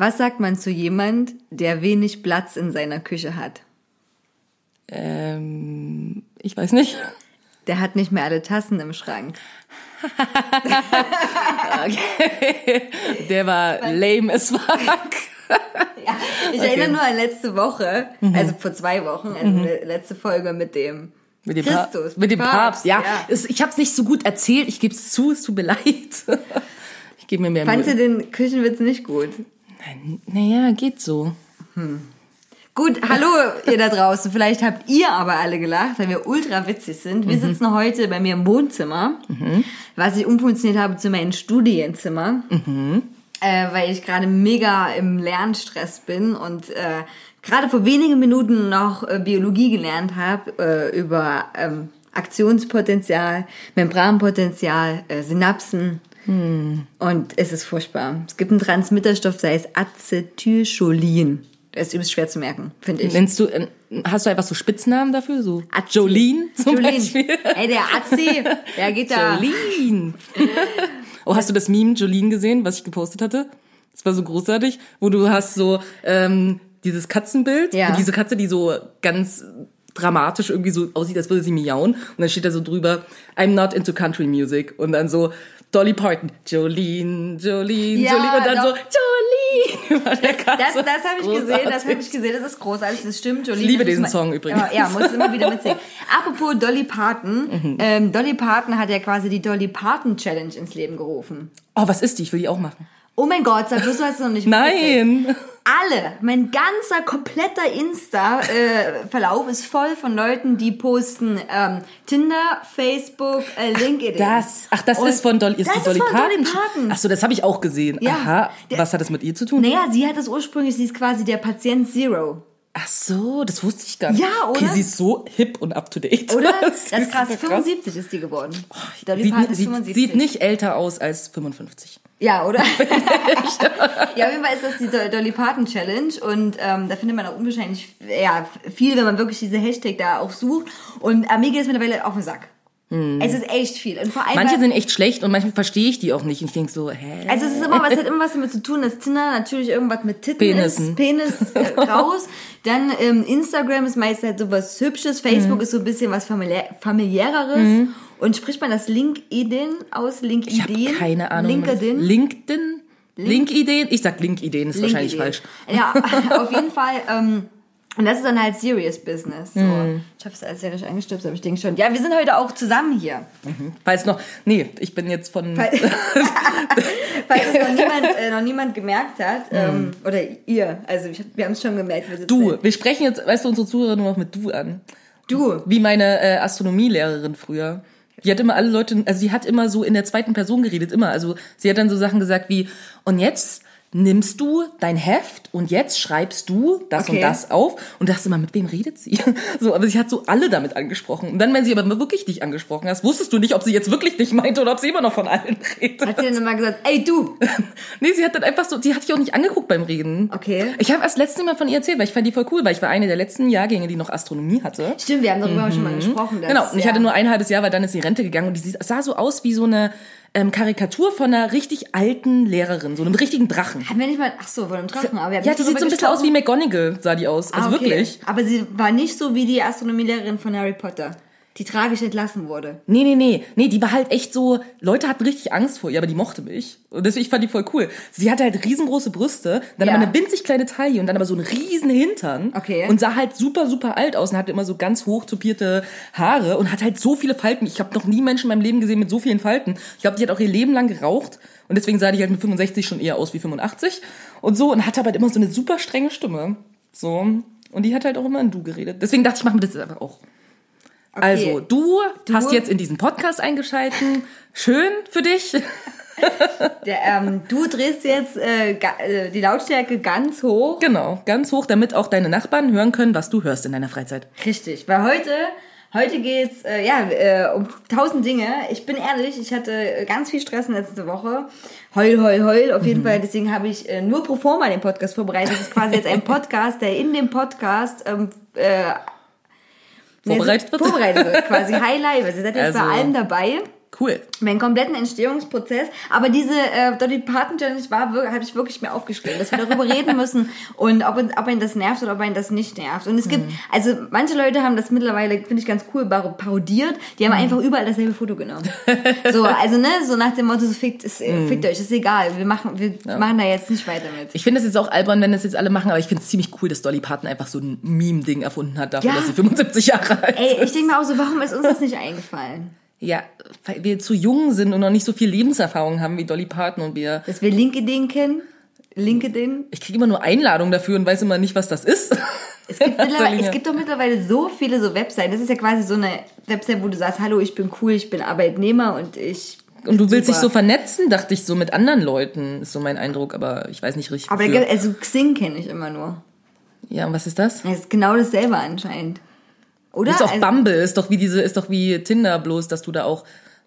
Was sagt man zu jemand, der wenig Platz in seiner Küche hat? Ähm, ich weiß nicht. Der hat nicht mehr alle Tassen im Schrank. Der war lame as fuck. Ja, ich erinnere nur an letzte Woche, Mhm. also vor zwei Wochen, also die letzte Folge mit dem Mit dem, pa Christus. mit dem Papst, ja. ja. Es, ich habe es nicht so gut erzählt, ich gebe es zu, es tut mir leid. Ich gebe mir mehr Fandst du Mühe. den Küchenwitz nicht gut? Naja, geht so. Gut, hallo ihr da draußen. Vielleicht habt ihr aber alle gelacht, weil wir ultra witzig sind. Wir sitzen heute bei mir im Wohnzimmer, was ich umfunktioniert habe zu meinem Studienzimmer, äh, weil ich gerade mega im Lernstress bin und äh, gerade vor wenigen Minuten noch äh, Biologie gelernt habe äh, über ähm, Aktionspotenzial, Membranpotenzial, äh, Synapsen. Und es ist furchtbar. Es gibt einen Transmitterstoff, der heißt Acetylcholin. Der ist übelst schwer zu merken, finde ich. Nennst du, äh, hast du einfach so Spitznamen dafür? So Azi. Jolene zum Jolene. Beispiel? Ey, der Azi, der geht da. Jolene. Oh, hast du das Meme Jolene gesehen, was ich gepostet hatte? Das war so großartig, wo du hast so ähm, dieses Katzenbild, Ja. und diese Katze, die so ganz dramatisch irgendwie so aussieht, als würde sie miauen. Und dann steht da so drüber, I'm not into country music. Und dann so Dolly Parton, Jolene, Jolene, Ja, Jolene. Und dann doch. so, Jolene. Über der Katze. Das, das habe ich gesehen, das habe ich gesehen, das ist großartig, das stimmt. Jolene, Ich liebe das diesen man- Song übrigens. Ja, ja muss immer wieder mitsingen. Apropos Dolly Parton, Mhm. ähm, Dolly Parton hat ja quasi die Dolly Parton Challenge ins Leben gerufen. Oh, was ist die? Ich will die auch machen. Oh mein Gott, sag bloß, du hast es noch nicht mitgekriegt. Nein. Alle, mein ganzer kompletter Insta-Verlauf ist voll von Leuten, die posten ähm, Tinder, Facebook, äh, LinkedIn. Das, ach, das Und ist von Dolly, ist das Dolly ist von Parton. Dolly Parton. Ach so, das habe ich auch gesehen. Ja. Aha. Der- Was hat das mit ihr zu tun? Naja, sie hat das ursprünglich, sie ist quasi der Patient Zero. Ach so, das wusste ich gar nicht. Ja, oder? Okay, sie ist so hip und up to date. Oder? Das Das ist krass. super 75 ist die geworden. Dolly Sieht, Parton ist sieht, 75. sieht nicht älter aus als 55. Ja, oder? ja, auf jeden Fall ist das die Do- Dolly Parton Challenge und ähm, da findet man auch unwahrscheinlich ja, viel, wenn man wirklich diese Hashtag da auch sucht. Und äh, mir geht es mittlerweile auf den Sack. Es ist echt viel. Und vor allem, Manche sind echt schlecht und manchmal verstehe ich die auch nicht. Und ich denke so, hä? also es ist immer was, hat immer was damit zu tun, dass Tinder natürlich irgendwas mit Titten Penissen. ist, Penis äh, raus. Dann ähm, Instagram ist meist halt so was Hübsches, Facebook Mhm. ist so ein bisschen was familiär, familiäreres. Und spricht man das LinkedIn aus? LinkedIn? ich habe keine Ahnung. LinkedIn? LinkedIn? Link-Ideen? Ich sag Link-Ideen, ist wahrscheinlich LinkedIn. falsch. Ja, auf jeden Fall. Ähm, und das ist dann halt Serious Business. So. Mhm. Ich habe es als seriös eingestürzt, aber ich denke schon. Ja, wir sind heute auch zusammen hier. Falls noch, nee, ich bin jetzt von, Weil- Falls es noch niemand, äh, noch niemand gemerkt hat. Ähm, oder ihr. Also ich, wir haben es schon gemerkt. Wir Mhm. du, wir sprechen jetzt, weißt du, unsere Zuhörer nur noch mit du an. Du. Wie meine äh, Astronomielehrerin früher. Die hat immer alle Leute, also sie hat immer so in der zweiten Person geredet, immer. Also sie hat dann so Sachen gesagt wie, und jetzt nimmst du dein Heft und jetzt schreibst du das Okay. und das auf und dachte immer, mit wem redet sie? So, aber sie hat so alle damit angesprochen. Und dann, wenn sie aber wirklich dich angesprochen hast, wusstest du nicht, ob sie jetzt wirklich dich meinte oder ob sie immer noch von allen redet. Hat sie dann immer gesagt, ey du. Nee, sie hat dann einfach so, sie hat dich auch nicht angeguckt beim Reden. Okay. Ich habe erst letztes Mal von ihr erzählt, weil ich fand die voll cool, weil ich war eine der letzten Jahrgänge, die noch Astronomie hatte. Stimmt, wir haben darüber schon mal gesprochen. Dass, Genau, und ich ja. hatte nur ein halbes Jahr, weil dann ist sie Rente gegangen und die sah so aus wie so eine ähm, Karikatur von einer richtig alten Lehrerin, so einem richtigen Drachen. Hatten wir nicht mal, ach so, von einem Drachen. Aber Ja, nicht die sieht so ein bisschen aus wie. McGonagall, sah die aus. Also Ah, okay. wirklich. Aber sie war nicht so wie die Astronomielehrerin von Harry Potter. Die tragisch entlassen wurde. Nee, nee, nee. Nee, die war halt echt so, Leute hatten richtig Angst vor ihr, aber die mochte mich. Und deswegen ich fand die voll cool. Sie hatte halt riesengroße Brüste, dann Ja. aber eine winzig kleine Taille und dann aber so einen riesen Hintern. Okay. Und sah halt super, super alt aus und hatte immer so ganz hoch tupierte Haare und hat halt so viele Falten. Ich habe noch nie Menschen in meinem Leben gesehen mit so vielen Falten. Ich glaube, die hat auch ihr Leben lang geraucht und deswegen sah die halt mit 65 schon eher aus wie 85 und so und hatte aber halt immer so eine super strenge Stimme. So. Und die hat halt auch immer in Du geredet. Deswegen dachte ich, machen wir das jetzt einfach auch. Also, du, hast jetzt in diesen Podcast eingeschalten. Schön für dich. Der, ähm, du drehst jetzt äh, äh, die Lautstärke ganz hoch. Genau, ganz hoch, damit auch deine Nachbarn hören können, was du hörst in deiner Freizeit. Richtig, weil heute, heute geht's äh, ja äh, um tausend Dinge. Ich bin ehrlich, ich hatte äh, ganz viel Stress letzte Woche. Heul, heul, heul. Auf Mhm. jeden Fall, deswegen habe ich äh, nur pro forma den Podcast vorbereitet. Das ist quasi jetzt ein Podcast, der in dem Podcast ähm, äh, Vorbereitet wird? Vorbereitet wird, quasi Highlight. Also seid jetzt Also- bei allem dabei. Cool. meinen kompletten Entstehungsprozess. Aber diese äh, Dolly Parton Challenge war, habe ich wirklich mir aufgeschrieben, dass wir darüber reden müssen und ob, ob einen das nervt oder ob einen das nicht nervt. Und es gibt, Mhm. also manche Leute haben das mittlerweile, finde ich ganz cool, parodiert. Die Mhm. haben einfach überall dasselbe Foto genommen. so, also ne, so nach dem Motto, so fickt, ist, äh, fickt euch, ist egal. Wir machen, wir machen da jetzt nicht weiter mit. Mhm. Ich finde es jetzt auch albern, wenn das jetzt alle machen, aber ich finde es ziemlich cool, dass Dolly Parton einfach so ein Meme-Ding erfunden hat dafür, Ja. dass sie 75 Jahre alt Ey, ich ist. denke mir auch so, warum ist uns das nicht eingefallen? Ja, weil wir zu jung sind und noch nicht so viel Lebenserfahrung haben wie Dolly Parton und wir. Dass wir LinkedIn kennen? LinkedIn? Ich kriege immer nur Einladungen dafür und weiß immer nicht, was das ist. Es gibt, es gibt doch mittlerweile so viele so Webseiten. Das ist ja quasi so eine Website, wo du sagst, hallo, ich bin cool, ich bin Arbeitnehmer und ich. Und du willst dich so Super. vernetzen, dachte ich, so mit anderen Leuten, ist so mein Eindruck, aber ich weiß nicht richtig. Aber also Xing kenne ich immer nur. ja, und was ist das? Das ist genau dasselbe anscheinend. Oder? ist auch Also- Bumble, ist doch wie diese, ist doch wie Tinder bloß, dass du da auch.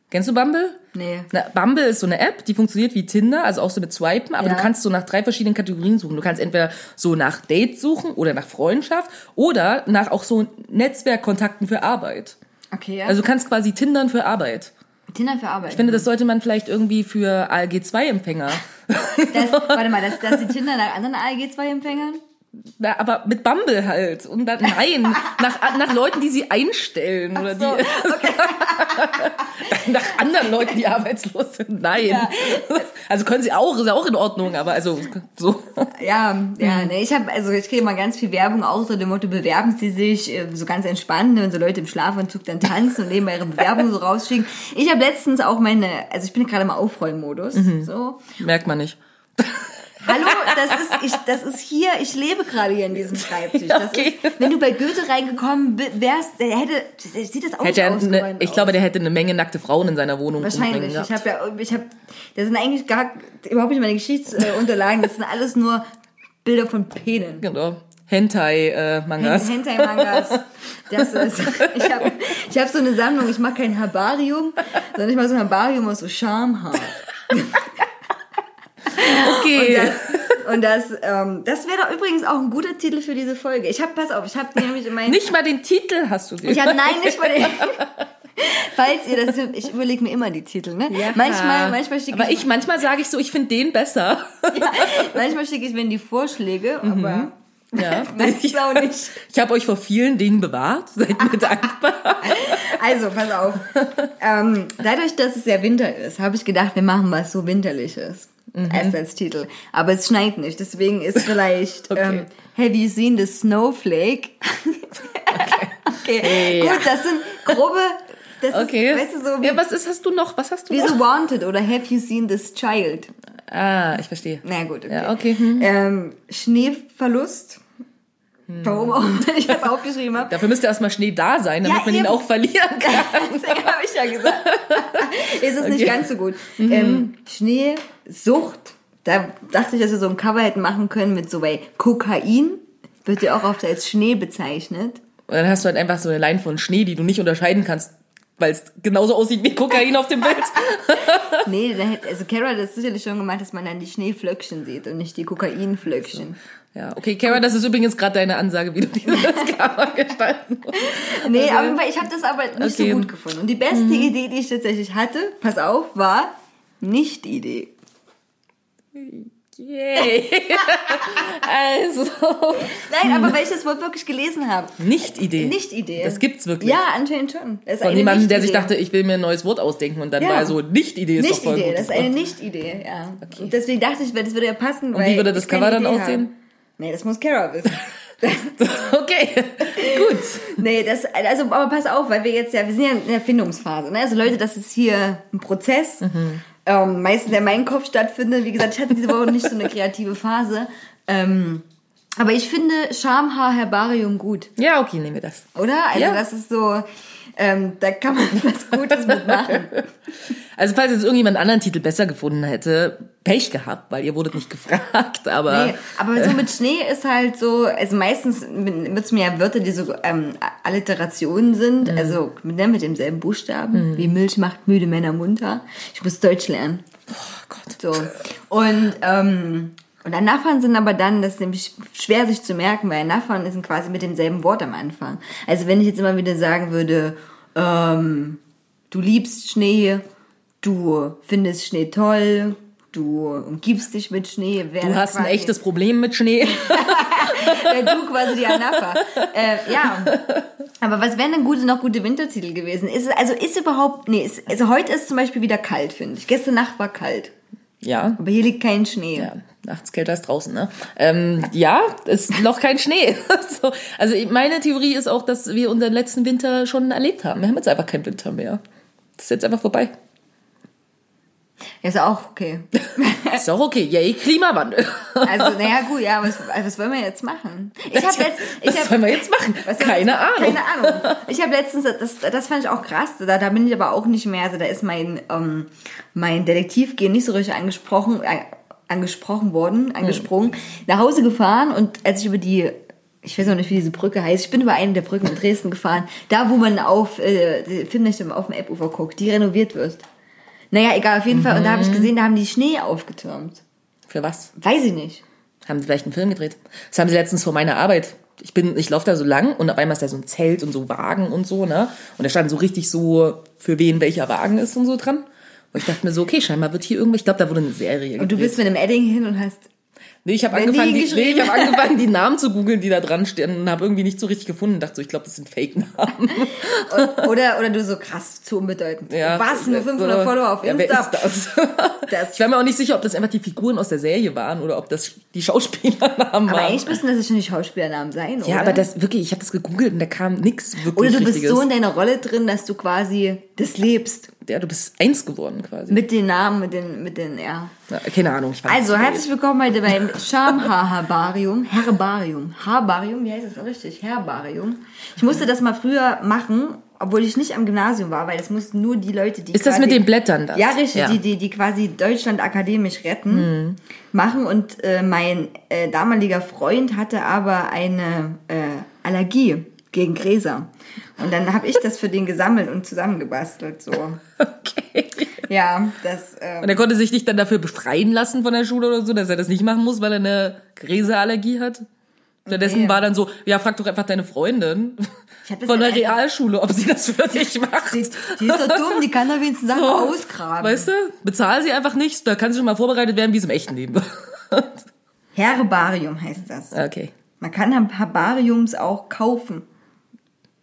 Kennst du Bumble? Nee. Na, Bumble ist so eine App, die funktioniert wie Tinder, also auch so mit Swipen, aber Ja. du kannst so nach drei verschiedenen Kategorien suchen. Du kannst entweder so nach Dates suchen oder nach Freundschaft oder nach auch so Netzwerkkontakten für Arbeit. Okay, ja. Also du kannst quasi Tindern für Arbeit. Tinder für Arbeit. Ich finde, das sollte man vielleicht irgendwie für ALG-2-Empfänger. das, warte mal, das, das die Tinder nach anderen ALG-2-Empfängern? Na, aber mit Bumble halt. Und dann, nein, nach, nach Leuten, die sie einstellen. Oder so, die, nach anderen Leuten, die arbeitslos sind. Nein. Also können sie auch, ist auch in Ordnung, aber also so. Ja, ja, ne, ich habe also ich kriege mal ganz viel Werbung auch so dem Motto bewerben Sie sich äh, so ganz entspannt, ne, wenn so Leute im Schlafanzug dann tanzen und nebenbei ihre Bewerbung so rausschicken. Ich habe letztens auch meine, also ich bin gerade im Aufräummodus, Mhm. so. Merkt man nicht. Hallo, das ist ich, das ist hier, ich lebe gerade hier in diesem Schreibtisch. Okay. ist, wenn du bei Goethe reingekommen wärst, der hätte sieht das auch Hätte nicht eine, ich aus. glaube, der hätte eine Menge nackte Frauen in seiner Wohnung Wahrscheinlich. Ich habe ja, ich habe, das sind eigentlich gar überhaupt nicht meine Geschichtsunterlagen. Das sind alles nur Bilder von Penen. Genau. Hentai-Mangas. Hentai-Mangas. Das ist, ich habe ich hab so eine Sammlung, ich mache kein Herbarium, sondern ich mache so ein Herbarium aus so Schamhaar. Okay. Und das, ähm, das wäre doch übrigens auch ein guter Titel für diese Folge. Ich habe, pass auf, ich habe nämlich in meinen... nicht mal den Titel hast du dir. Ich habe, nein, nicht mal den... Falls ihr das, ich überlege mir immer die Titel, ne? Ja. Manchmal, manchmal schicke Aber ich, manchmal sage ich so, ich finde den besser. ja, manchmal schicke ich mir die Vorschläge, aber Ja. meistens auch nicht. Ich habe euch vor vielen Dingen bewahrt. Seid mir dankbar. Also, pass auf. ähm, dadurch, dass es ja Winter ist, habe ich gedacht, wir machen was so Winterliches. Mhm. Erst als Titel. Aber es schneit nicht, deswegen ist vielleicht Okay. ähm, Have you seen the snowflake? okay, Ja. gut, das sind grobe, das Okay. ist, weißt du, so wie, ja, was ist, hast du noch? Was hast du wie noch? so Wanted oder Have you seen this child? Ah, ich verstehe. Na gut, okay. Ja, okay. Hm. Ähm, Schneeverlust. Warum auch, wenn ich das aufgeschrieben habe. Dafür müsste erstmal Schnee da sein, damit Ja, man ihn auch verlieren kann. Deswegen habe ich ja gesagt. ist es nicht Okay. Mhm. ganz so gut. Ähm, Schneesucht. Da dachte ich, dass wir so ein Cover hätten machen können mit so bei Kokain. Wird ja auch oft als Schnee bezeichnet. Und dann hast du halt einfach so eine Line von Schnee, die du nicht unterscheiden kannst, weil es genauso aussieht wie Kokain auf dem Bild. Nee, also Kara hat das sicherlich schon gemacht, dass man dann die Schneeflöckchen sieht und nicht die Kokainflöckchen. Ja, okay, Kara, das ist übrigens gerade deine Ansage, wie du dieses Cover gestalten musst. Nee, aber ich habe das aber nicht Okay. so gut gefunden. Und die beste Idee, die ich tatsächlich hatte, pass auf, war nicht die Idee. Yay. also, Nein, aber weil ich das Wort wirklich gelesen habe. Nicht-Idee. Nicht-Idee. Das gibt's wirklich. Ja, anscheinend schon. Das ist Von jemandem, der sich dachte, ich will mir ein neues Wort ausdenken und dann Ja. war so, Nicht-Idee ist doch voll Nicht-Idee, gut. das ist eine Nicht-Idee, ja. Und deswegen dachte ich, das würde ja passen. Und wie würde das Cover dann aussehen? Nee, das muss Kara wissen. okay, gut. Nee, das, also, aber pass auf, weil wir jetzt ja, wir sind ja in der Erfindungsphase, ne? Also Leute, das ist hier ein Prozess, Mhm. Ähm, meistens in meinem Kopf stattfindet. Wie gesagt, ich hatte diese Woche nicht so eine kreative Phase. Ähm, aber ich finde Schamhaar Herbarium gut, Ja, okay, nehmen wir das. oder? Also Ja. das ist so, ähm, da kann man was Gutes mitmachen. Also falls jetzt irgendjemand anderen Titel besser gefunden hätte, Pech gehabt, weil ihr wurdet nicht gefragt, aber Nee, aber so mit Schnee ist halt so, also meistens wird es mir ja Wörter, die so ähm, Alliterationen sind, Mhm. also mit, ne, mit demselben Buchstaben, wie Milch macht müde Männer munter. Ich muss Deutsch lernen. oh Gott. So. Und, ähm, und Anaphern sind aber dann, das ist nämlich schwer sich zu merken, weil Anaphern sind quasi mit demselben Wort am Anfang. Also wenn ich jetzt immer wieder sagen würde, ähm, du liebst Schnee, du findest Schnee toll, du umgibst dich mit Schnee. Du hast ein echtes Problem mit Schnee. ja, du quasi die Anapha. äh, ja. Aber was wären denn gute, noch gute Wintertitel gewesen? Ist, es- also ist überhaupt, nee, ist, also heute ist zum Beispiel wieder kalt, finde ich. Gestern Nacht war kalt. Ja, Aber hier liegt kein Schnee. ja, nachts kälter als draußen, ne? Ähm, ja, ist noch kein Schnee. so, also meine Theorie ist auch, dass wir unseren letzten Winter schon erlebt haben. Wir haben jetzt einfach keinen Winter mehr. Das ist jetzt einfach vorbei. Ist auch okay. Ist auch okay. Yay, Klimawandel. Also, naja, gut, ja, was, was wollen wir jetzt machen? Ich hab letzt, ich was hab, sollen wir jetzt machen? Keine jetzt- Ahnung. Keine Ahnung. Ich habe letztens, das, das fand ich auch krass, da, da bin ich aber auch nicht mehr, also da ist mein, ähm, mein Detektivgehen nicht so richtig angesprochen, äh, angesprochen worden, angesprungen, nach Hause gefahren und als ich über die ich weiß auch nicht, wie diese Brücke heißt. Ich bin über eine der Brücken in Dresden gefahren. Da, wo man auf äh, Filmnächte auf dem Elbufer guckt, die renoviert wird. Naja, egal, auf jeden Fall. Und da habe ich gesehen, da haben die Schnee aufgetürmt. Für was? Weiß ich nicht. Haben sie vielleicht einen Film gedreht? Das haben sie letztens vor meiner Arbeit. Ich bin, ich laufe da so lang und auf einmal ist da so ein Zelt und so Wagen und so, ne? Und da stand so richtig so, für wen welcher Wagen ist und so dran. Und ich dachte mir so, okay, scheinbar wird hier irgendwas, ich glaube, da wurde eine Serie gedreht. Und du bist mit einem Edding hin und hast Nee, ich habe angefangen, die, nee, ich hab angefangen, die Namen zu googeln, die da dran stehen und habe irgendwie nicht so richtig gefunden. Dachte so, ich glaube, das sind Fake-Namen. Oder, oder du so krass zu unbedeutend. Ja. Was? Nur 500 Oder- Follower auf Ja, wer Insta? ist das? Das- Ich war mir auch nicht sicher, ob das einfach die Figuren aus der Serie waren oder ob das die Schauspielernamen aber waren. eigentlich müssten das ja schon die Schauspielernamen sein, oder? Ja, aber das wirklich, ich habe das gegoogelt und da kam nix wirklich Oder du bist Richtiges. so in deiner Rolle drin, dass du quasi das lebst. Ja, du bist eins geworden quasi. Mit den Namen, mit den, mit den, ja. Ja, keine Ahnung. Ich fand Also, das- herzlich willkommen heute beim Schamhaar-Herbarium. Herbarium. Herbarium, wie heißt das richtig? Herbarium. Ich musste das mal früher machen, obwohl ich nicht am Gymnasium war, weil das mussten nur die Leute, die Ist das quasi, mit den Blättern das? Ja, richtig, Ja. Die, die, die quasi Deutschland akademisch retten, machen. Und äh, mein äh, damaliger Freund hatte aber eine äh, Allergie gegen Gräser. Und dann habe ich das für den gesammelt und zusammengebastelt. So. Okay. Ja, das. Äh, Und er konnte sich nicht dann dafür befreien lassen von der Schule oder so, dass er das nicht machen muss, weil er eine Gräserallergie hat. Stattdessen Nee. war dann so, ja, frag doch einfach deine Freundin von der Realschule, ob sie das für dich macht. die, die ist doch dumm, die kann doch wenigstens Sachen ausgraben. Weißt du? Bezahl sie einfach nicht, da kann sie schon mal vorbereitet werden, wie es im echten Leben wird. Herbarium heißt das. Okay. Man kann Herbariums auch kaufen.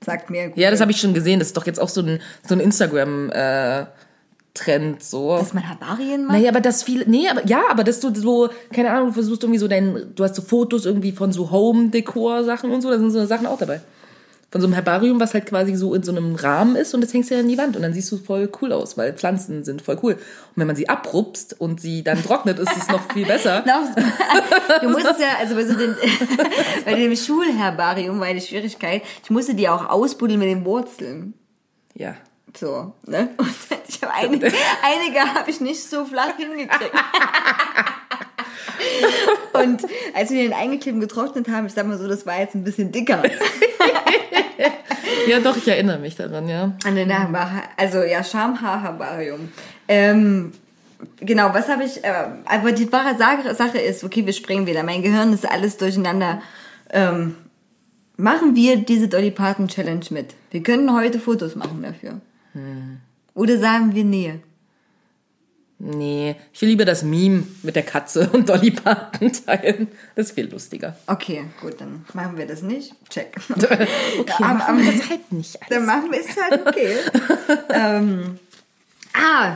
Sagt mir. Ja, das habe ich schon gesehen. Das ist doch jetzt auch so ein, so ein Instagram-Trend, so. Dass man Herbarien macht? Naja, aber das viel, nee, aber ja, aber dass du so, keine Ahnung, du versuchst irgendwie so dein, du hast so Fotos irgendwie von so Home-Dekor-Sachen und so, da sind so Sachen auch dabei. Von so einem Herbarium, was halt quasi so in so einem Rahmen ist und das hängst du ja an die Wand und dann siehst du voll cool aus, weil Pflanzen sind voll cool. Und wenn man sie abrupst und sie dann trocknet, ist es noch viel besser. Genau. Du musst ja, also bei, so den, bei dem Schulherbarium war die Schwierigkeit, ich musste die auch ausbuddeln mit den Wurzeln. Ja. So, ne? Und ich habe einige, einige habe ich nicht so flach hingekriegt. Und als wir den eingeklebt und getrocknet haben, ich sag mal so, das war jetzt ein bisschen dicker. Ja, doch, ich erinnere mich daran, ja. An den Herbar also ja, Schamhaar-Herbarium. Ähm, genau, was habe ich, äh, aber die wahre Sache, Sache ist, okay, wir springen wieder, mein Gehirn ist alles durcheinander. Ähm, machen wir diese Dolly Parton Challenge mit. Wir können heute Fotos machen dafür. Oder sagen wir nee. Nee, ich will lieber das Meme mit der Katze und Dolly Parton teilen. Das ist viel lustiger. Okay, gut, dann machen wir das nicht. Check. Okay, Am- machen am- wir das halt nicht. Dann machen wir es halt okay. ähm, ah,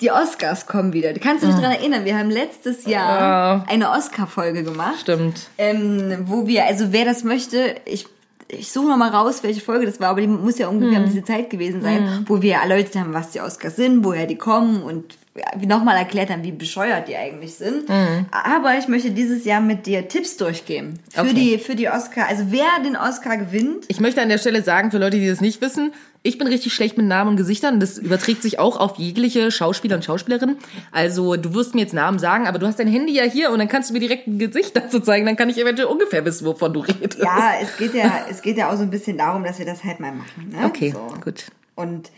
die Oscars kommen wieder. Du kannst dich daran erinnern, wir haben letztes Jahr eine Oscar-Folge gemacht. Stimmt. Ähm, wo wir, also wer das möchte, ich, ich suche noch mal raus, welche Folge das war, aber die muss ja ungefähr um diese Zeit gewesen sein, wo wir erläutert haben, was die Oscars sind, woher die kommen und nochmal erklärt haben, wie bescheuert die eigentlich sind. Aber ich möchte dieses Jahr mit dir Tipps durchgehen. Für Okay. die, für die Oscar, also wer den Oscar gewinnt, Ich möchte an der Stelle sagen, für Leute, die das nicht wissen, ich bin richtig schlecht mit Namen und Gesichtern. Das überträgt sich auch auf jegliche Schauspieler und Schauspielerinnen. Also du wirst mir jetzt Namen sagen, aber du hast dein Handy ja hier und dann kannst du mir direkt ein Gesicht dazu zeigen. Dann kann ich eventuell ungefähr wissen, wovon du redest. Ja, es geht ja, es geht ja auch so ein bisschen darum, dass wir das halt mal machen. Ne? Okay, so. gut. Und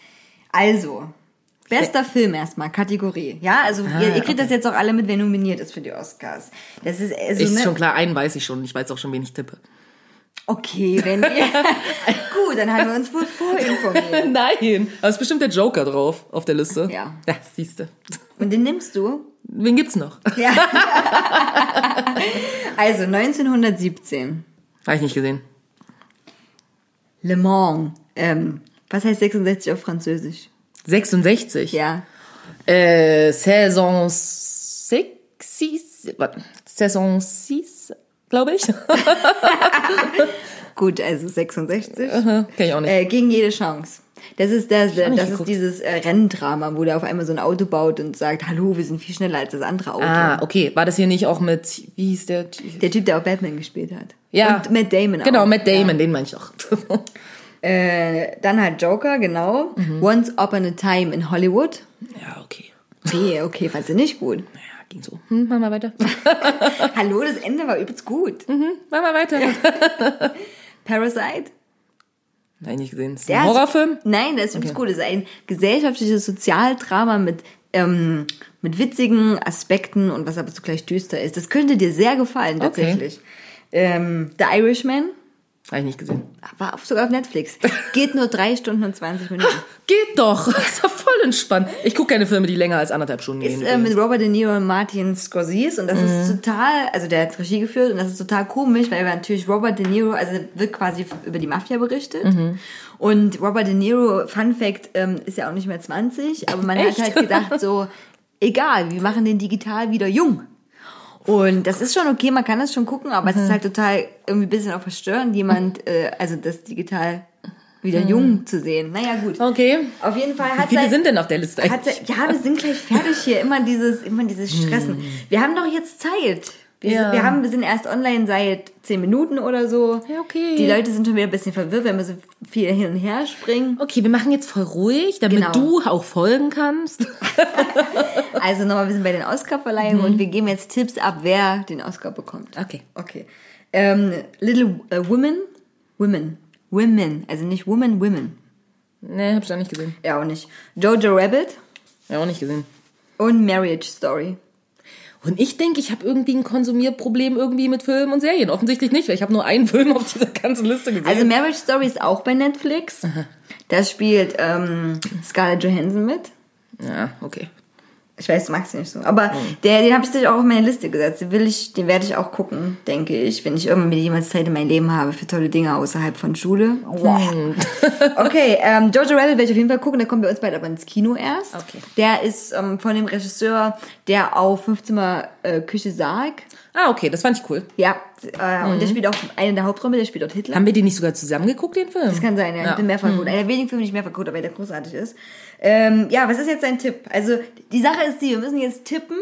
also, bester Film erstmal, Kategorie. Ja, also Ah, ihr, ihr kriegt das jetzt auch alle mit, wer nominiert ist für die Oscars. Das ist also, Ist ne, schon klar, einen weiß ich schon. Ich weiß auch schon, wen ich tippe. Okay, wenn ihr. Gut, dann haben wir uns wohl vorinformiert. Nein, aber es ist bestimmt der Joker drauf auf der Liste. Ja. Ja, siehst du. Und den nimmst du? Wen gibt's noch? Ja. also 1917. Habe ich nicht gesehen. Le Mans. Ähm, was heißt 66 auf Französisch? 66. Ja. Äh, Saison 6, 6 warte, Saison 6, glaube ich. Gut, also 66. Kenn ich auch nicht. Äh, gegen jede Chance. Das ist das, das ist dieses äh, Renndrama, wo der auf einmal so ein Auto baut und sagt, hallo, wir sind viel schneller als das andere Auto. Ah, okay. War das hier nicht auch mit, wie hieß der? Der Typ, der auch Batman gespielt hat. Ja. Und Matt Damon auch. Genau, Matt Damon, den meine ich auch. Äh, dann halt Joker, genau. Mhm. Once Upon a Time in Hollywood. ja, okay. Okay, okay, fand sie nicht gut. Ja, ging so. Hm, mach mal weiter. Hallo, das Ende war übelst gut. Hm, mach mal weiter. Parasite? Nein, nicht gesehen. Ist ein Horrorfilm? Nein, der ist übelst gut. Das ist ein gesellschaftliches Sozialdrama mit, ähm, mit witzigen Aspekten und was aber zugleich düster ist. Das könnte dir sehr gefallen, Okay. tatsächlich. Ähm, The Irishman Habe ich nicht gesehen. war auf, sogar auf Netflix. Geht nur drei Stunden und 20 Minuten. Geht doch. Das ist doch voll entspannt. Ich gucke keine Filme, die länger als anderthalb Stunden Ist gehen. äh, mit Robert De Niro und Martin Scorsese und das ist total, also der hat Regie geführt und das ist total komisch, weil natürlich Robert De Niro, also wird quasi über die Mafia berichtet und Robert De Niro, Fun Fact, ähm, ist ja auch nicht mehr 20, aber man Echt? hat halt gedacht so, egal, wir machen den digital wieder jung. Und das ist schon okay, man kann das schon gucken, aber es ist halt total irgendwie ein bisschen auch verstörend, jemand, äh, also das digital wieder jung zu sehen. Naja, gut. Okay. Auf jeden Fall Wie hat viele seit- sind denn auf der Liste eigentlich? ja, wir sind gleich fertig hier. Immer dieses, immer dieses Stressen. Wir haben doch jetzt Zeit. Wir, Ja. wir, haben, wir sind erst online seit zehn Minuten oder so. Ja, okay. Die Leute sind schon wieder ein bisschen verwirrt, wenn wir so viel hin und her springen. Okay, wir machen jetzt voll ruhig, damit Genau. du auch folgen kannst. Also nochmal, wir sind bei den Oscar-Verleihungen und wir geben jetzt Tipps ab, wer den Oscar bekommt. Okay. Okay. Ähm, Little äh, Women. Women. Women. Also nicht Women, Women. Nee, hab ich auch nicht gesehen. Ja, auch nicht. Jojo Rabbit Ja, auch nicht gesehen. und Marriage Story. Und ich denke, ich habe irgendwie ein Konsumierproblem irgendwie mit Filmen und Serien. Offensichtlich nicht, weil ich habe nur einen Film auf dieser ganzen Liste gesehen. Also Marriage Story ist auch bei Netflix. Da spielt ähm, Scarlett Johansson mit. ja, okay. Ich weiß, du magst ihn nicht so. Aber der, den habe ich auch auf meine Liste gesetzt. Den, will ich, den werde ich auch gucken, denke ich, wenn ich irgendwann jemals Zeit in meinem Leben habe für tolle Dinge außerhalb von Schule. okay, ähm, Jojo Rabbit werde ich auf jeden Fall gucken. Der kommt bei uns bald aber ins Kino erst. Okay. Der ist ähm, von dem Regisseur, der auf 15 Mal äh, Küche Sarg. Ah, okay, das fand ich cool. Ja, äh, und der spielt auch eine der Hauptrollen, der spielt dort Hitler. Haben wir den nicht sogar zusammen geguckt, den Film? Das kann sein, ja. Ich Ja. bin mehrfach gut. Einer der wenigen Filme, die ich mehrfach gut, aber der großartig ist. Ähm, ja, was ist jetzt dein Tipp? Also, die Sache ist die, wir müssen jetzt tippen,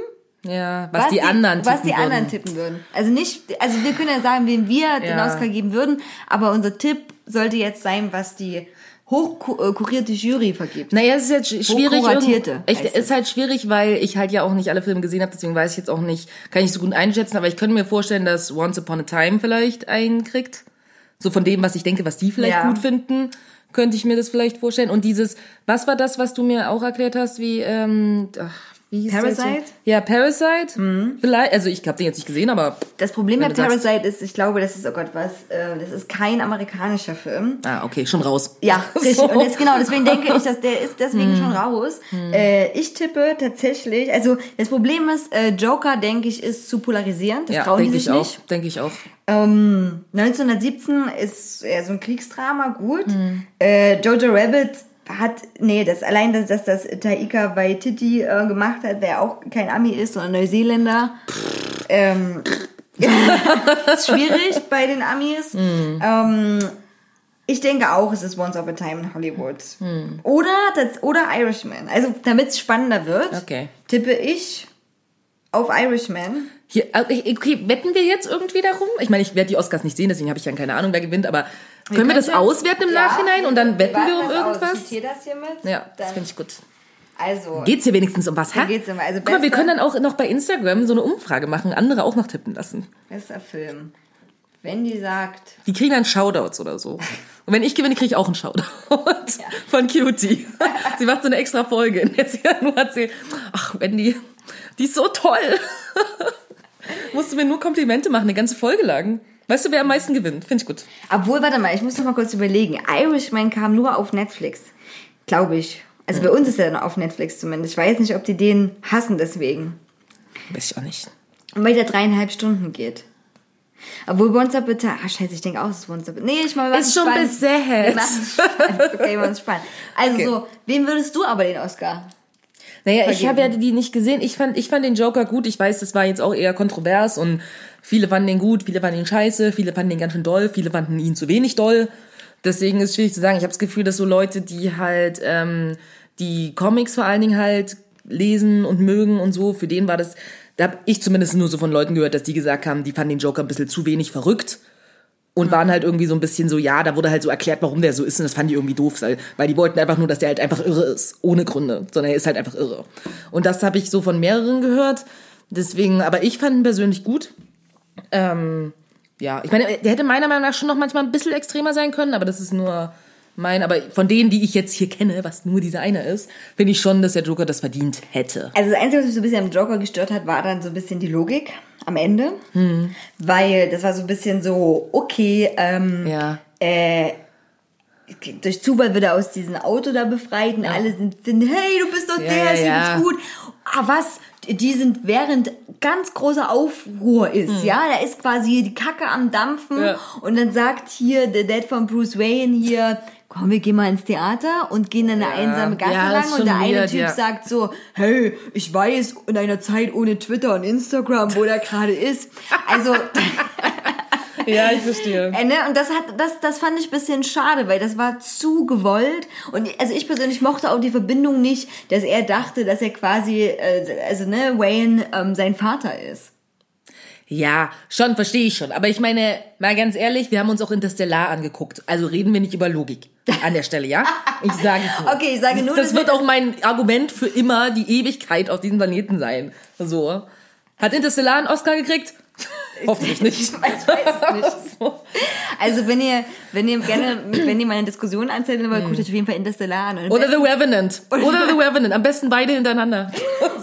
Ja, was, die, anderen was die tippen anderen würden. tippen würden. Also nicht, also wir können ja sagen, wem wir den Ja. Oscar geben würden, aber unser Tipp sollte jetzt sein, was die hochkurierte Jury vergibt. Naja, es ist jetzt sch- schwierig. Hochkuratierte Ich, ist halt schwierig, weil ich halt ja auch nicht alle Filme gesehen habe, deswegen weiß ich jetzt auch nicht, kann ich so gut einschätzen, aber ich könnte mir vorstellen, dass Once Upon a Time vielleicht einen kriegt. So von dem, was ich denke, was die vielleicht Ja. gut finden, könnte ich mir das vielleicht vorstellen. Und dieses, was war das, was du mir auch erklärt hast, wie, ähm, ach, Wie Parasite? Ja, Parasite. Vielleicht, also ich habe den jetzt nicht gesehen, aber Das Problem sagst- Parasite ist, ich glaube, das ist, oh Gott, was, äh, das ist kein amerikanischer Film. ah, okay, schon raus. Ja, richtig. So. Und das, genau, deswegen denke ich, dass der ist deswegen schon raus. Äh, ich tippe tatsächlich, also das Problem ist, äh, Joker, denke ich, ist zu polarisierend. Das ja, trauen die sich ich auch. nicht. Denke ich auch. Ähm, 1917 ist eher so ein Kriegsdrama, gut. Äh, Jojo Rabbit hat, nee, das allein, dass, dass das Taika Waititi äh, gemacht hat, der auch kein Ami ist, sondern Neuseeländer. Ähm, ist schwierig bei den Amis. Ähm, ich denke auch, es ist Once Upon a Time in Hollywood. Oder, das, oder Irishman. Also, damit es spannender wird, Okay. tippe ich auf Irishman. Hier, äh, okay, wetten wir jetzt irgendwie darum? Ich meine, ich werde die Oscars nicht sehen, deswegen habe ich ja keine Ahnung, wer gewinnt, aber können wir das auswerten im Ja, Nachhinein und dann wetten wir um warten das aus. Ich irgendwas? zitiere das hiermit. Ja, das Dann- finde ich gut. Also, Geht's hier wenigstens um was, ha? geht's um- also Guck mal, wir können dann auch noch bei Instagram so eine Umfrage machen, andere auch noch tippen lassen. bester Film. Wenn die sagt, Die kriegen dann Shoutouts oder so. Und wenn ich gewinne, kriege ich auch einen Shoutout von Cutie. Sie macht so eine extra Folge, in der sie ja nur erzählt, ach Wendy, die ist so toll. Musst du mir nur Komplimente machen, eine ganze Folge lang. Weißt du, wer am meisten gewinnt? Finde ich gut. obwohl, warte mal, ich muss noch mal kurz überlegen. Irishman kam nur auf Netflix. Glaube ich. Also bei uns ist er dann auf Netflix zumindest. Ich weiß nicht, ob die den hassen deswegen. Weiß ich auch nicht. Weil der dreieinhalb Stunden geht. Obwohl Once a Time, ah scheiße, ich denke auch, es ist Once Upon Nee, ich mal Ist schon besetzt. Okay, wir spannend. Also Okay. so, wem würdest du aber den Oscar? Naja, ich vergeben. habe ja die nicht gesehen. Ich fand, ich fand den Joker gut. Ich weiß, das war jetzt auch eher kontrovers und viele fanden den gut, viele fanden ihn scheiße, viele fanden ihn ganz schön doll, viele fanden ihn zu wenig doll. Deswegen ist es schwierig zu sagen. Ich habe das Gefühl, dass so Leute, die halt ähm, die Comics vor allen Dingen halt lesen und mögen und so, für den war das, da habe ich zumindest nur so von Leuten gehört, dass die gesagt haben, die fanden den Joker ein bisschen zu wenig verrückt und waren halt irgendwie so ein bisschen so, ja, da wurde halt so erklärt, warum der so ist und das fanden die irgendwie doof, weil die wollten einfach nur, dass der halt einfach irre ist, ohne Gründe, sondern er ist halt einfach irre. Und das habe ich so von mehreren gehört, deswegen, aber ich fand ihn persönlich gut. Ähm, ja, ich meine, der hätte meiner Meinung nach schon noch manchmal ein bisschen extremer sein können, aber das ist nur mein, aber von denen, die ich jetzt hier kenne, was nur dieser eine ist, finde ich schon, dass der Joker das verdient hätte. Also das Einzige, was mich so ein bisschen am Joker gestört hat, war dann so ein bisschen die Logik am Ende. Weil das war so ein bisschen so, okay, ähm, Ja. äh, durch Zufall wird er aus diesem Auto da befreit und alle sind, hey, du bist doch Ja, der, ja, ist ja. übelst gut. Ah, was? Die sind während ganz großer Aufruhr ist, ja, da ist quasi die Kacke am Dampfen. Ja. und dann sagt hier der Dad von Bruce Wayne hier, komm, wir gehen mal ins Theater und gehen dann eine einsame Gasse Ja, lang und der eine weird, Typ ja. sagt so, hey, ich weiß in einer Zeit ohne Twitter und Instagram, wo der gerade ist. Also, Ja, ich verstehe. äh, ne, und das hat, das, das fand ich ein bisschen schade, weil das war zu gewollt. Und also ich persönlich mochte auch die Verbindung nicht, dass er dachte, dass er quasi, äh, also ne, Wayne ähm, sein Vater ist. Ja, schon, verstehe ich schon. Aber ich meine, mal ganz ehrlich, wir haben uns auch Interstellar angeguckt. Also reden wir nicht über Logik an der Stelle, ja? Ich sage es nur. Okay, ich sage nur, Das wird wir- auch mein Argument für immer die Ewigkeit auf diesem Planeten sein. So. Hat Interstellar einen Oscar gekriegt? Hoffentlich nicht. Ich weiß nicht. So. Also wenn ihr, wenn ihr gerne, wenn ihr mal eine Diskussion anzetteln wollt, guckt euch auf jeden Fall Interstellar an. Oder The Revenant. Oder The Revenant. Am besten beide hintereinander.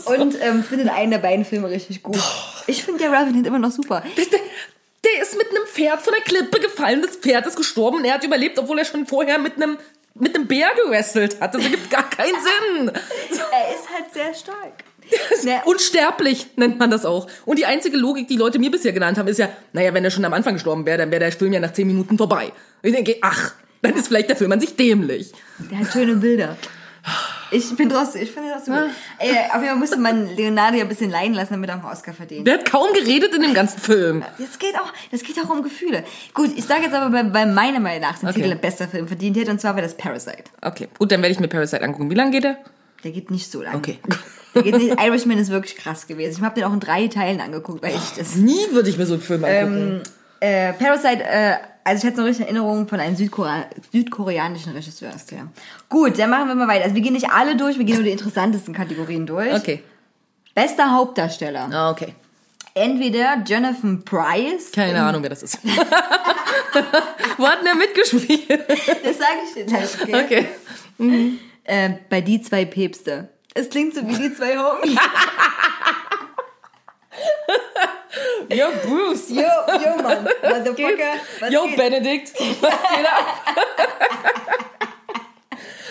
und ähm, findet einen der beiden Filme richtig gut. Ich finde der Revenant immer noch super. Der, der ist mit einem Pferd von der Klippe gefallen. Das Pferd ist gestorben und er hat überlebt, obwohl er schon vorher mit einem mit einem Bär gewrestelt hat. Das ergibt gar keinen Sinn. Er ist halt sehr stark. Ne, Unsterblich nennt man das auch. Und die einzige Logik, die Leute mir bisher genannt haben, ist ja, naja, wenn er schon am Anfang gestorben wäre, dann wäre der Film ja nach zehn Minuten vorbei. Und ich denke, ach, dann ist vielleicht der Film an sich dämlich. Der hat schöne Bilder. Ich bin trotzdem, ich finde das gut. Ey, auf jeden Fall musste man Leonardo ja ein bisschen leiden lassen, damit er einen Oscar verdient. Der hat kaum geredet in dem ganzen Film. Das geht auch, das geht auch um Gefühle. Gut, ich sage jetzt aber bei, bei meiner Meinung nach den Okay. Titel bester Film verdient hätte, und zwar war das Parasite. Okay, gut, dann werde ich mir Parasite angucken. Wie lange geht der? Der geht nicht so lang. Okay. Der geht nicht, Irishman ist wirklich krass gewesen. Ich habe den auch in drei Teilen angeguckt, weil ich das Nie würde ich mir so einen Film angucken. Äh, Parasite, äh, also ich hatte so richtig Erinnerungen von einem Südkorea südkoreanischen Regisseur. Ist der. Gut, dann machen wir mal weiter. Also wir gehen nicht alle durch, wir gehen nur die interessantesten Kategorien durch. okay. Bester Hauptdarsteller. Ah, okay. Entweder Jonathan Price. Keine Ahnung, wer das ist. Wo hat denn der mitgespielt? Das sage ich dir gleich, okay? Okay. Äh, bei Die zwei Päpste. Es klingt so wie die zwei Homies. Yo, Bruce. Yo, yo, Mann. Motherfucker. Was Yo, geht? Benedikt. Was geht ab?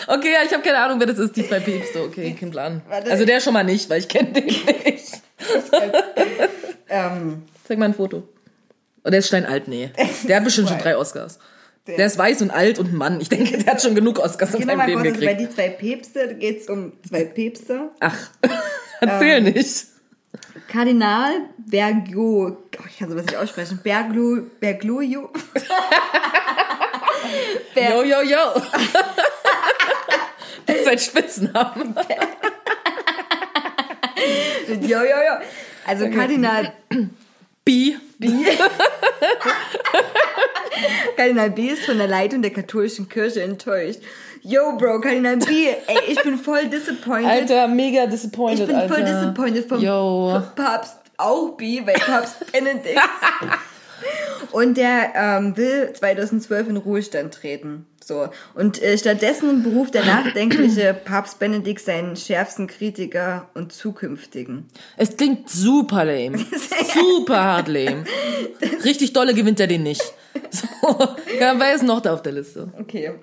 Okay, ja, ich habe keine Ahnung, wer das ist, die zwei Päpste. Okay, kein Plan. Also der schon mal nicht, weil ich kenne den nicht. Ähm, Zeig mal ein Foto. Und der ist steinalt, nee. Der hat bestimmt schon drei Oscars. Der ist weiß und alt und ein Mann. Ich denke, der hat schon genug Oscars in seinem Leben also bei gekriegt. die zwei Päpste geht es um zwei Päpste. Ach, erzähl Ähm. nicht. Kardinal Bergio, oh, ich kann sowas nicht aussprechen, Berglu, Bergluju. Ber- Yo, yo, yo. Das ist ein Spitznamen. Jo, jo, jo. Also Kardinal, B. Kardinal B ist von der Leitung der katholischen Kirche enttäuscht. Yo, Bro, Kardinal B, ey, ich bin voll disappointed. Alter, mega disappointed, ich bin Alter. voll disappointed vom Yo. Papst auch B, weil Papst Benedikt. Und der ähm, will 2012 in Ruhestand treten. So. Und äh, stattdessen beruft der nachdenkliche Papst Benedikt seinen schärfsten Kritiker und zukünftigen. Es klingt super lame. Super hart lame. Richtig dolle gewinnt er den nicht. So, ja, wer ist noch da auf der Liste? Okay.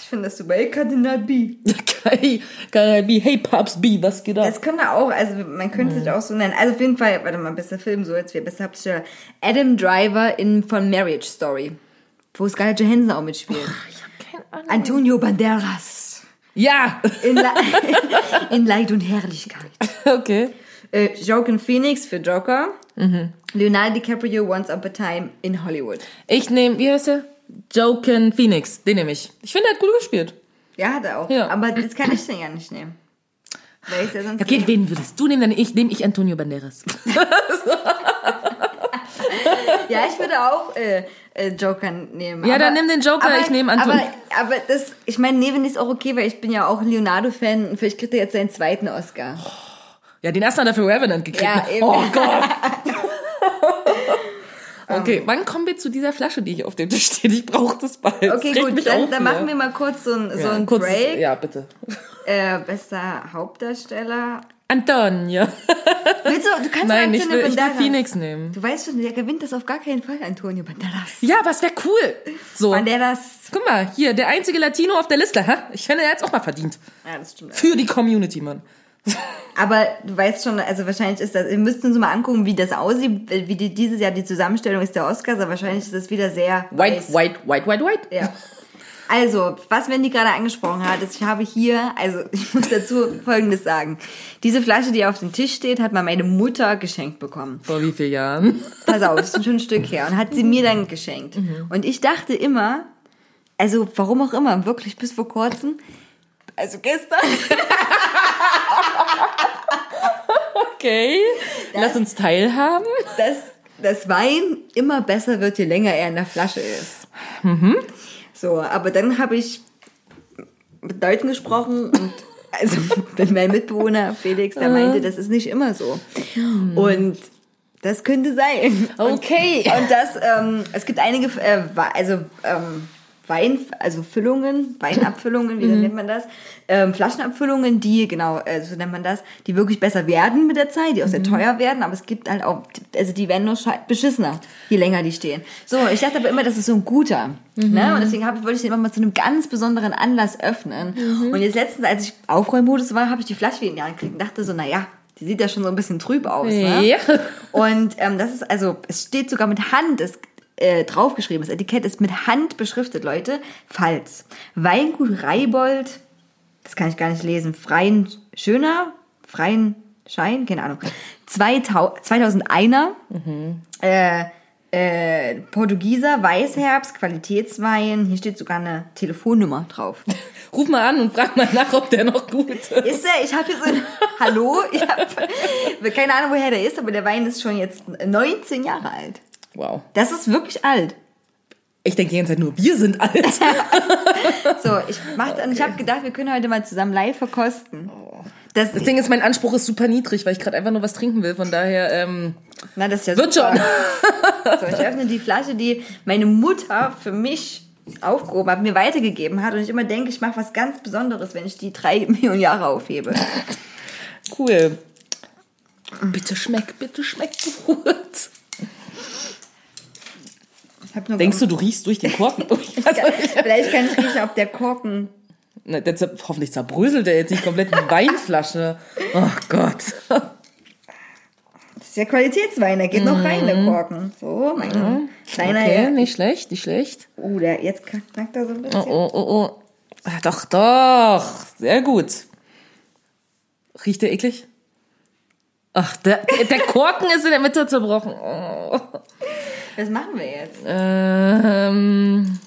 Ich finde das super. Hey, Kardinal B. Hey, Karl B. Hey, Papst B, was geht ab? Das wir auch, also man könnte sich auch so nennen. Also auf jeden Fall, warte mal, bester Film, so jetzt wir bester Hauptdarsteller. Adam Driver in von Marriage Story. Wo Scarlett Johansson auch mitspielt. Ich hab keine Ahnung. Antonio Banderas. Ja, In, Le in Leid und Herrlichkeit. okay. Äh, Joaquin Phoenix für Joker. Leonardo DiCaprio Once Upon a Time in Hollywood. Ich nehme, wie heißt der? Joken Phoenix, den nehme ich. Ich finde, er hat gut gespielt. Ja, hat er auch. Ja. Aber das kann ich den ja nicht nehmen. Weil ich ja sonst Okay, wen würdest du nehmen? Dann ich nehme ich Antonio Banderas. Ja, ich würde auch äh, äh, Joker nehmen. Ja, dann nimm den Joker, ich nehme Anton- Aber, aber das, ich meine, Neven ist auch okay, weil ich bin ja auch Leonardo-Fan und vielleicht kriegt er jetzt seinen zweiten Oscar. Ja, den ersten hat er für Revenant gekriegt. Ja, eben. Oh Gott. Okay, wann kommen wir zu dieser Flasche, die hier auf dem Tisch steht? Ich brauche das bald. Okay, Das gut, dann, dann machen wir mal kurz so ein, so ja, ein kurzes- Break. Ja, bitte. Äh, bester Hauptdarsteller. Antonia. Willst du, du kannst Nein, ich Antonio will, ich will Banderas. Phoenix nehmen. Du weißt schon, der gewinnt das auf gar keinen Fall, Antonio Banderas. Ja, aber es wäre cool. So. Banderas. Guck mal, hier, der einzige Latino auf der Liste, hä? Ich finde, er hat's auch mal verdient. Ja, das stimmt. Für die Community, Mann. Aber du weißt schon, also wahrscheinlich ist das, wir müssten uns mal angucken, wie das aussieht, wie die, dieses Jahr die Zusammenstellung ist der Oscars, aber wahrscheinlich ist das wieder sehr White, weiß. white, white, white, white. Ja. Also, was Wendy gerade angesprochen hat, ist, ich habe hier, also ich muss dazu Folgendes sagen. Diese Flasche, die auf dem Tisch steht, hat mal meine Mutter geschenkt bekommen. Vor wie vielen Jahren? Pass auf, das ist schon ein Stück her. Und hat sie mir dann geschenkt. Und ich dachte immer, also warum auch immer, wirklich bis vor kurzem, also gestern, Okay. Lass uns teilhaben. dass das Wein immer besser wird, je länger er in der Flasche ist. So, aber dann habe ich mit Leuten gesprochen und also mit meinem Mitbewohner Felix, der meinte, das ist nicht immer so. Und das könnte sein. Okay. Und, und das, ähm, es gibt einige, äh, also ähm, Wein, also Füllungen, Weinabfüllungen, wie nennt man das? Ähm, Flaschenabfüllungen, die, genau, äh, so nennt man das, die wirklich besser werden mit der Zeit, die auch sehr teuer werden, aber es gibt halt auch, also die werden nur beschissener, je länger die stehen. So, ich dachte aber immer, das ist so ein guter. Ne? Und deswegen hab, wollte ich den immer mal zu einem ganz besonderen Anlass öffnen. Und jetzt letztens, als ich Aufräummodus war, habe ich die Flasche wieder in die Hand gekriegt und dachte so, naja, die sieht ja schon so ein bisschen trüb aus. Ne? Ja. Und ähm, das ist also, es steht sogar mit Hand, es äh, draufgeschrieben, das Etikett ist mit Hand beschriftet, Leute. Pfalz. Weingut Reibold, das kann ich gar nicht lesen, Freien Schöner, Freien Schein, keine Ahnung. 2000, 2001er, äh, äh, Portugieser, Weißherbst, Qualitätswein, hier steht sogar eine Telefonnummer drauf. Ruf mal an und frag mal nach, ob der noch gut ist. Ist der? Ich habe hier so ein Hallo, ich habe keine Ahnung, woher der ist, aber der Wein ist schon jetzt 19 Jahre alt. Wow. Das ist wirklich alt. Ich denke die ganze Zeit nur, wir sind alt. So, ich mach dann, ich habe gedacht, wir können heute mal zusammen live verkosten. Das, Das Ding ist, mein Anspruch ist super niedrig, weil ich gerade einfach nur was trinken will. Von daher, ähm, na, das ist ja wird super. schon. So, ich öffne die Flasche, die meine Mutter für mich aufgehoben hat, mir weitergegeben hat und ich immer denke, ich mache was ganz Besonderes, wenn ich die drei Millionen Jahre aufhebe. Cool. Bitte schmeck, bitte schmeck gut. Denkst du, du riechst durch den Korken durch? Vielleicht kann ich riechen, ob der Korken. na, der zer hoffentlich zerbröselt der jetzt nicht komplett die Weinflasche. Oh Gott. Das ist ja Qualitätswein, der geht noch rein, der Korken. So, mein kleiner. Mhm. Okay, nicht schlecht, nicht schlecht. Oh, der jetzt knackt er so ein bisschen. Oh, oh, oh. Ah, doch, doch. Sehr gut. Riecht der eklig? Ach, der, der Korken ist in der Mitte zerbrochen. Oh. Was machen wir jetzt? Ähm,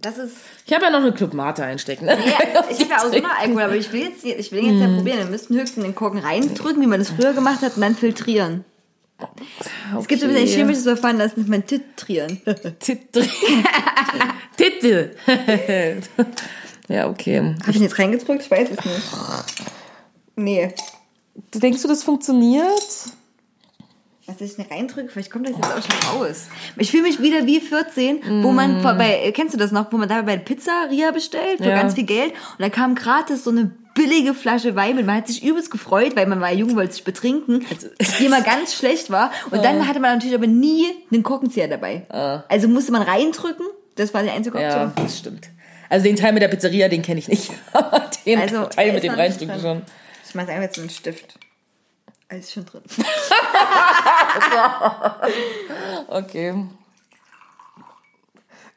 Das ist. ich habe ja noch eine Club Mate einstecken. Ne? Ja, ich habe ja auch so immer Alkohol, aber ich will jetzt, ich will jetzt ja probieren. Wir müssten höchstens den Korken reindrücken, wie man das früher gemacht hat, und dann filtrieren. Es gibt so ein chemisches Verfahren, das nennt man titrieren. Titel. Titel. ja, okay. Habe ich ihn jetzt reingedrückt? Ich weiß es nicht. Nee. Denkst du, das funktioniert? Was ich nicht reindrücke, vielleicht kommt das jetzt auch schon raus. Ich fühle mich wieder wie 14, wo man vor- bei, kennst du das noch, wo man da bei Pizzeria bestellt für Ja. ganz viel Geld und da kam gratis so eine billige Flasche Wein mit. Man hat sich übelst gefreut, weil man war jung, wollte sich betrinken, die immer ganz schlecht war. Und dann hatte man natürlich aber nie einen Korkenzieher dabei. Also musste man reindrücken, das war die einzige Ja, Option. das stimmt. Also den Teil mit der Pizzeria, den kenne ich nicht. Den Also, Teil mit dem drin. schon. Ich mach einfach jetzt einen Stift. Alles schon drin. Okay.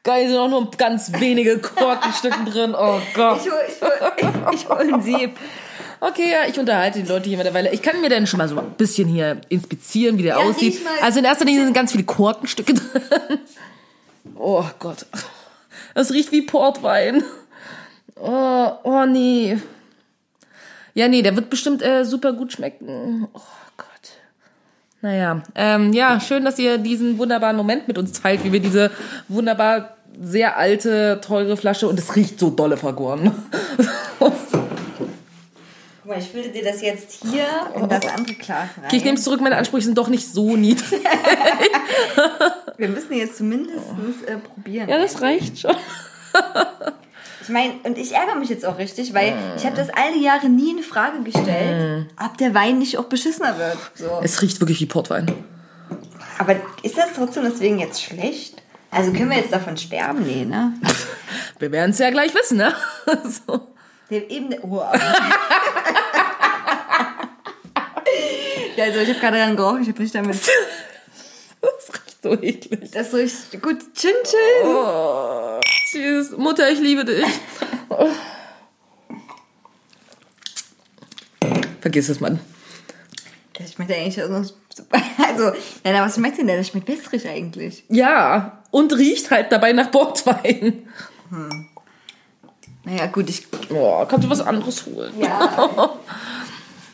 Geil, sind auch nur ganz wenige Korkenstücken drin. Oh Gott. Ich hol, ich hol, ich hol ein Sieb. Okay, ja, ich unterhalte die Leute hier mittlerweile. Ich kann mir dann schon mal so ein bisschen hier inspizieren, wie der Ja, aussieht. Also in erster Linie sind ganz viele Korkenstücke drin. Oh Gott. Es riecht wie Portwein. Oh, oh nee. Ja, nee, der wird bestimmt äh, super gut schmecken. Oh Gott. Naja, ähm, ja, schön, dass ihr diesen wunderbaren Moment mit uns teilt, wie wir diese wunderbar sehr alte, teure Flasche und es riecht so dolle vergoren. Guck mal, ich fülle dir das jetzt hier in das andere Glas rein. Okay, ich nehme es zurück, meine Ansprüche sind doch nicht so niedrig. Wir müssen jetzt zumindest äh, probieren. Ja, das reicht schon. Ich meine, und ich ärgere mich jetzt auch richtig, weil ich habe das all die Jahre nie in Frage gestellt, ob der Wein nicht auch beschissener wird. So. Es riecht wirklich wie Portwein. Aber ist das trotzdem deswegen jetzt schlecht? Also können wir jetzt davon sterben? Nee, ne? Wir werden es ja gleich wissen, ne? So. Der eben. Oh. ja, also ich habe gerade dran gerochen, ich habe nicht damit. Das riecht so eklig. Das riecht gut. Chin Chin. Oh, tschüss. Mutter, ich liebe dich. Vergiss es, Mann. Das schmeckt ja eigentlich auch so. Also, nein, aber was schmeckt denn der? Das schmeckt wässrig eigentlich. Ja, und riecht halt dabei nach Portwein. Naja, gut, ich. Oh, kannst du was anderes holen? Ja.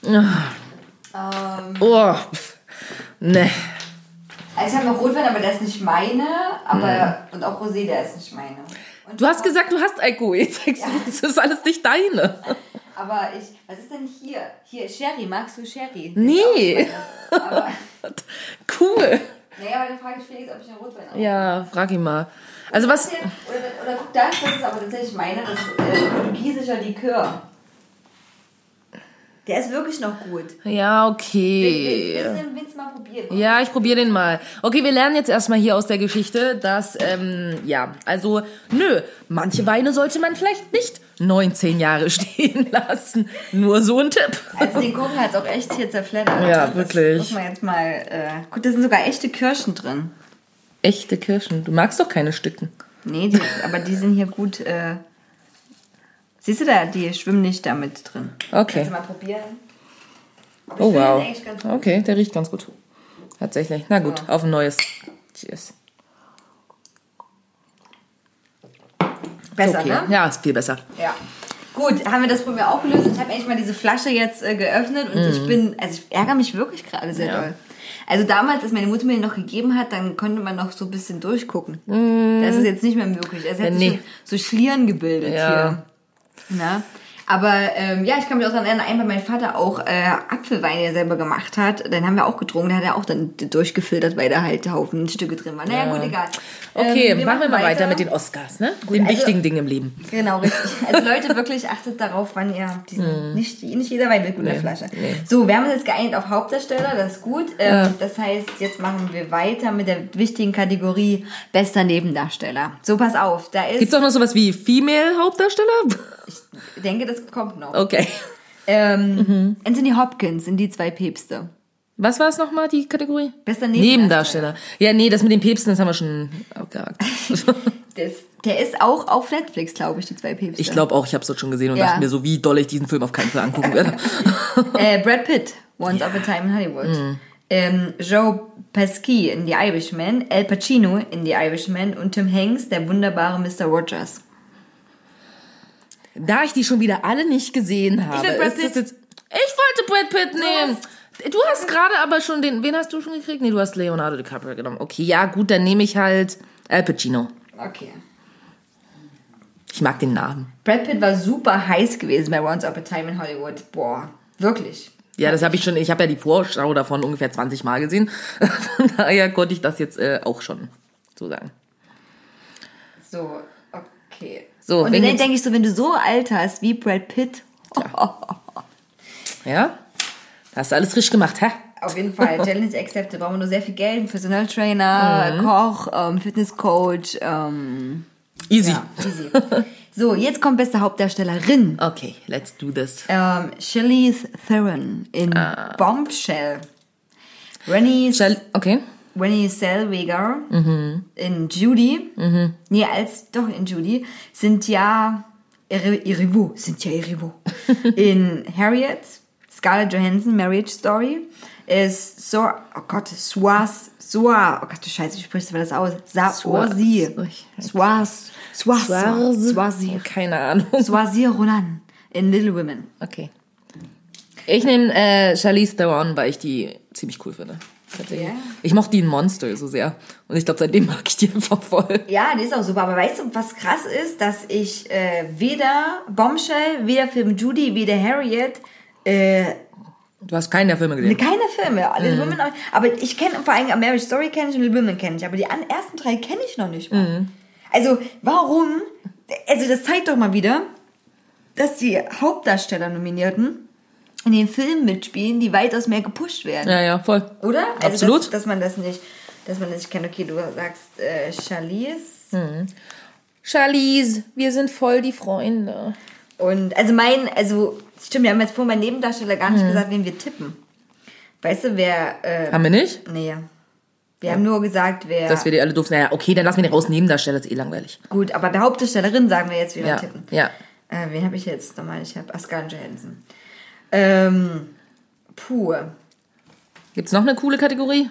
Oh, ne. Also ich habe noch Rotwein, aber der ist nicht meine. Aber und auch Rosé, der ist nicht meine. Und Du hast gesagt, du hast Alkohol. Jetzt sagst du, das ist alles nicht deine. Aber ich, was ist denn hier? Hier Sherry. Magst du Sherry? Nee. Aber, Cool. naja, aber dann frage ich Felix, ob ich einen Rotwein habe. Ja, frag ihn mal. Also was... Oder, oder guck das, das ist aber tatsächlich meine. Das ist äh, portugiesischer Likör. Der ist wirklich noch gut. Ja, Willst okay. du den Winz mal probieren? Ja, ich probiere den mal. Okay, wir lernen jetzt erstmal hier aus der Geschichte, dass, ähm, ja, also, nö, manche Weine sollte man vielleicht nicht 19 Jahre stehen lassen. Nur so ein Tipp. Also den Kuchen hat es auch echt hier zerfleddert. Ja, Das wirklich. Muss man jetzt mal. Äh, gut, da sind sogar echte Kirschen drin. Echte Kirschen. Du magst doch keine Stücken. Nee, die, aber die sind hier gut. Äh, siehst du da, die schwimmen nicht da mit drin. Okay. Kannst du mal probieren? Aber Oh, wow. eigentlich ganz gut. Okay, der riecht ganz gut. Tatsächlich. Na gut, auf ein neues. Cheers. Besser, Okay. ne? Ja, ist viel besser. Ja. Gut, haben wir das Problem auch gelöst. Ich habe endlich mal diese Flasche jetzt äh, geöffnet und ich bin, also ich ärgere mich wirklich gerade sehr Mhm. Ja. doll. Also damals, als meine Mutter mir den noch gegeben hat, dann konnte man noch so ein bisschen durchgucken. Das ist jetzt nicht mehr möglich. Es hat Mhm. Nee. sich so, so Schlieren gebildet Ja. hier. Na? Aber ähm, ja, ich kann mich auch daran erinnern, einmal mein Vater auch äh, Apfelwein ja selber gemacht hat. Den haben wir auch getrunken. Den hat er auch dann durchgefiltert, weil da halt Haufen Stücke drin waren. Naja, gut, egal. Okay, Ähm, machen wir mal weiter mit den Oscars, ne? den also- wichtigen Dingen im Leben. Genau, richtig. Also Leute, wirklich achtet darauf, wann ihr diesen, nicht, nicht jeder Wein wird gut in der Flasche. Nee. So, wir haben uns jetzt geeinigt auf Hauptdarsteller, das ist gut. Ähm, Das heißt, jetzt machen wir weiter mit der wichtigen Kategorie bester Nebendarsteller. So, pass auf, da ist, Gibt's auch noch sowas wie Female Hauptdarsteller? ich denke, das kommt noch. Okay. Ähm, Anthony Hopkins sind die zwei Päpste. Was war es nochmal, die Kategorie? Bester Nebendarsteller. Ja, nee, das mit den Päpsten, das haben wir schon abgehakt. Das, der ist auch auf Netflix, glaube ich, die zwei Päpste. Ich glaube auch, ich habe es dort schon gesehen und Ja. dachte mir so, wie doll ich diesen Film auf keinen Fall angucken werde. Äh, Brad Pitt, Once Upon a Time in Hollywood. Mhm. Ähm, Joe Pesci in The Irishman, Al Pacino in The Irishman und Tim Hanks, der wunderbare Mr. Rogers. Da ich die schon wieder alle nicht gesehen habe, will Brad ist das jetzt. Ich wollte Brad Pitt nehmen. Du hast gerade aber schon den. Wen hast du schon gekriegt? Nee, du hast Leonardo DiCaprio genommen. Okay, ja, gut, dann nehme ich halt Al Pacino. Okay. Ich mag den Namen. Brad Pitt war super heiß gewesen bei Once Upon a Time in Hollywood. Boah, wirklich. Ja, das habe ich schon. Ich habe ja die Vorschau davon ungefähr 20 Mal gesehen. Von daher konnte ich das jetzt äh, auch schon so sagen. So, okay. So, und dann denke ich so, wenn du so alt hast wie Brad Pitt, Ja? Hast du alles richtig gemacht, hä? auf jeden Fall, Challenge accepted. Brauchen wir nur sehr viel Geld, Personal Trainer, Mhm. Koch, ähm, Fitnesscoach, ähm, Easy. ja, easy. So, jetzt kommt beste Hauptdarstellerin. Okay, let's do this. Ähm, Charlize Theron in Bombshell. Rennie, Shall, okay. Rennie Zellweger in Judy, nee, als, doch in Judy, sind ja Rivaux, sind ja Rivaux. in Harriet, Scarlett Johansson, Marriage Story, ist so, oh Gott, Swaz, Swaz, oh Gott, du Scheiße, wie sprichst du das aus? Swazi. Swaz, Swaz, Swazi. Keine Ahnung. Swazi Ronan in Little Women. Okay. Ich nehme äh, Charlize Theron, weil ich die ziemlich cool finde. Tatsächlich. Ja. Ich mochte die in Monster so sehr. Und ich glaube, seitdem mag ich die einfach voll. Ja, die ist auch super. Aber weißt du, was krass ist, dass ich äh, weder Bombshell, weder Film Judy, weder Harriet, äh, Du hast keinen der Filme gesehen. keine Filme. Little Women, auch- aber ich kenne vor allem Marriage Story kenne ich und Little Women kenne ich, aber die ersten drei kenne ich noch nicht mal. Also warum? Also das zeigt doch mal wieder, dass die Hauptdarsteller-Nominierten in den Filmen mitspielen, die weitaus mehr gepusht werden. Ja, ja, voll. Oder? Also Absolut. Dass, dass man das nicht, dass man das nicht kennt. Okay, du sagst äh, Charlize. Charlize, wir sind voll die Freunde. Und also mein, also stimmt, wir haben jetzt vorhin bei Nebendarsteller gar nicht Hm. gesagt, wen wir tippen. Weißt du, wer, äh, Haben wir nicht? nee. Wir haben nur gesagt, wer, Dass wir die alle durften. Naja, okay, dann lassen wir den raus. Nebendarsteller ist eh langweilig. gut, aber bei Hauptdarstellerin sagen wir jetzt, wie wir Ja, tippen. ja. Äh, wen habe ich jetzt nochmal? Ich habe Scarlett Johansson. Ähm, puh. Gibt's noch eine coole Kategorie?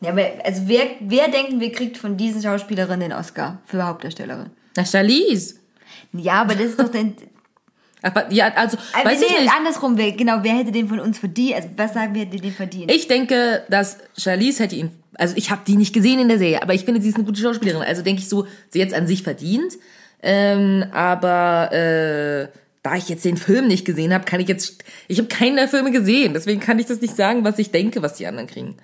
Ja, aber, also wer, wer denken wir kriegt von diesen Schauspielerinnen den Oscar für Hauptdarstellerin? Na, Charlize. Ja, aber das ist doch dein, Aber, ja, also, Also, weiß ich nee, nicht. andersrum, wer, genau, wer hätte den von uns verdient? Also, was sagen wir, hätte den verdient? Ich denke, dass Charlize hätte ihn, also ich habe die nicht gesehen in der Serie, aber ich finde, sie ist eine gute Schauspielerin. Also denke ich so, sie jetzt an sich verdient. Ähm, aber äh, da ich jetzt den Film nicht gesehen habe, kann ich jetzt, ich habe keinen der Filme gesehen, deswegen kann ich das nicht sagen, was ich denke, was die anderen kriegen.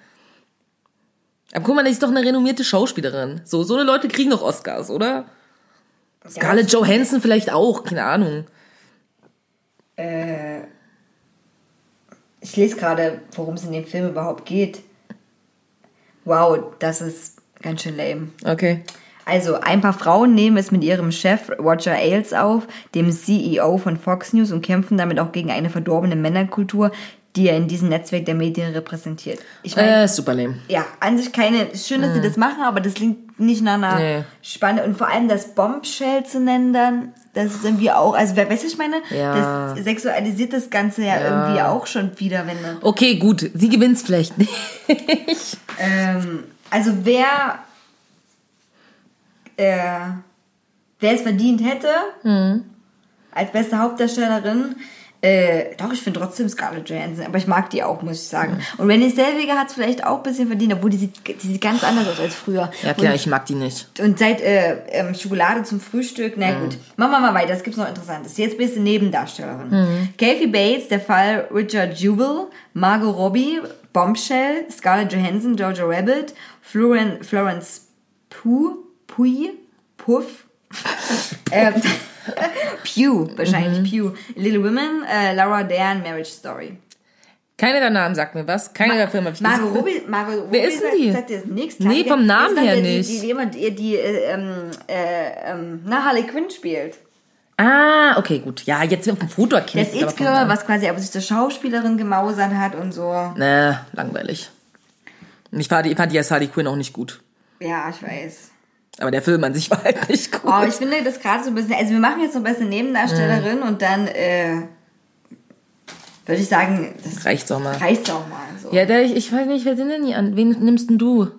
Aber guck mal, das ist doch eine renommierte Schauspielerin. So, so eine Leute kriegen doch Oscars, oder? Scarlett Johansson vielleicht auch, keine Ahnung. Ich lese gerade, worum es in dem Film überhaupt geht. Wow, das ist ganz schön lame. Okay. Also, ein paar Frauen nehmen es mit ihrem Chef Roger Ailes auf, dem CEO von Fox News, und kämpfen damit auch gegen eine verdorbene Männerkultur, die er in diesem Netzwerk der Medien repräsentiert. Ich meine, Äh, super lame. ja, an sich keine, schön, dass sie das machen, aber das klingt nicht nach einer Nee. Spanne. Und vor allem das Bombshell zu nennen dann, das ist irgendwie auch, also wer weißt du, ich meine, Ja. das sexualisiert das Ganze ja, irgendwie auch schon wieder, wenn du, Okay, gut, sie gewinnt's vielleicht nicht. ähm, also wer, äh, wer es verdient hätte, als beste Hauptdarstellerin, Äh, doch, ich finde trotzdem Scarlett Johansson, aber ich mag die auch, muss ich sagen. Und Renée Zellweger hat es vielleicht auch ein bisschen verdient, obwohl die sieht, die sieht ganz anders aus als früher. Ja klar, Und ich mag die nicht. und seit äh, ähm, Schokolade zum Frühstück, na gut. Machen wir mal weiter, es gibt noch Interessantes. Jetzt bist du Nebendarstellerin. Kathy Bates, der Fall Richard Jewell, Margot Robbie, Bombshell, Scarlett Johansson, Jojo Rabbit, Floren, Florence Pugh, Pugh, Puff, ähm, Pugh, wahrscheinlich Pugh, Little Women, äh, Laura Dern, Marriage Story. Keiner der Namen sagt mir was. Keiner der Filme. ich Margot. Robbie, Margot Robbie Wer ist denn die? Sagt, sagt nichts? Nee, vom Namen her nicht. Die, die, jemand, die, die äh, ähm, äh, ähm, na, Harley Quinn spielt. Ah, okay, gut. Ja, jetzt auf dem Foto erkenne Das It-Girl, Namen. was quasi aber sich zur Schauspielerin gemausert hat und so. Nee, langweilig. Und Ich fand ich fand die als Harley Quinn auch nicht gut. Ja, ich weiß. Aber der Film an sich war halt nicht gut. Oh, ich finde das gerade so ein bisschen, also wir machen jetzt so ein bisschen Nebendarstellerin und dann, äh, würde ich sagen, das Reicht's auch mal. reicht auch mal. So. Ja, der, ich, ich weiß nicht, wer sind denn die an? Wen nimmst denn du?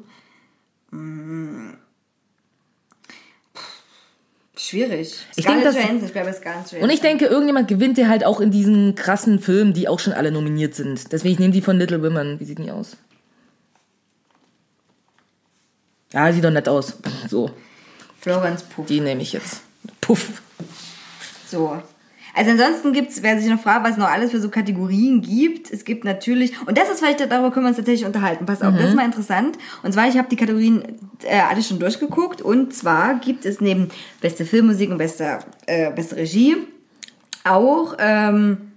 Schwierig. Ich Scarlett denk, das- Johansson, ich bei Scarlett Johansson. Und ich denke, irgendjemand gewinnt der halt auch in diesen krassen Filmen, die auch schon alle nominiert sind. Deswegen ich nehme die von Little Women. Wie sieht die aus? Ja, sieht doch nett aus. So, Florence Puff. die nehme ich jetzt. Puff. So. Also ansonsten gibt's, wer sich noch fragt, was es noch alles für so Kategorien gibt, es gibt natürlich, und das ist vielleicht, darüber können wir uns tatsächlich unterhalten. Pass auf, das ist mal interessant. Und zwar, ich habe die Kategorien äh, alle schon durchgeguckt. Und zwar gibt es neben beste Filmmusik und beste, äh, beste Regie auch, ähm,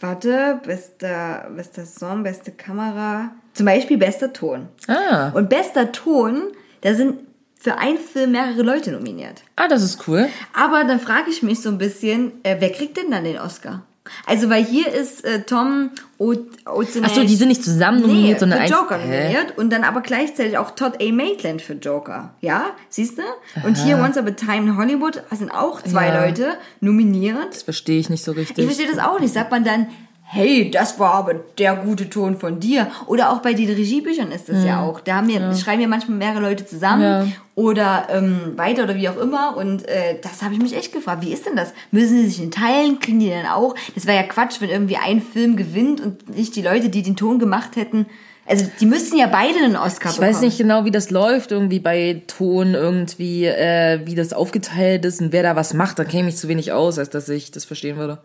warte, bester, bester Song, beste Kamera, zum Beispiel bester Ton. Ah, Und bester Ton, da sind für einen Film mehrere Leute nominiert. ah, das ist cool. Aber dann frage ich mich so ein bisschen, äh, wer kriegt denn dann den Oscar? Also, weil hier ist äh, Tom Ozenek... Achso, die sind nicht zusammen nominiert, nee, sondern für Joker nominiert und dann aber gleichzeitig auch Todd A. Maitland für Joker. Ja, siehst du? Und hier Once Upon a Time in Hollywood sind auch zwei Ja. Leute nominiert. Das verstehe ich nicht so richtig. Ich verstehe das auch nicht. Sagt man dann, hey, das war aber der gute Ton von dir. Oder auch bei den Regiebüchern ist das ja auch. Da haben wir, schreiben ja manchmal mehrere Leute zusammen Ja. oder ähm, weiter oder wie auch immer. Und äh, das habe ich mich echt gefragt. Wie ist denn das? Müssen sie sich in teilen? Kriegen die denn auch? Das wäre ja Quatsch, wenn irgendwie ein Film gewinnt und nicht die Leute, die den Ton gemacht hätten. Also die müssten ja beide einen Oscar Ich bekommen. weiß nicht genau, wie das läuft, irgendwie bei Ton, irgendwie, äh, wie das aufgeteilt ist und wer da was macht. Da käme ich zu wenig aus, als dass ich das verstehen würde.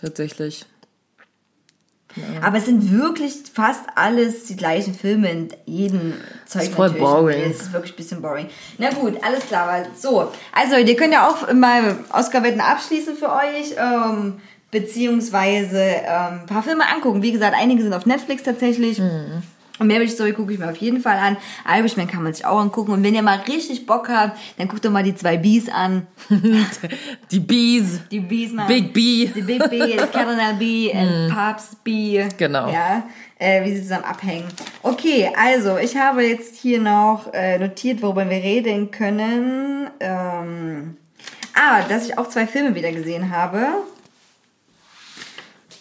Tatsächlich. Aber es sind wirklich fast alles die gleichen Filme in jedem Zeug. ist voll natürlich. boring. Es ist wirklich ein bisschen boring. Na gut, alles klar. aber So, also ihr könnt ja auch mal Oscar-Wetten abschließen für euch. Ähm, beziehungsweise ähm, ein paar Filme angucken. Wie gesagt, einige sind auf Netflix tatsächlich. Mhm. Und Marriage Story gucke ich mir auf jeden Fall an. Irishman kann man sich auch angucken. Und wenn ihr mal richtig Bock habt, dann guckt doch mal die zwei Bees an. Die Bees. Die Bees mal. Big B. Die Big B, Colonel B und Papst B. Genau. Ja, äh, wie sie zusammen abhängen. Okay, also ich habe jetzt hier noch äh, notiert, worüber wir reden können. Ähm, ah, dass ich auch zwei Filme wieder gesehen habe.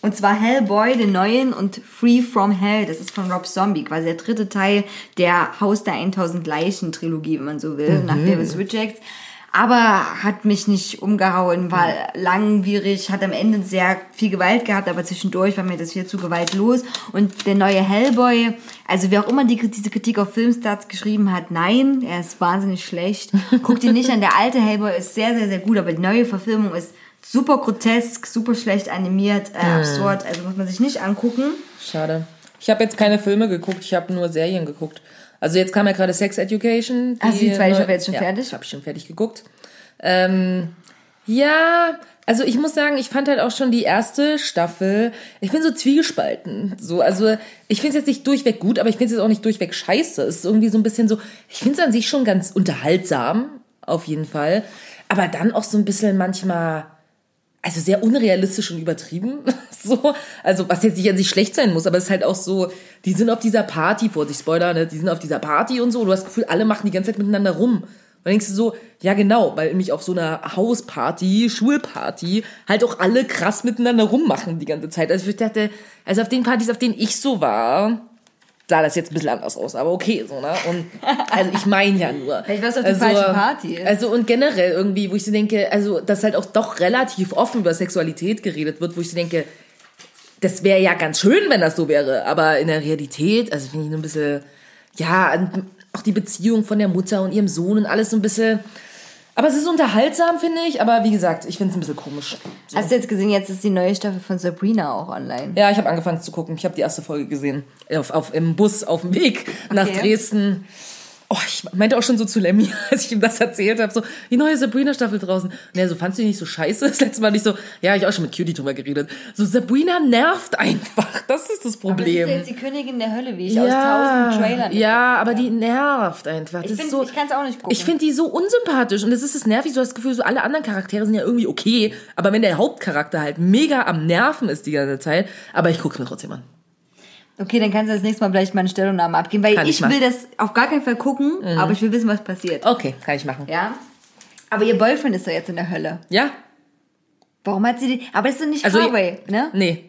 Und zwar Hellboy, den neuen, und Free From Hell, das ist von Rob Zombie, quasi der dritte Teil der Haus der 1000 Leichen Trilogie, wenn man so will, nach Davis Rejects. Aber hat mich nicht umgehauen, war langwierig, hat am Ende sehr viel Gewalt gehabt, aber zwischendurch war mir das hier zu gewaltlos. Und der neue Hellboy, also wer auch immer die, diese Kritik auf Filmstarts geschrieben hat, nein, er ist wahnsinnig schlecht. Guckt ihn nicht an, der alte Hellboy ist sehr, sehr, sehr gut, aber die neue Verfilmung ist super grotesk, super schlecht animiert, äh, absurd, also muss man sich nicht angucken. Schade. Ich habe jetzt keine Filme geguckt, ich habe nur Serien geguckt. Also jetzt kam ja gerade Sex Education. Hast du die zweite neu- Staffel jetzt schon ja, fertig? habe ich schon fertig geguckt. Ähm, ja, also ich muss sagen, ich fand halt auch schon die erste Staffel, ich bin so zwiegespalten. So, also ich finde es jetzt nicht durchweg gut, aber ich finde es jetzt auch nicht durchweg scheiße. Es ist irgendwie so ein bisschen so, ich finde es an sich schon ganz unterhaltsam, auf jeden Fall. Aber dann auch so ein bisschen manchmal also sehr unrealistisch und übertrieben. so, also was jetzt nicht an sich schlecht sein muss, aber es ist halt auch so, die sind auf dieser Party, Vorsicht, Spoiler, ne? die sind auf dieser Party und so, du hast das Gefühl, alle machen die ganze Zeit miteinander rum. Und dann denkst du so, ja genau, weil nämlich auf so einer Hausparty, Schulparty, halt auch alle krass miteinander rummachen die ganze Zeit. Also ich dachte, also auf den Partys, auf denen ich so war, sah das jetzt ein bisschen anders aus, aber okay, so, ne? Und also ich meine ja nur. Vielleicht warst du auf der falschen Party. Also und generell irgendwie, wo ich so denke, also dass halt auch doch relativ offen über Sexualität geredet wird, wo ich so denke, das wäre ja ganz schön, wenn das so wäre, aber in der Realität, also finde ich nur ein bisschen, ja, auch die Beziehung von der Mutter und ihrem Sohn und alles so ein bisschen. Aber es ist unterhaltsam, finde ich. Aber wie gesagt, ich finde es ein bisschen komisch. So. Hast du jetzt gesehen, jetzt ist die neue Staffel von Sabrina auch online? Ja, ich habe angefangen zu gucken. Ich habe die erste Folge gesehen. Auf, auf, Im Bus auf dem Weg nach Okay. Dresden. Oh, ich meinte auch schon so zu Lemmy, als ich ihm das erzählt habe, so, die neue Sabrina-Staffel draußen. Und er so, fandst du die nicht so scheiße? Das letzte Mal nicht so, ja, ich auch schon mit Cutie drüber geredet. So, Sabrina nervt einfach. Das ist das Aber das ist Problem. jetzt die Königin der Hölle, wie ich aus tausend Trailern ja, aber die nervt einfach. Das Ich, find- so, ich kann es auch nicht gucken. ich finde die so unsympathisch und das ist das nervig. So das Gefühl, so alle anderen Charaktere sind ja irgendwie okay, aber wenn der Hauptcharakter halt mega am Nerven ist die ganze Zeit, aber ich gucke mir trotzdem an. Okay, dann kannst du das nächste Mal vielleicht mal eine Stellungnahme abgeben, weil Kann ich ich. Mhm. will das auf gar keinen Fall gucken, aber ich will wissen, was passiert. Okay, kann ich machen. Ja? Aber ihr Boyfriend ist doch jetzt in der Hölle. Ja? Warum hat sie die? Aber das ist nicht Also- Harvey, ne? Nee.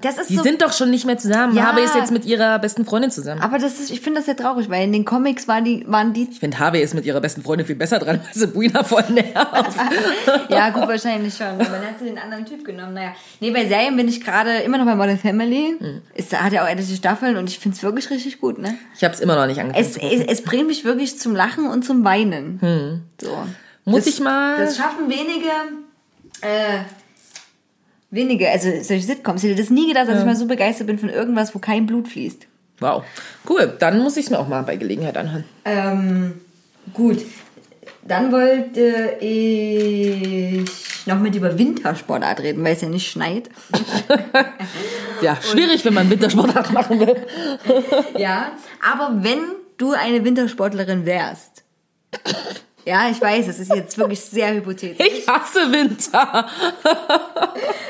Das ist Die so. sind doch schon nicht mehr zusammen. Ja. Harvey ist jetzt mit ihrer besten Freundin zusammen. aber das ist, ich finde das sehr traurig, weil in den Comics waren die, waren die, Ich finde, Harvey ist mit ihrer besten Freundin viel besser dran, weil Sabrina voll nervt. ja gut, wahrscheinlich schon. Aber dann hat sie den anderen Typ genommen. Naja. Nee, bei Serien bin ich gerade immer noch bei Modern Family. Mhm. Ist, hat ja auch etliche Staffeln und ich finde es wirklich richtig gut, ne? Ich habe es immer noch nicht angefangen Es, es, es bringt mich wirklich zum Lachen und zum Weinen. So. Hm. Muss das, ich mal- Das schaffen wenige, äh, wenige, also solche Sitcoms. Ich hätte das nie gedacht, dass ich mal so begeistert bin von irgendwas, wo kein Blut fließt. Wow. Cool, dann muss ich es mir auch mal bei Gelegenheit anhören. Ähm, gut. Dann wollte ich noch mit über Wintersportart reden, weil es ja nicht schneit. Ja, schwierig, wenn man Wintersportart machen will. Ja, aber wenn du eine Wintersportlerin wärst. Ja, ich weiß, es ist jetzt wirklich sehr hypothetisch. Ich hasse Winter.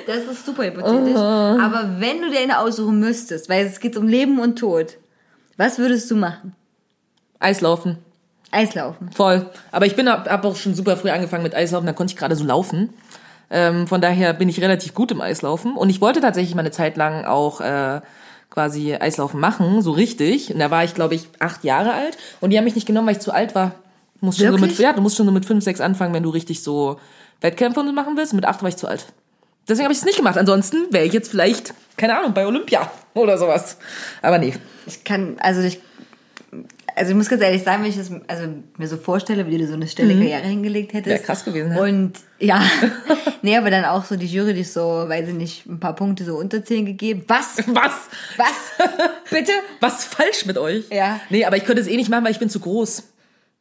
Das ist super hypothetisch. Aber wenn du dir eine aussuchen müsstest, weil es geht um Leben und Tod, was würdest du machen? Eislaufen. Eislaufen. Voll. Aber ich bin hab, hab auch schon super früh angefangen mit Eislaufen, da konnte ich gerade so laufen. Ähm, von daher bin ich relativ gut im Eislaufen. Und ich wollte tatsächlich mal eine Zeit lang auch äh, quasi Eislaufen machen, so richtig. Und da war ich, glaube ich, acht Jahre alt. Und die haben mich nicht genommen, weil ich zu alt war. Du musst schon so mit, ja, du musst schon so mit fünf, sechs anfangen, wenn du richtig so Wettkämpfe machen willst. Mit acht war ich zu alt. Deswegen habe ich es nicht gemacht. Ansonsten wäre ich jetzt vielleicht, keine Ahnung, bei Olympia oder sowas. Aber nee. Ich kann, also ich, also ich muss ganz ehrlich sagen, wenn ich das also mir so vorstelle, wie du so eine Stelle Karriere hingelegt hättest. Wär krass gewesen, ja. Und ja, nee, aber dann auch so die Jury, die so, weiß ich nicht, ein paar Punkte so unter 10 gegeben. Was? Was? Was? Bitte? Was falsch mit euch? Ja. Nee, aber ich könnte es eh nicht machen, weil ich bin zu groß.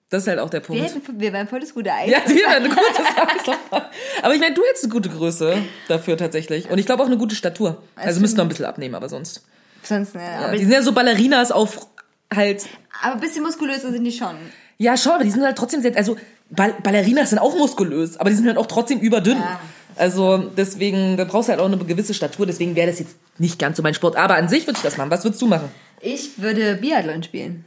Das ist halt auch der Punkt. Wir, hätten, wir wären voll das gute Eis. Ja, die wäre eine gute Sache. Aber ich meine, du hättest eine gute Größe dafür tatsächlich. Und ich glaube auch eine gute Statur. Also müssten noch ein bisschen abnehmen, aber sonst. Sonst, ne, Ja, aber, die sind ja so Ballerinas auf halt. aber ein bisschen muskulöser sind die schon. Ja, schon, aber die sind halt trotzdem sehr. Also Ball Ballerinas sind auch muskulös, aber die sind halt auch trotzdem überdünn. Ja. Also deswegen, da brauchst du halt auch eine gewisse Statur, deswegen wäre das jetzt nicht ganz so mein Sport. Aber an sich würde ich das machen. Was würdest du machen? Ich würde Biathlon spielen.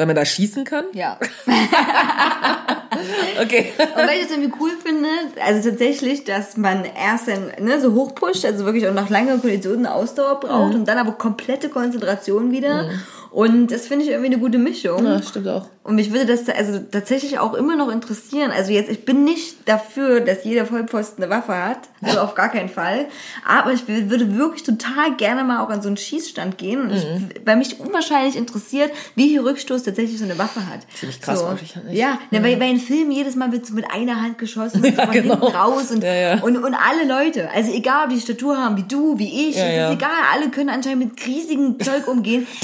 Weil man da schießen kann? Ja. Okay. Und weil ich das irgendwie cool finde, also tatsächlich, dass man erst dann ne, so hochpusht, also wirklich auch nach langer Konditionen Ausdauer braucht und dann aber komplette Konzentration wieder. Und das finde ich irgendwie eine gute Mischung. Ja, stimmt auch. Und mich würde das also tatsächlich auch immer noch interessieren. Also jetzt, ich bin nicht dafür, dass jeder Vollpfosten eine Waffe hat. Also auf gar keinen Fall. Aber ich würde wirklich total gerne mal auch an so einen Schießstand gehen. Und ich, weil mich unwahrscheinlich interessiert, wie viel Rückstoß tatsächlich so eine Waffe hat. Ziemlich krass, so. wirklich? Ja, ne, weil bei den Filmen jedes Mal wird so mit einer Hand geschossen, und so von genau. hinten raus und, Ja, ja. und, und alle Leute, also egal ob die Statur haben, wie du, wie ich, Ja, es ja. ist egal, alle können anscheinend mit riesigem Zeug umgehen.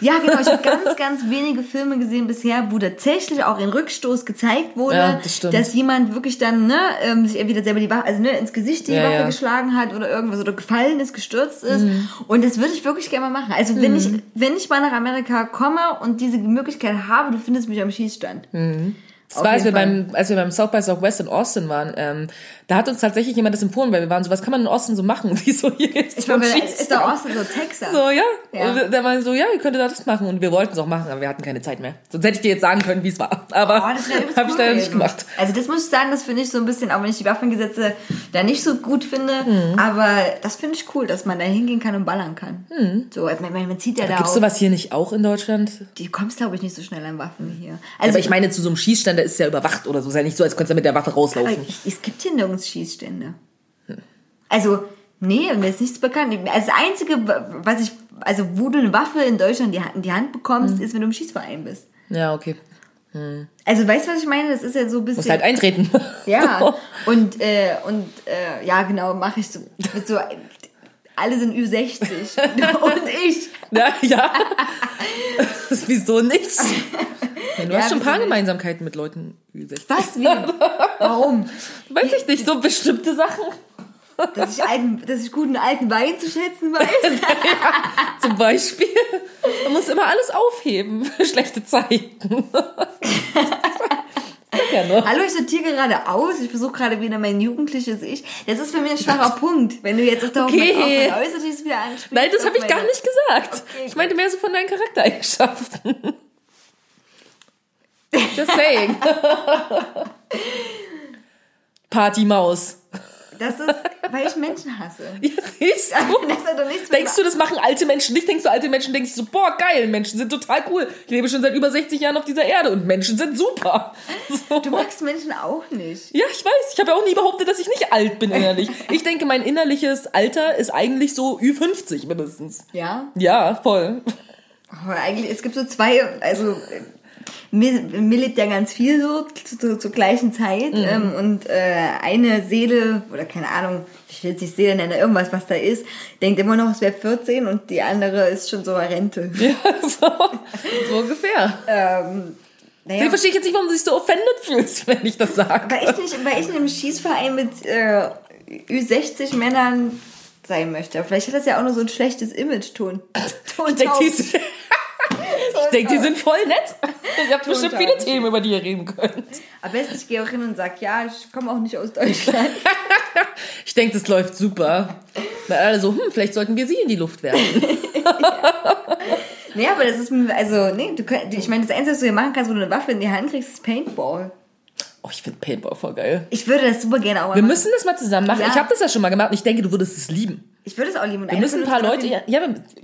Ja, genau. Ich habe ganz, ganz wenige Filme gesehen bisher, wo tatsächlich auch ein Rückstoß gezeigt wurde, Ja, das dass jemand wirklich dann ne, ähm, sich entweder selber die Waffe, also ne, ins Gesicht die Ja, Waffe ja. geschlagen hat oder irgendwas oder gefallen ist, gestürzt ist. Mhm. Und das würde ich wirklich gerne mal machen. Also wenn ich wenn ich mal nach Amerika komme und diese Möglichkeit habe, du findest mich am Schießstand. Mhm. Das war, als wir, Fall. beim, als wir beim South by Southwest in Austin waren, ähm, da hat uns tatsächlich jemand das empfohlen, weil wir waren so, was kann man in Austin so machen? Und die so, hier gibt's Ich Schieß- ist doch Austin so Texas. So, ja. Ja. Und der war so, ja, ihr könntet das machen. Und wir wollten es auch machen, aber wir hatten keine Zeit mehr. Sonst hätte ich dir jetzt sagen können, wie es war. Aber Oh, habe ich leider nicht gemacht. Also das muss ich sagen, das finde ich so ein bisschen, auch wenn ich die Waffengesetze da nicht so gut finde, Mhm. aber das finde ich cool, dass man da hingehen kann und ballern kann. So, ich meine, man zieht ja da Gibt's auch, sowas hier nicht auch in Deutschland? die kommst glaube ich nicht so schnell an Waffen hier. Also, Also aber ich meine, zu so einem Schießstand, da ist ja überwacht oder so. Ist ja nicht so, als könntest du mit der Waffe aber rauslaufen. ich, es gibt hier nirgends Schießstände. Also, nee, mir ist nichts bekannt. Also das Einzige, was ich, also wo du eine Waffe in Deutschland in die Hand- bekommst, Mhm. ist, wenn du im Schießverein bist. Ja, okay. Also weißt du, was ich meine? Das ist ja so ein bisschen... Musst halt eintreten. Ja, und, äh, und äh, ja, genau, mache ich so mit so. Alle sind Ü60 und ich. ja, ja. Wieso nicht? Ja, du Ja, hast schon ein paar? Gemeinsamkeiten mit Leuten Ü60. Was? Wie? Warum? Weiß ich nicht, so bestimmte Sachen. Dass ich, alten, dass ich guten alten Wein zu schätzen weiß? Zum Beispiel. Man muss immer alles aufheben für schlechte Zeiten. ja, ne? Hallo, ich sortiere gerade aus. Ich versuche gerade wieder mein jugendliches Ich. Das ist für mich ein schwacher Punkt, wenn du jetzt auch Okay. auf mein Äußerliches wieder anspielst. Nein, das habe ich gar nicht gesagt. Okay, ich meinte mehr so von deinen Charaktereigenschaften. Just saying. Partymaus. Das ist, weil ich Menschen hasse. Ja, siehst du? Das hat doch nichts Denkst du, das machen alte Menschen nicht? Denkst du, alte Menschen denken sich so, boah, geil, Menschen sind total cool. Ich lebe schon seit über 60 Jahren auf dieser Erde und Menschen sind super. So. Du magst Menschen auch nicht. Ja, ich weiß. Ich habe ja auch nie behauptet, dass ich nicht alt bin innerlich. Ich denke, mein innerliches Alter ist eigentlich so Ü50 mindestens. Ja? Ja, voll. Aber eigentlich, es gibt so zwei, also mir, mir lebt ja ganz viel so zu, zu, zur gleichen Zeit Mhm. ähm, und äh, eine Seele oder keine Ahnung, ich will jetzt nicht Seele nennen, irgendwas, was da ist, denkt immer noch, es wäre 14 und die andere ist schon so Rente. Ja, so, so ungefähr. Ähm, naja, Ich verstehe jetzt nicht, warum du dich so offended fühlst, wenn ich das sage. weil ich nicht, weil ich in einem Schießverein mit äh, Ü60 Männern sein möchte. Vielleicht hat das ja auch nur so ein schlechtes Image, Ton. Ton Ich denke, die, sind- voll nett. Ich habe bestimmt viele. Themen, über die ihr reden könnt. Am besten, ich gehe auch hin und sage, ja, ich komme auch nicht aus Deutschland. Ich denke, das läuft super. Weil alle so, hm, vielleicht sollten wir sie in die Luft werfen. Nee, aber das ist, also, nee, du könnt, ich meine, das Einzige, was du hier machen kannst, wo du eine Waffe in die Hand kriegst, ist Paintball. Oh, ich finde Paintball voll geil. Ich würde das super gerne auch mal Wir machen. müssen das mal zusammen machen. Ja. Ich habe das ja schon mal gemacht und ich denke, du würdest es lieben. Ich würde es auch lieben. Und Wir müssen ein paar Leute, ja, ja,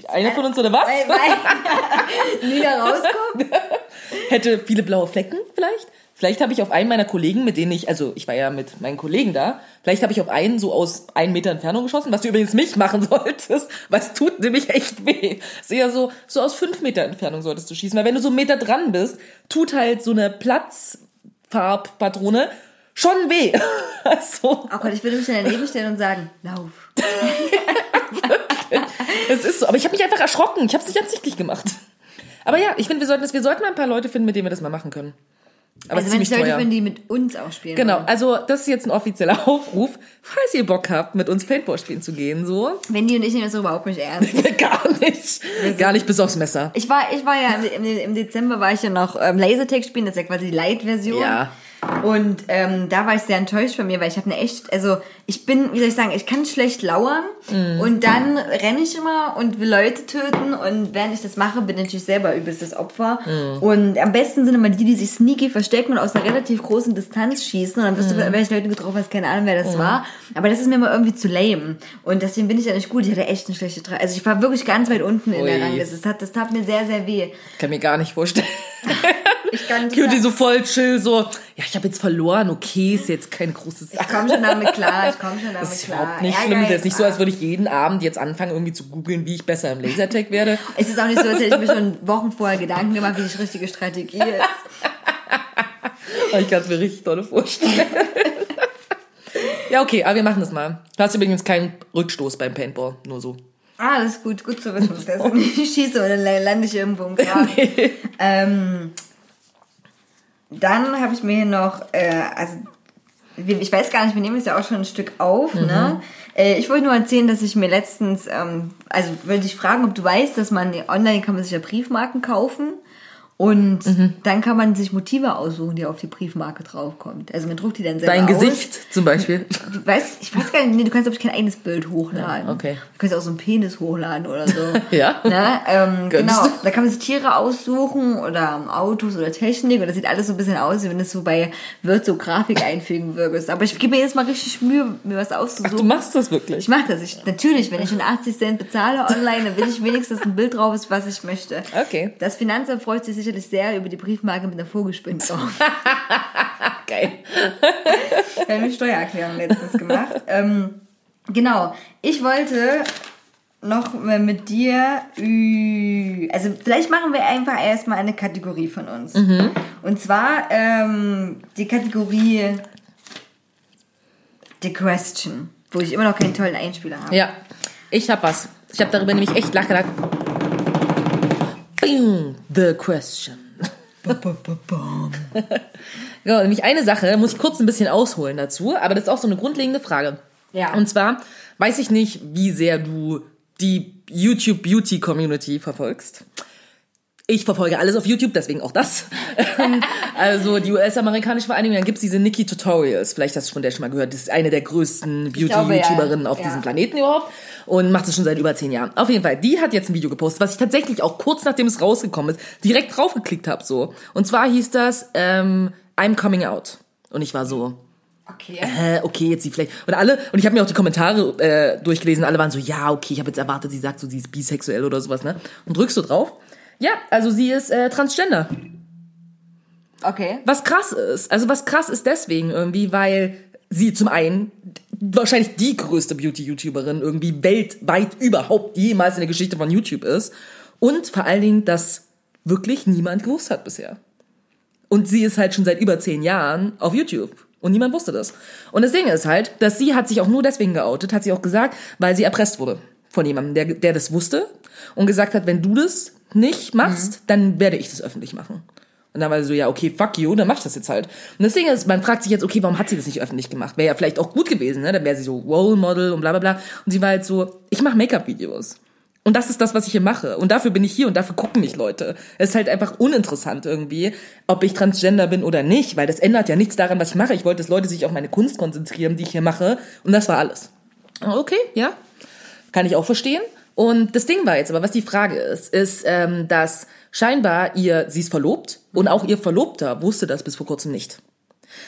einer von uns oder was? Weil, weil nie da rauskommt. Hätte viele blaue Flecken vielleicht. Vielleicht habe ich auf einen meiner Kollegen, mit denen ich, also ich war ja mit meinen Kollegen da, vielleicht habe ich auf einen so aus einem Meter Entfernung geschossen, was du übrigens nicht machen solltest, weil es tut nämlich echt weh. Ist eher so, so aus fünf Meter Entfernung solltest du schießen, weil wenn du so einen Meter dran bist, tut halt so eine Platzfarbpatrone schon weh. Also, Oh Gott, ich würde mich dann daneben stellen und sagen, lauf. es ist so. Aber ich habe mich einfach erschrocken. Ich habe es nicht absichtlich gemacht. Aber ja, ich finde, wir sollten wir sollten mal ein paar Leute finden, mit denen wir das mal machen können. Aber also wenn es Leute teuer. finden, die mit uns auch spielen Genau, wollen. also das ist jetzt ein offizieller Aufruf, falls ihr Bock habt, mit uns Paintball spielen zu gehen, so. Wendy und ich nehmen das überhaupt nicht ernst. Gar nicht. Gar nicht bis aufs Messer. Ich war, ich war ja im, im, im Dezember war ich ja noch ähm, Lasertag spielen, das ist ja quasi die Light-Version. Ja. Und ähm, da war ich sehr enttäuscht von mir, weil ich habe eine echt, also ich bin, wie soll ich sagen, ich kann schlecht lauern Mhm. und dann renne ich immer und will Leute töten und während ich das mache, bin ich natürlich selber übelstes Opfer. Mhm. Und am besten sind immer die, die sich sneaky verstecken und aus einer relativ großen Distanz schießen und dann Mhm. wirst du welche Leute getroffen hast, keine Ahnung, wer das war. Aber das ist mir immer irgendwie zu lame. Und deswegen bin ich ja nicht gut. Ich hatte echt eine schlechte Tra Also ich war wirklich ganz weit unten in der Ui. Rangliste. Das, hat, das tat mir sehr, sehr weh. Kann mir gar nicht vorstellen. Ich kann Cutie so voll chill, so, ja, ich habe jetzt verloren, okay, ist jetzt keine große Sache. Ich komme schon damit klar, ich komme schon damit Das ist klar. überhaupt nicht Ehrgeiz, schlimm. Es ist jetzt nicht so, als würde ich jeden Abend jetzt anfangen, irgendwie zu googeln, wie ich besser im Lasertag werde. Es ist auch nicht so, als hätte ich mir schon Wochen vorher Gedanken gemacht, wie die richtige Strategie ist. Ich kann es mir richtig toll vorstellen. ja, okay, aber wir machen das mal. Du hast übrigens keinen Rückstoß beim Paintball, nur so. Ah, das ist gut, gut zu wissen. Dass ich nicht schieße dann lande ich irgendwo im Graben. ähm, dann habe ich mir hier noch, äh, also ich weiß gar nicht, wir nehmen es ja auch schon ein Stück auf, ne? Äh, ich wollte nur erzählen, dass ich mir letztens, ähm, also würde ich fragen, ob du weißt, dass man online kann man sich ja Briefmarken kaufen Und Mhm. dann kann man sich Motive aussuchen, die auf die Briefmarke draufkommt. Also man druckt die dann selber Dein aus. Gesicht zum Beispiel. Du weißt, ich weiß gar nicht, nee, du kannst glaube ich kein eigenes Bild hochladen. Ja, okay. Du kannst auch so einen Penis hochladen oder so. Ja. Ne? Ähm, genau. du? Da kann man sich Tiere aussuchen oder Autos oder Technik und das sieht alles so ein bisschen aus, wie wenn es so bei Wirt so Grafik einfügen würdest. Aber ich gebe mir jetzt mal richtig Mühe, mir was auszusuchen. Du machst das wirklich. ich mache das. Ich, natürlich, wenn ich schon 80 Cent bezahle online, dann will ich wenigstens ein Bild drauf ist, was ich möchte. Okay. Das Finanzamt freut sich sicherlich sehr über die Briefmarke mit einer Vogelspinne drauf. Geil. Wir haben eine Steuererklärung letztens gemacht. ähm, genau. Ich wollte noch mit dir, also vielleicht machen wir einfach erstmal eine Kategorie von uns. Und zwar ähm, die Kategorie The Question, wo ich immer noch keinen tollen Einspieler habe. Ja, ich hab was. Ich habe darüber nämlich echt nachgedacht. The question. Genau, nämlich eine Sache, muss ich kurz ein bisschen ausholen dazu, aber das ist auch so eine grundlegende Frage. Ja. Und zwar weiß ich nicht, wie sehr du die YouTube Beauty Community verfolgst. Ich verfolge alles auf YouTube, deswegen auch das. also die US-amerikanische Vereinigung, dann gibt's diese Nikki Tutorials. Vielleicht hast du von der schon mal gehört. Das ist eine der größten glaube, ja. Beauty-YouTuberinnen auf Ja. diesem Planeten überhaupt und macht es schon seit über zehn Jahren. Auf jeden Fall, die hat jetzt ein Video gepostet, was ich tatsächlich auch kurz nachdem es rausgekommen ist, direkt draufgeklickt habe. So. Und zwar hieß das ähm, I'm Coming Out. Und ich war so, Okay. äh, okay, jetzt sie vielleicht. Und alle, und ich habe mir auch die Kommentare äh, durchgelesen, alle waren so, ja, okay, ich habe jetzt erwartet, sie sagt so, sie ist bisexuell oder sowas, ne? Und drückst du drauf? Ja, also sie ist äh, transgender. Okay. Was krass ist, also was krass ist deswegen irgendwie, weil sie zum einen wahrscheinlich die größte Beauty-YouTuberin irgendwie weltweit überhaupt jemals in der Geschichte von YouTube ist und vor allen Dingen, dass wirklich niemand gewusst hat bisher. Und sie ist halt schon seit über zehn Jahren auf YouTube. Und niemand wusste das. Und das Ding ist halt, dass sie hat sich auch nur deswegen geoutet, hat sie auch gesagt, weil sie erpresst wurde von jemandem, der, der das wusste und gesagt hat, wenn du das nicht machst, dann werde ich das öffentlich machen. Und dann war sie so, ja, okay, fuck you, dann mach ich das jetzt halt. Und das Ding ist, man fragt sich jetzt, okay, warum hat sie das nicht öffentlich gemacht? Wäre ja vielleicht auch gut gewesen, ne? Dann wäre sie so Role Model und bla bla bla. Und sie war halt so, ich mache Make-up-Videos. Und das ist das, was ich hier mache. Und dafür bin ich hier und dafür gucken mich Leute. Es ist halt einfach uninteressant irgendwie, ob ich Transgender bin oder nicht, weil das ändert ja nichts daran, was ich mache. Ich wollte, dass Leute sich auf meine Kunst konzentrieren, die ich hier mache. Und das war alles. Okay, ja. Kann ich auch verstehen. Und das Ding war jetzt aber, was die Frage ist, ist, ähm, dass scheinbar ihr, sie ist verlobt und auch ihr Verlobter wusste das bis vor kurzem nicht.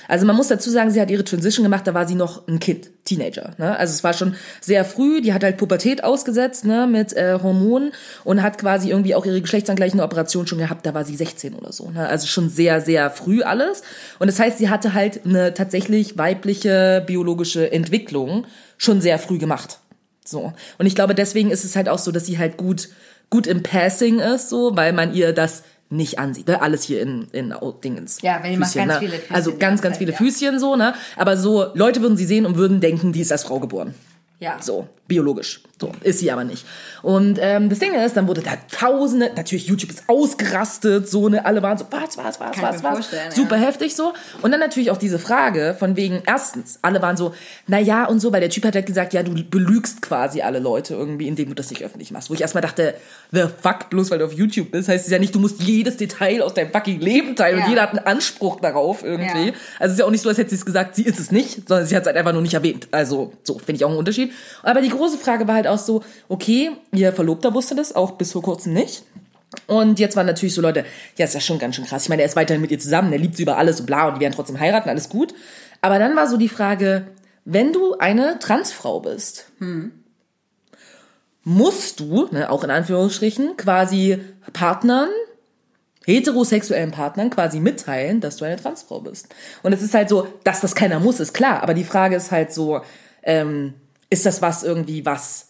Also man muss dazu sagen, sie hat ihre Transition gemacht, da war sie noch ein Kind, Teenager. Ne? Also es war schon sehr früh, die hat halt Pubertät ausgesetzt ne, mit äh, Hormonen und hat quasi irgendwie auch ihre geschlechtsangleichende Operation schon gehabt, da war sie 16 oder so. Ne? Also schon sehr, sehr früh alles. Und das heißt, sie hatte halt eine tatsächlich weibliche biologische Entwicklung schon sehr früh gemacht. So. Und ich glaube, deswegen ist es halt auch so, dass sie halt gut, gut im Passing ist, so, weil man ihr das nicht ansieht. Ne? Alles hier in, in Au- Dingens. Ja, wenn die macht ganz ne? viele Füßchen Also ganz, ganz viele. Füßchen so, ne? Aber so, Leute würden sie sehen und würden denken, die ist als Frau geboren. Ja. So, biologisch. So, ist sie aber nicht. Und ähm, das Ding ist, dann wurde da tausende, natürlich YouTube ist ausgerastet, so, ne, alle waren so, was, was, was, Kann was, was. Super ja. heftig so. Und dann natürlich auch diese Frage von wegen, erstens, alle waren so, na ja und so, weil der Typ hat halt gesagt, ja, du belügst quasi alle Leute irgendwie, indem du das nicht öffentlich machst. Wo ich erstmal dachte, the fuck, bloß weil du auf YouTube bist, heißt es ja nicht, du musst jedes Detail aus deinem fucking Leben teilen Ja. und jeder hat einen Anspruch darauf irgendwie. Ja. Also es ist ja auch nicht so, als hätte sie es gesagt, sie ist es nicht, sondern sie hat es halt einfach nur nicht erwähnt. Also so, finde ich auch einen Unterschied. Aber die große Frage war halt auch so, okay, ihr Verlobter wusste das, auch bis vor kurzem nicht. Und jetzt waren natürlich so Leute, ja, ist ja schon ganz schön krass. Ich meine, er ist weiterhin mit ihr zusammen, er liebt sie über alles und bla und die werden trotzdem heiraten, alles gut. Aber dann war so die Frage, wenn du eine Transfrau bist, musst du, ne, auch in Anführungsstrichen, quasi Partnern, heterosexuellen Partnern quasi mitteilen, dass du eine Transfrau bist. Und es ist halt so, dass das keiner muss, ist klar. Aber die Frage ist halt so, ähm, ist das was irgendwie, was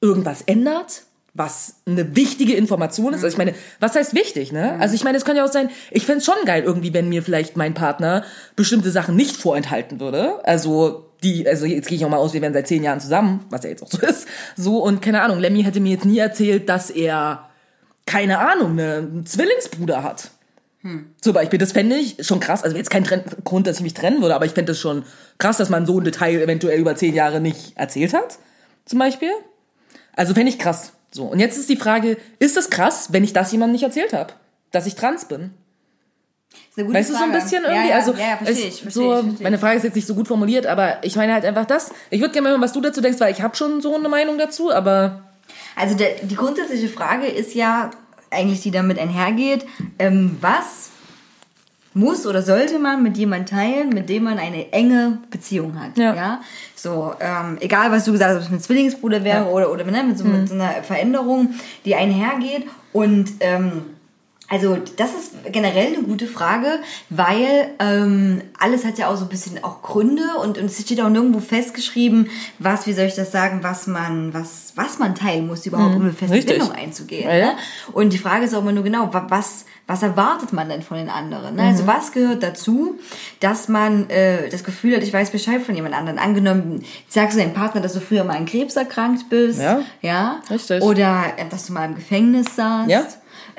irgendwas ändert? Was eine wichtige Information ist. Also ich meine, was heißt wichtig, ne? Also ich meine, es kann ja auch sein, ich fänd's schon geil irgendwie, wenn mir vielleicht mein Partner bestimmte Sachen nicht vorenthalten würde. Also die, also jetzt gehe ich auch mal aus, wir wären seit zehn Jahren zusammen, was ja jetzt auch so ist. So, und keine Ahnung, Lemmy hätte mir jetzt nie erzählt, dass er, keine Ahnung, ne, einen Zwillingsbruder hat. Zum Beispiel, das fände ich schon krass. Also jetzt kein Tren Grund, dass ich mich trennen würde, aber ich fände es schon krass, dass man so ein Detail eventuell über zehn Jahre nicht erzählt hat. Zum Beispiel. Also fände ich krass. So. Und jetzt ist die Frage, ist das krass, wenn ich das jemandem nicht erzählt habe? dass ich trans bin. Ist eine gute Weißt du, so ein Frage. bisschen irgendwie? Ja, ja, also, ja, ja, verstehe ich, verstehe so, ich, verstehe meine. Frage ist jetzt nicht so gut formuliert, aber ich meine halt einfach das. Ich würde gerne mal hören, was du dazu denkst, weil ich habe schon so eine Meinung dazu, aber Also der, die grundsätzliche Frage ist ja eigentlich, die damit einhergeht, ähm, was muss oder sollte man mit jemandem teilen, mit dem man eine enge Beziehung hat. Ja. So, ähm, egal was du gesagt hast, ob es mit Zwillingsbruder wäre Ja. Mhm. oder, oder ne, mit, so, mit so einer Veränderung, die einhergeht. Und ähm, also das ist generell eine gute Frage, weil ähm, alles hat ja auch so ein bisschen auch Gründe und, und es steht auch nirgendwo festgeschrieben, was, wie soll ich das sagen, was man, was, was man teilen muss, überhaupt, um eine feste Mhm. richtig. Bindung einzugehen. Ja, ja. Ne? Und die Frage ist auch immer nur genau, wa- was, was erwartet man denn von den anderen? Ne? Mhm. Also was gehört dazu, dass man äh, das Gefühl hat, ich weiß Bescheid von jemand anderen. Angenommen, sagst du deinem Partner, dass du früher mal an Krebs erkrankt bist. Ja. Ja. Richtig. Oder äh, dass du mal im Gefängnis saßt. Ja.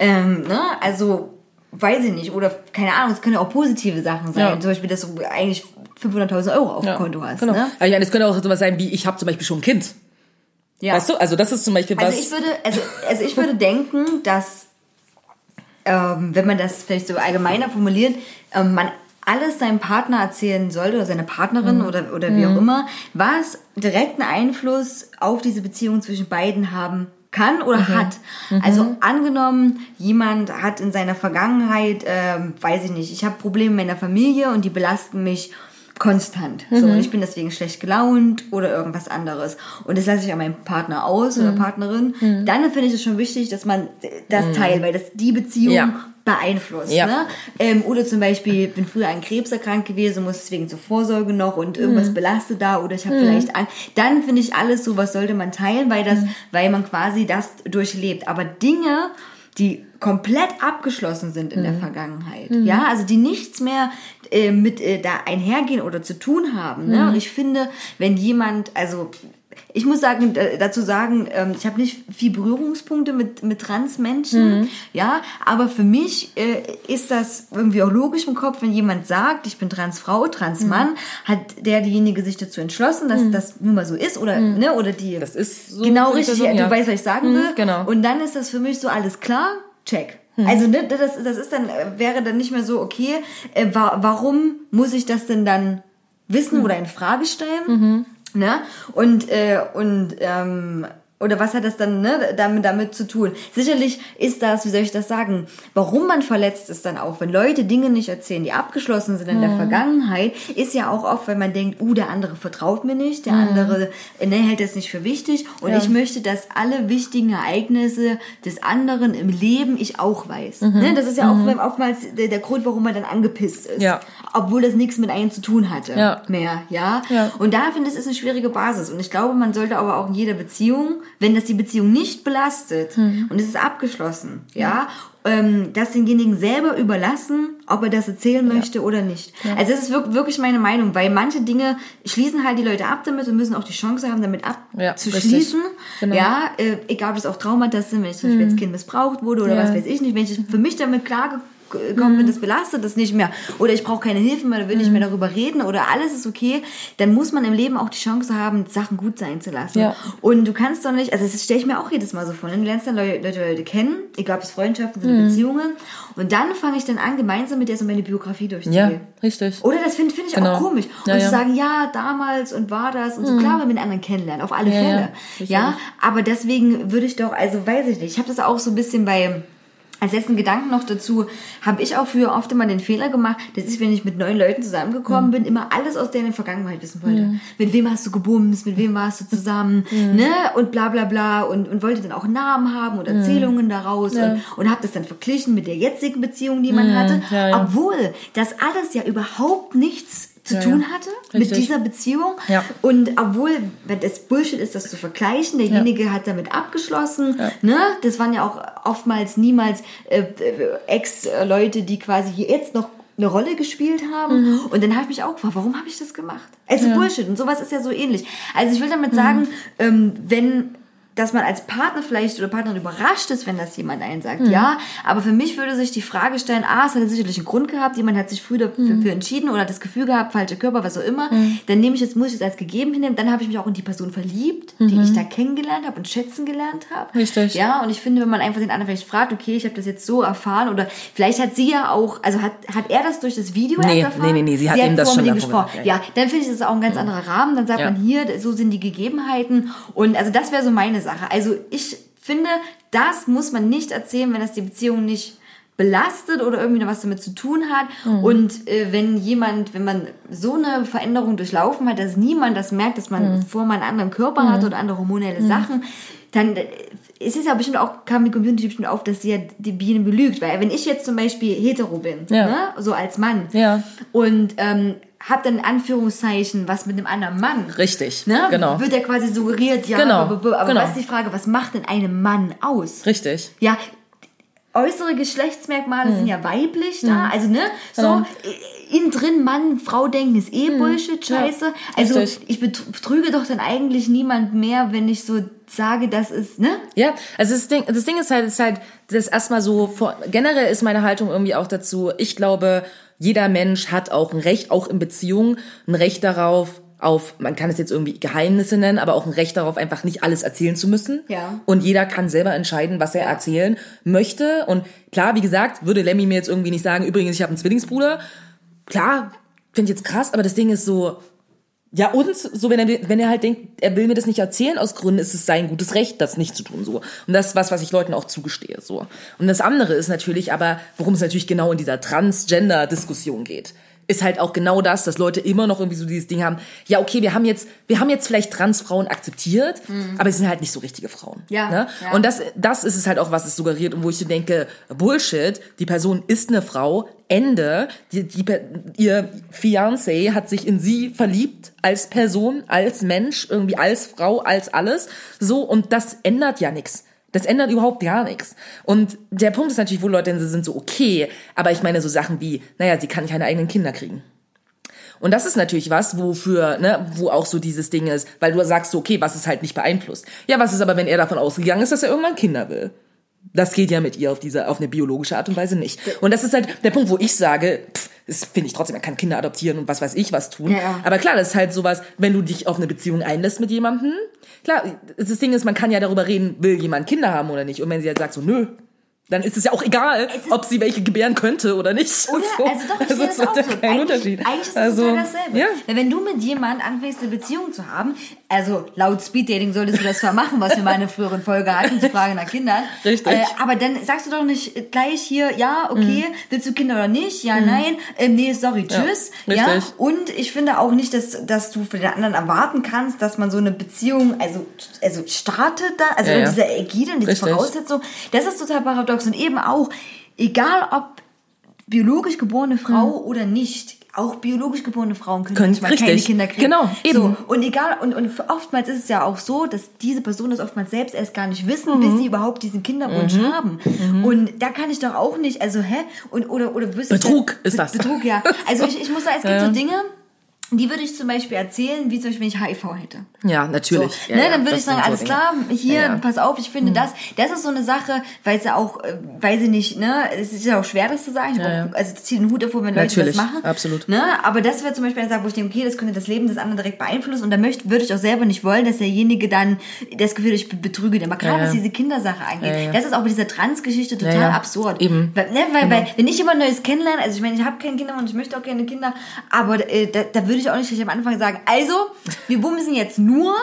Ähm, ne? Also, weiß ich nicht. Oder, keine Ahnung, es können ja auch positive Sachen sein. Ja. Zum Beispiel, dass du eigentlich 500.000 Euro auf ja, dem Konto hast. Genau. Ne? Aber ich meine, es könnte auch sowas sein wie, ich habe zum Beispiel schon ein Kind. Ja. Weißt du? Also das ist zum Beispiel was. Also ich würde, also, also ich würde denken, dass ähm, wenn man das vielleicht so allgemeiner formuliert, ähm, man alles seinem Partner erzählen sollte oder seine Partnerin Mhm. oder, oder wie auch immer, was direkten Einfluss auf diese Beziehung zwischen beiden haben kann oder Mhm. hat. Also angenommen, jemand hat in seiner Vergangenheit, ähm, weiß ich nicht, ich habe Probleme in meiner Familie und die belasten mich konstant. So, Mhm. und ich bin deswegen schlecht gelaunt oder irgendwas anderes. Und das lasse ich an meinem Partner aus Mhm. oder Partnerin. Dann finde ich es schon wichtig, dass man das teilt, weil das die Beziehung Ja. Beeinflusst. Ja. Ne? Ähm, oder zum Beispiel, bin früher an Krebs erkrankt gewesen, muss deswegen zur Vorsorge noch und irgendwas Mhm. belastet da oder ich habe vielleicht an. Dann finde ich alles so, was sollte man teilen, weil Mhm. das, weil man quasi das durchlebt. Aber Dinge, die komplett abgeschlossen sind in Mhm. der Vergangenheit, ja, also die nichts mehr äh, mit äh, da einhergehen oder zu tun haben. Ne? Mhm. Und ich finde, wenn jemand, also ich muss sagen, äh, dazu sagen, ähm, ich habe nicht viel Berührungspunkte mit, mit Transmenschen, Mhm. ja, aber für mich äh, ist das irgendwie auch logisch im Kopf, wenn jemand sagt, ich bin Transfrau, Transmann, Mhm. hat der diejenige sich dazu entschlossen, dass das nun mal so ist oder ne oder die Das ist so genau richtig, Person, du ja. weißt, was ich sagen will. genau. Und dann ist das für mich so alles klar, check. Mhm. Also ne, das, das ist dann äh, wäre dann nicht mehr so okay. Äh, wa warum muss ich das denn dann wissen Mhm. oder in Frage stellen? Ne? Und äh, und ähm, oder was hat das dann ne, damit, damit zu tun? Sicherlich ist das, wie soll ich das sagen, warum man verletzt ist dann auch, wenn Leute Dinge nicht erzählen, die abgeschlossen sind in Mhm. der Vergangenheit, ist ja auch oft, wenn man denkt, uh, der andere vertraut mir nicht, der andere äh, ne, hält das nicht für wichtig und Mhm. Ja. ich möchte, dass alle wichtigen Ereignisse des anderen im Leben ich auch weiß. Mhm. Ne? Das ist ja auch oftmals der, der Grund, warum man dann angepisst ist. Ja. Obwohl das nichts mit einem zu tun hatte Ja. mehr, ja. Ja. Und da finde ich, ist eine schwierige Basis. Und ich glaube, man sollte aber auch in jeder Beziehung, wenn das die Beziehung nicht belastet Hm. und es ist abgeschlossen, ja, ähm, das denjenigen selber überlassen, ob er das erzählen möchte oder nicht. Also das ist wirk- wirklich meine Meinung, weil manche Dinge schließen halt die Leute ab damit und müssen auch die Chance haben, damit Ja, abzuschließen. richtig. Genau. Ja, äh, egal ob das auch Traumata sind, wenn ich zum Beispiel als Kind missbraucht wurde oder Hm. Ja. was weiß ich nicht, wenn ich für mich damit klar gekommen bin, das belastet das nicht mehr oder ich brauche keine Hilfe mehr, oder will nicht mehr darüber reden oder alles ist okay, dann muss man im Leben auch die Chance haben, Sachen gut sein zu lassen. Ja. Und du kannst doch nicht, also das stelle ich mir auch jedes Mal so vor, ne? du lernst dann Leute, Leute, kennen, egal ob es Freundschaften oder Beziehungen und dann fange ich dann an, gemeinsam mit der so meine Biografie Ja, durchzugehen. richtig. Oder das finde find ich Genau. auch komisch. Ja, und ja. zu sagen, ja, damals und war das und so, klar, wir mit anderen kennenlernen, auf alle Ja, ja, Fälle. Ja, aber deswegen würde ich doch, also weiß ich nicht, ich habe das auch so ein bisschen bei, als letzten Gedanken noch dazu, habe ich auch früher oft immer den Fehler gemacht, dass ich, wenn ich mit neuen Leuten zusammengekommen bin, immer alles aus deren Vergangenheit wissen wollte. Mit wem hast du gebumst, mit wem warst du zusammen, ne? Und bla bla bla. Und, und wollte dann auch Namen haben und Erzählungen daraus und, und habe das dann verglichen mit der jetzigen Beziehung, die man hatte, ja, ja. obwohl das alles ja überhaupt nichts zu Ja, tun ja. hatte mit Richtig. dieser Beziehung. Ja. Und obwohl, wenn das Bullshit ist, das zu vergleichen, derjenige hat damit abgeschlossen. Ne? Das waren ja auch oftmals niemals äh, äh, Ex-Leute, die quasi hier jetzt noch eine Rolle gespielt haben. Und dann habe ich mich auch gefragt, warum habe ich das gemacht? Also Bullshit und sowas ist ja so ähnlich. Also ich will damit sagen, ähm, wenn dass man als Partner vielleicht oder Partnerin überrascht ist, wenn das jemand einen sagt, ja. Aber für mich würde sich die Frage stellen, ah, es hat sicherlich einen Grund gehabt, jemand hat sich früher dafür für entschieden oder hat das Gefühl gehabt, falscher Körper, was auch immer. Dann nehme ich jetzt, muss ich es als gegeben hinnehmen. Dann habe ich mich auch in die Person verliebt, die ich da kennengelernt habe und schätzen gelernt habe. Richtig. Ja, und ich finde, wenn man einfach den anderen vielleicht fragt, okay, ich habe das jetzt so erfahren oder vielleicht hat sie ja auch, also hat, hat er das durch das Video Nee, erfahren? nee, nee, nee, sie hat ihm das schon gesprochen. gesagt, Ja, dann finde ich, das ist auch ein ganz anderer Rahmen. Dann sagt Ja. man hier, so sind die Gegebenheiten. Und also das wäre so meine Sache. Also ich finde, das muss man nicht erzählen, wenn das die Beziehung nicht belastet oder irgendwie noch was damit zu tun hat. Mhm. Und äh, wenn jemand, wenn man so eine Veränderung durchlaufen hat, dass niemand das merkt, dass man Mhm. vor man einen anderen Körper hat oder andere hormonelle Sachen, dann äh, es ist ja bestimmt auch, kam die Community bestimmt auf, dass sie ja die Biene belügt. Weil wenn ich jetzt zum Beispiel hetero bin, Ja. ne, so als Mann, Ja. und ähm, hab dann in Anführungszeichen was mit einem anderen Mann. Richtig, Ne? genau. Wird ja quasi suggeriert, ja, Genau, aber, aber genau. was ist die Frage, was macht denn einen Mann aus? Richtig. Ja, äußere Geschlechtsmerkmale sind ja weiblich da, also ne, so Genau. innen drin Mann, Frau denken ist eh Bullshit, scheiße. also richtig. ich betr- betrüge doch dann eigentlich niemand mehr, wenn ich so sage, das ist, ne? Ja, also das Ding, das Ding ist halt, ist halt, das erstmal so, generell ist meine Haltung irgendwie auch dazu, ich glaube, jeder Mensch hat auch ein Recht, auch in Beziehungen, ein Recht darauf, auf, man kann es jetzt irgendwie Geheimnisse nennen, aber auch ein Recht darauf, einfach nicht alles erzählen zu müssen. Ja. Und jeder kann selber entscheiden, was er erzählen möchte. Und klar, wie gesagt, würde Lemmy mir jetzt irgendwie nicht sagen, übrigens, ich habe einen Zwillingsbruder. Klar, finde ich jetzt krass, aber das Ding ist so, ja, und so, wenn er, wenn er halt denkt, er will mir das nicht erzählen aus Gründen, ist es sein gutes Recht, das nicht zu tun, so. Und das ist was, was ich Leuten auch zugestehe, so. Und das andere ist natürlich aber, worum es natürlich genau in dieser Transgender-Diskussion geht, ist halt auch genau das, dass Leute immer noch irgendwie so dieses Ding haben, ja, okay, wir haben jetzt, wir haben jetzt vielleicht Transfrauen akzeptiert, aber sie sind halt nicht so richtige Frauen. Mhm. Ja, Ne? ja. Und das, das ist es halt auch, was es suggeriert und wo ich so denke, Bullshit, die Person ist eine Frau, Ende, die, die, ihr Fiancé hat sich in sie verliebt, als Person, als Mensch, irgendwie als Frau, als alles, so, und das ändert ja nichts. Das ändert überhaupt gar nichts. Und der Punkt ist natürlich, wo Leute dann so sind so, okay, aber ich meine so Sachen wie, naja, sie kann keine eigenen Kinder kriegen. Und das ist natürlich was, wofür, ne, wo auch so dieses Ding ist, weil du sagst so, okay, was ist halt nicht beeinflusst. Ja, was ist aber, wenn er davon ausgegangen ist, dass er irgendwann Kinder will? Das geht ja mit ihr auf diese, auf eine biologische Art und Weise nicht. Und das ist halt der Punkt, wo ich sage, pff, das finde ich trotzdem, er kann Kinder adoptieren und was weiß ich was tun. Ja, ja. Aber klar, das ist halt sowas, wenn du dich auf eine Beziehung einlässt mit jemandem, klar, das Ding ist, man kann ja darüber reden, will jemand Kinder haben oder nicht. Und wenn sie jetzt sagt so, nö, dann ist es ja auch egal, ob sie welche gebären könnte oder nicht. Oder? So. Also doch, ich sehe das auch so. keinen Eigentlich, Unterschied. eigentlich ist das also, total dasselbe. Ja. Weil Wenn du mit jemand anfängst, eine Beziehung zu haben, also laut Speeddating solltest du das zwar machen, was wir mal in einer früheren Folge hatten, zu Fragen nach Kindern. Richtig. Äh, aber dann sagst du doch nicht gleich hier, ja, okay, willst du Kinder oder nicht? Ja, nein, äh, nee, sorry, tschüss. Ja, Ja. Und ich finde auch nicht, dass, dass du für den anderen erwarten kannst, dass man so eine Beziehung, also, also startet da, also ja. diese Ägide und diese Richtig. Voraussetzung, das ist total paradox. Und eben auch, egal ob biologisch geborene Frau oder nicht. Auch biologisch geborene Frauen können, Können- manchmal keine. Kinder kriegen. Genau, eben. So, und egal, und, und oftmals ist es ja auch so, dass diese Personen das oftmals selbst erst gar nicht wissen, Mhm. bis sie überhaupt diesen Kinderwunsch haben. Und da kann ich doch auch nicht, also, hä? Und, oder, oder wüsste ich Betrug dann- ist das. Betrug, ja. Also ich, ich muss sagen, es gibt ja. so Dinge, die würde ich zum Beispiel erzählen, wie zum Beispiel, wenn ich HIV hätte. Ja, So, natürlich. Ja, ne, ja, dann würde ich sagen, so alles Dinge. klar, hier, Ja, pass auf, ich finde das, das ist so eine Sache, weil es ja auch, äh, weiß ich nicht, ne, es ist ja auch schwer, das zu sagen, auch, also ziehe den Hut davor, wenn Leute Natürlich, das machen. absolut. Ne, aber das wäre zum Beispiel eine Sache, wo ich denke, okay, das könnte das Leben des anderen direkt beeinflussen und da möchte, würde ich auch selber nicht wollen, dass derjenige dann das Gefühl, ich be- betrüge den. Aber gerade was diese Kindersache angeht, das ist auch bei dieser Trans-Geschichte total absurd. Eben. Weil, ne, weil, weil, wenn ich jemand Neues kennenlerne, also ich meine, ich habe keine Kinder und ich möchte auch keine Kinder, aber äh, da, da würde ich auch nicht gleich am Anfang sagen, also, wir bumsen jetzt nur,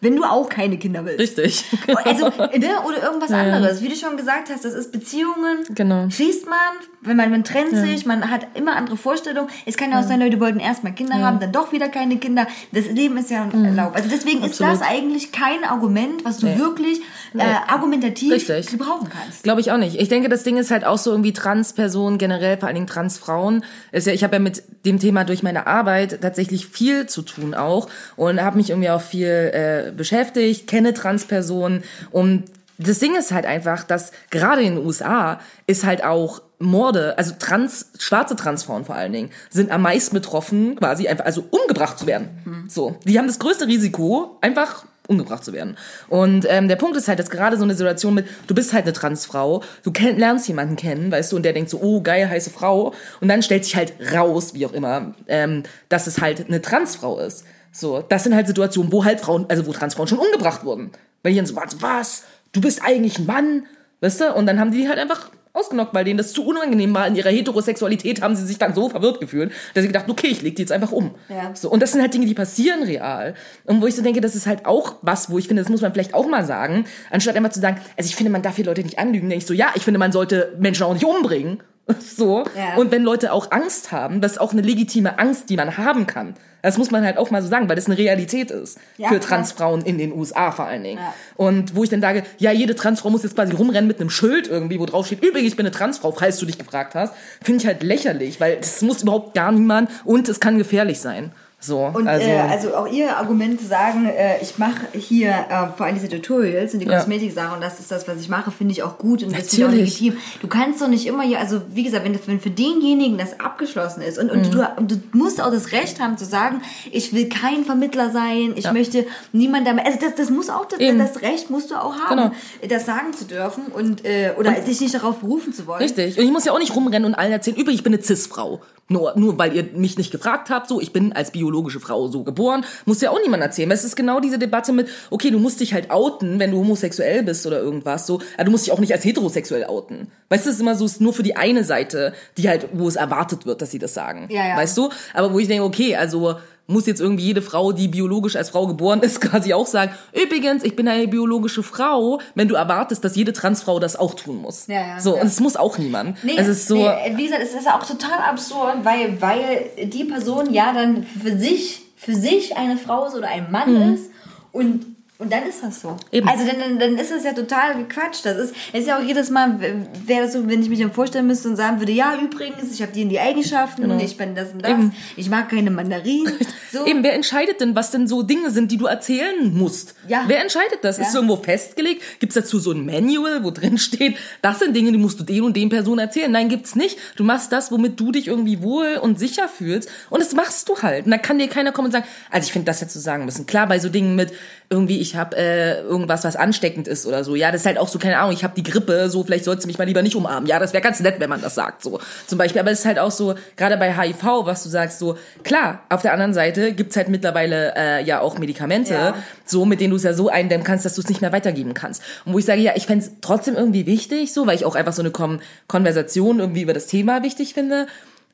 wenn du auch keine Kinder willst. Richtig. Also, ne, oder irgendwas anderes. Wie du schon gesagt hast, das ist Beziehungen. Genau. Schließt man, wenn man, man trennt sich, man hat immer andere Vorstellungen. Es kann ja auch sein, Leute wollten erstmal Kinder haben, dann doch wieder keine Kinder. Das Leben ist ja ein Lauf. Also deswegen ist Mhm. Absolut. das eigentlich kein Argument, was du Nee. wirklich äh, argumentativ Richtig. gebrauchen kannst. Glaube ich auch nicht. Ich denke, das Ding ist halt auch so irgendwie Transpersonen generell, vor allen Dingen Transfrauen. Ist ja, ich habe ja mit dem Thema durch meine Arbeit tatsächlich viel zu tun auch und habe mich irgendwie auch viel äh, beschäftigt, kenne Transpersonen und das Ding ist halt einfach, dass gerade in den USA ist halt auch Morde, also trans, schwarze Transfrauen vor allen Dingen, sind am meisten betroffen, quasi einfach, also umgebracht zu werden. So. Die haben das größte Risiko, einfach umgebracht zu werden. Und ähm, der Punkt ist halt, dass gerade so eine Situation mit, du bist halt eine Transfrau, du kenn, lernst jemanden kennen, weißt du, und der denkt so, oh, geil, heiße Frau. Und dann stellt sich halt raus, wie auch immer, ähm, dass es halt eine Transfrau ist. So, das sind halt Situationen, wo halt Frauen, also wo Transfrauen schon umgebracht wurden. Weil die dann so, was, was? Du bist eigentlich ein Mann? Weißt du? Und dann haben die die halt einfach ausgenockt, weil denen das zu unangenehm war. In ihrer Heterosexualität haben sie sich dann so verwirrt gefühlt, dass sie gedacht, okay, ich leg die jetzt einfach um. Ja. So, und das sind halt Dinge, die passieren real. Und wo ich so denke, das ist halt auch was, wo ich finde, das muss man vielleicht auch mal sagen, anstatt immer zu sagen, also ich finde, man darf hier Leute nicht anlügen, denke ich so, ja, ich finde, man sollte Menschen auch nicht umbringen. So. Ja. Und wenn Leute auch Angst haben, das ist auch eine legitime Angst, die man haben kann. Das muss man halt auch mal so sagen, weil das eine Realität ist. Ja, für. Transfrauen in den USA vor allen Dingen. Ja. Und wo ich dann sage, ja, jede Transfrau muss jetzt quasi rumrennen mit einem Schild irgendwie, wo drauf steht, übrigens, ich bin eine Transfrau, falls du dich gefragt hast, finde ich halt lächerlich, weil das muss überhaupt gar niemand und es kann gefährlich sein. So, Und also, äh, also auch ihr Argument zu sagen, äh, ich mache hier äh, vor allem diese Tutorials und die Ja. Kosmetik-Sachen und das ist das, was ich mache, finde ich auch gut und das finde ich auch Natürlich. legitim. Du kannst doch nicht immer hier, also wie gesagt, wenn, das, wenn für denjenigen das abgeschlossen ist und, und, Mhm. du, und du musst auch das Recht haben zu sagen, ich will kein Vermittler sein, ich Ja. möchte niemand damit, also das, das muss auch, das, Eben. das Recht musst du auch haben, Genau. das sagen zu dürfen und, äh, oder dich nicht darauf berufen zu wollen. Richtig. Und ich muss ja auch nicht rumrennen und allen erzählen, übrigens, ich bin eine Cis-Frau. Nur, nur weil ihr mich nicht gefragt habt, so, ich bin als biologische Frau so geboren, muss ja auch niemand erzählen. Weil es ist genau diese Debatte mit, okay, du musst dich halt outen, wenn du homosexuell bist oder irgendwas, so, aber du musst dich auch nicht als heterosexuell outen. Weißt du, es ist immer so, es ist nur für die eine Seite, die halt, wo es erwartet wird, dass sie das sagen. Ja, ja. Weißt du? Aber wo ich denke, okay, also, muss jetzt irgendwie jede Frau, die biologisch als Frau geboren ist, quasi auch sagen, übrigens, ich bin eine biologische Frau, wenn du erwartest, dass jede Transfrau das auch tun muss. Ja, ja, so, ja. und es muss auch niemand. Nee, es ist so, nee, wie gesagt, es ist auch total absurd, weil, weil die Person ja dann für sich, für sich eine Frau ist oder ein Mann ist und und dann ist das so. Eben. Also dann, dann, ist das ja total gequatscht. Das ist, es ist ja auch jedes Mal, wäre das so, wenn ich mich dann vorstellen müsste und sagen würde, ja, übrigens, ich habe die in die Eigenschaften, ich bin das und das, Genau. Eben. ich mag keine Mandarinen. So. Eben, wer entscheidet denn, was denn so Dinge sind, die du erzählen musst? Ja. Wer entscheidet das? Ja. Ist es irgendwo festgelegt? Gibt's dazu so ein Manual, wo drin steht, das sind Dinge, die musst du den und den Personen erzählen? Nein, gibt's nicht. Du machst das, womit du dich irgendwie wohl und sicher fühlst. Und das machst du halt. Und da kann dir keiner kommen und sagen, also ich finde das jetzt zu sagen müssen. Klar, bei so Dingen mit irgendwie, ich habe äh, irgendwas, was ansteckend ist oder so. Ja, das ist halt auch so, keine Ahnung, ich habe die Grippe, so vielleicht sollst du mich mal lieber nicht umarmen. Ja, das wäre ganz nett, wenn man das sagt, so zum Beispiel. Aber es ist halt auch so, gerade bei HIV, was du sagst, so klar. Auf der anderen Seite gibt's halt mittlerweile äh, ja auch Medikamente, Ja. so mit denen du es ja so eindämmen kannst, dass du es nicht mehr weitergeben kannst. Und wo ich sage, ja, ich fänd's trotzdem irgendwie wichtig, so, weil ich auch einfach so eine Kon Konversation irgendwie über das Thema wichtig finde.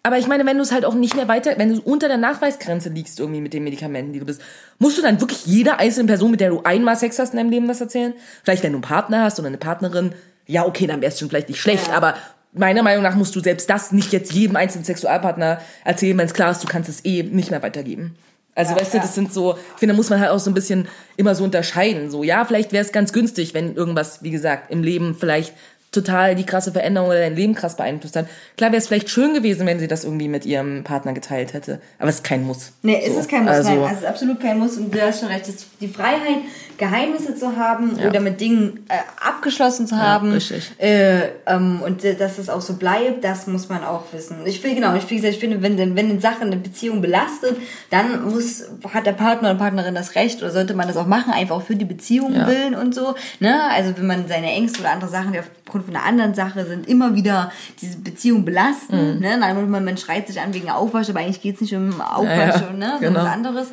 Aber ich meine, wenn du es halt auch nicht mehr weiter, wenn du unter der Nachweisgrenze liegst irgendwie mit den Medikamenten, die du bist, musst du dann wirklich jeder einzelnen Person, mit der du einmal Sex hast in deinem Leben, das erzählen? Vielleicht, wenn du einen Partner hast oder eine Partnerin, ja, okay, dann wär's schon vielleicht nicht schlecht, Ja. aber meiner Meinung nach musst du selbst das nicht jetzt jedem einzelnen Sexualpartner erzählen, wenn es klar ist, du kannst es eh nicht mehr weitergeben. Also Ja, weißt du, ja. das sind so, ich finde, da muss man halt auch so ein bisschen immer so unterscheiden. So, ja, vielleicht wäre es ganz günstig, wenn irgendwas, wie gesagt, im Leben vielleicht total die krasse Veränderung oder dein Leben krass beeinflusst hat. Klar wäre es vielleicht schön gewesen, wenn sie das irgendwie mit ihrem Partner geteilt hätte. Aber es ist kein Muss. Nee, es So. ist kein Muss, Also, nein, also es ist absolut kein Muss und du hast schon recht, es die Freiheit, Geheimnisse zu haben Ja. oder mit Dingen äh, abgeschlossen zu haben richtig. äh, ähm, und äh, dass es auch so bleibt, das muss man auch wissen. Ich finde, genau, ich, wie gesagt, ich finde, wenn, wenn eine Sache eine Beziehung belastet, dann muss, hat der Partner oder Partnerin das Recht oder sollte man das auch machen, einfach auch für die Beziehung Ja. willen und so. Ne? Also wenn man seine Ängste oder andere Sachen, die aufgrund von einer anderen Sache sind, immer wieder diese Beziehung belasten. Ne? Dann, man, man schreit sich an wegen Aufwasch, aber eigentlich geht es nicht um Aufwasch, Ja, ja, ne? sondern genau. was anderes.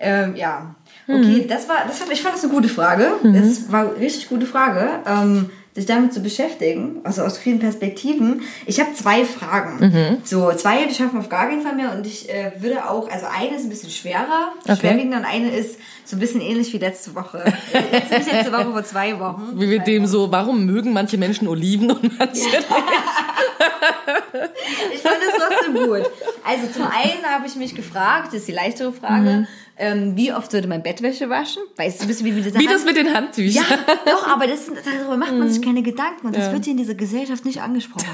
Ähm, ja. Okay, das war, das war, ich fand das eine gute Frage. Das war eine richtig gute Frage, ähm, sich damit zu beschäftigen, also aus vielen Perspektiven. Ich habe zwei Fragen. So, zwei, die schaffen auf gar keinen Fall mehr und ich äh, würde auch, also eine ist ein bisschen schwerer, Okay. schwerwiegender und eine ist so ein bisschen ähnlich wie letzte Woche. Jetzt nicht letzte Woche, vor zwei Wochen. Wie mit dem so, warum mögen manche Menschen Oliven und manche Ich fand es trotzdem gut. Also zum einen habe ich mich gefragt, das ist die leichtere Frage, ähm, wie oft sollte man Bettwäsche waschen? Weißt du, bisschen wie, wie das Wie das mit den Handtüchern. Ja, doch, aber das, darüber macht man sich keine Gedanken und das wird hier in dieser Gesellschaft nicht angesprochen.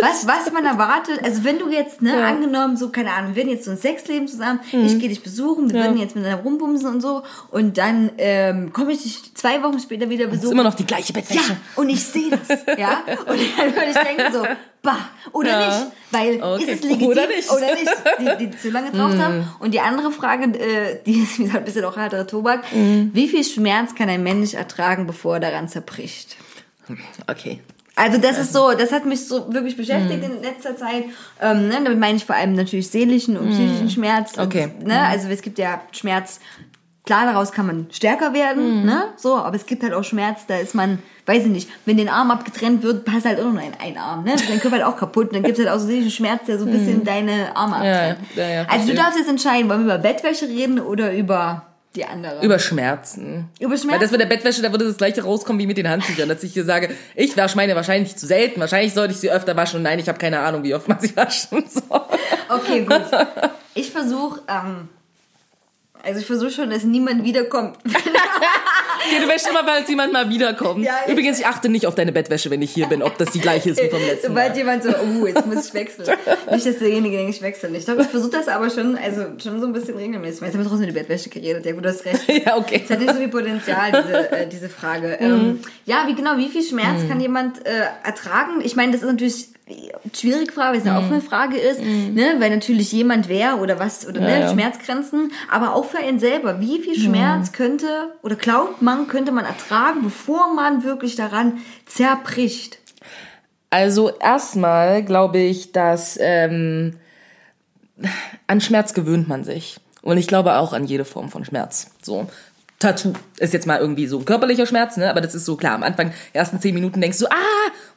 Was, was man erwartet, also wenn du jetzt, ne, angenommen, so, keine Ahnung, wir werden jetzt so ein Sexleben zusammen, ich gehe dich besuchen, wir würden jetzt miteinander rumbumsen und so und dann ähm, komme ich dich zwei Wochen später wieder Das ist besuchen. immer noch die gleiche Ja, Bettwäsche. und ich sehe das, ja. Und dann würde ich denken so, bah, oder Ja. nicht, weil Okay. ist es legitim Oder nicht. oder nicht, die, die zu lange drauf haben. Und die andere Frage äh, die ist wie gesagt, ein bisschen auch harter Tobak. Wie viel Schmerz kann ein Mensch ertragen, bevor er daran zerbricht? Okay. Also das ist so, das hat mich so wirklich beschäftigt Mhm. in letzter Zeit. Ähm, ne, damit meine ich vor allem natürlich seelischen und psychischen Schmerz. Okay. Und, ne, also es gibt ja Schmerz, klar, daraus kann man stärker werden, Mhm. ne? So, aber es gibt halt auch Schmerz, da ist man, weiß ich nicht, wenn den Arm abgetrennt wird, passt halt auch nur ein, ein Arm, ne? Dein Körper halt auch kaputt. Und dann gibt es halt auch so seelischen Schmerz, der so ein bisschen deine Arme Mhm. Ja, abtrennt. ja, ja, also du darfst jetzt entscheiden, wollen wir über Bettwäsche reden oder über die andere? Über Schmerzen. Über Weil Schmerzen? das mit der Bettwäsche, da würde das gleiche rauskommen wie mit den Handtüchern, dass ich dir sage, ich wasche meine wahrscheinlich zu selten, wahrscheinlich sollte ich sie öfter waschen und nein, ich habe keine Ahnung, wie oft man sie wascht und so. Okay, gut. Ich versuche, ähm, also ich versuche schon, dass niemand wiederkommt. Ja, du wäschst immer, weil jemand mal wiederkommt. Ja, Übrigens, ich achte nicht auf deine Bettwäsche, wenn ich hier bin, ob das die gleiche ist wie vom letzten Sobald Mal. jemand so, oh, jetzt muss ich wechseln. Nicht, dass derjenige denkt, ich wechsle nicht. Ich glaube, ich versuche das aber schon, also schon so ein bisschen regelmäßig. Jetzt haben wir trotzdem über die Bettwäsche geredet. Ja, gut, du hast recht. Ja, okay. Es hat nicht so viel Potenzial, diese, äh, diese Frage. Ähm, ja, wie genau, wie viel Schmerz kann jemand äh, ertragen? Ich meine, das ist natürlich schwierige Frage, weil es eine offene Frage ist, ne? weil natürlich jemand wer oder was, oder ne? ja. Schmerzgrenzen, aber auch für einen selber. Wie viel Schmerz könnte oder glaubt man, könnte man ertragen, bevor man wirklich daran zerbricht? Also erstmal glaube ich, dass ähm, an Schmerz gewöhnt man sich. Und ich glaube auch an jede Form von Schmerz. So. Tattoo ist jetzt mal irgendwie so ein körperlicher Schmerz, ne? Aber das ist so klar. Am Anfang, ersten zehn Minuten denkst du, ah!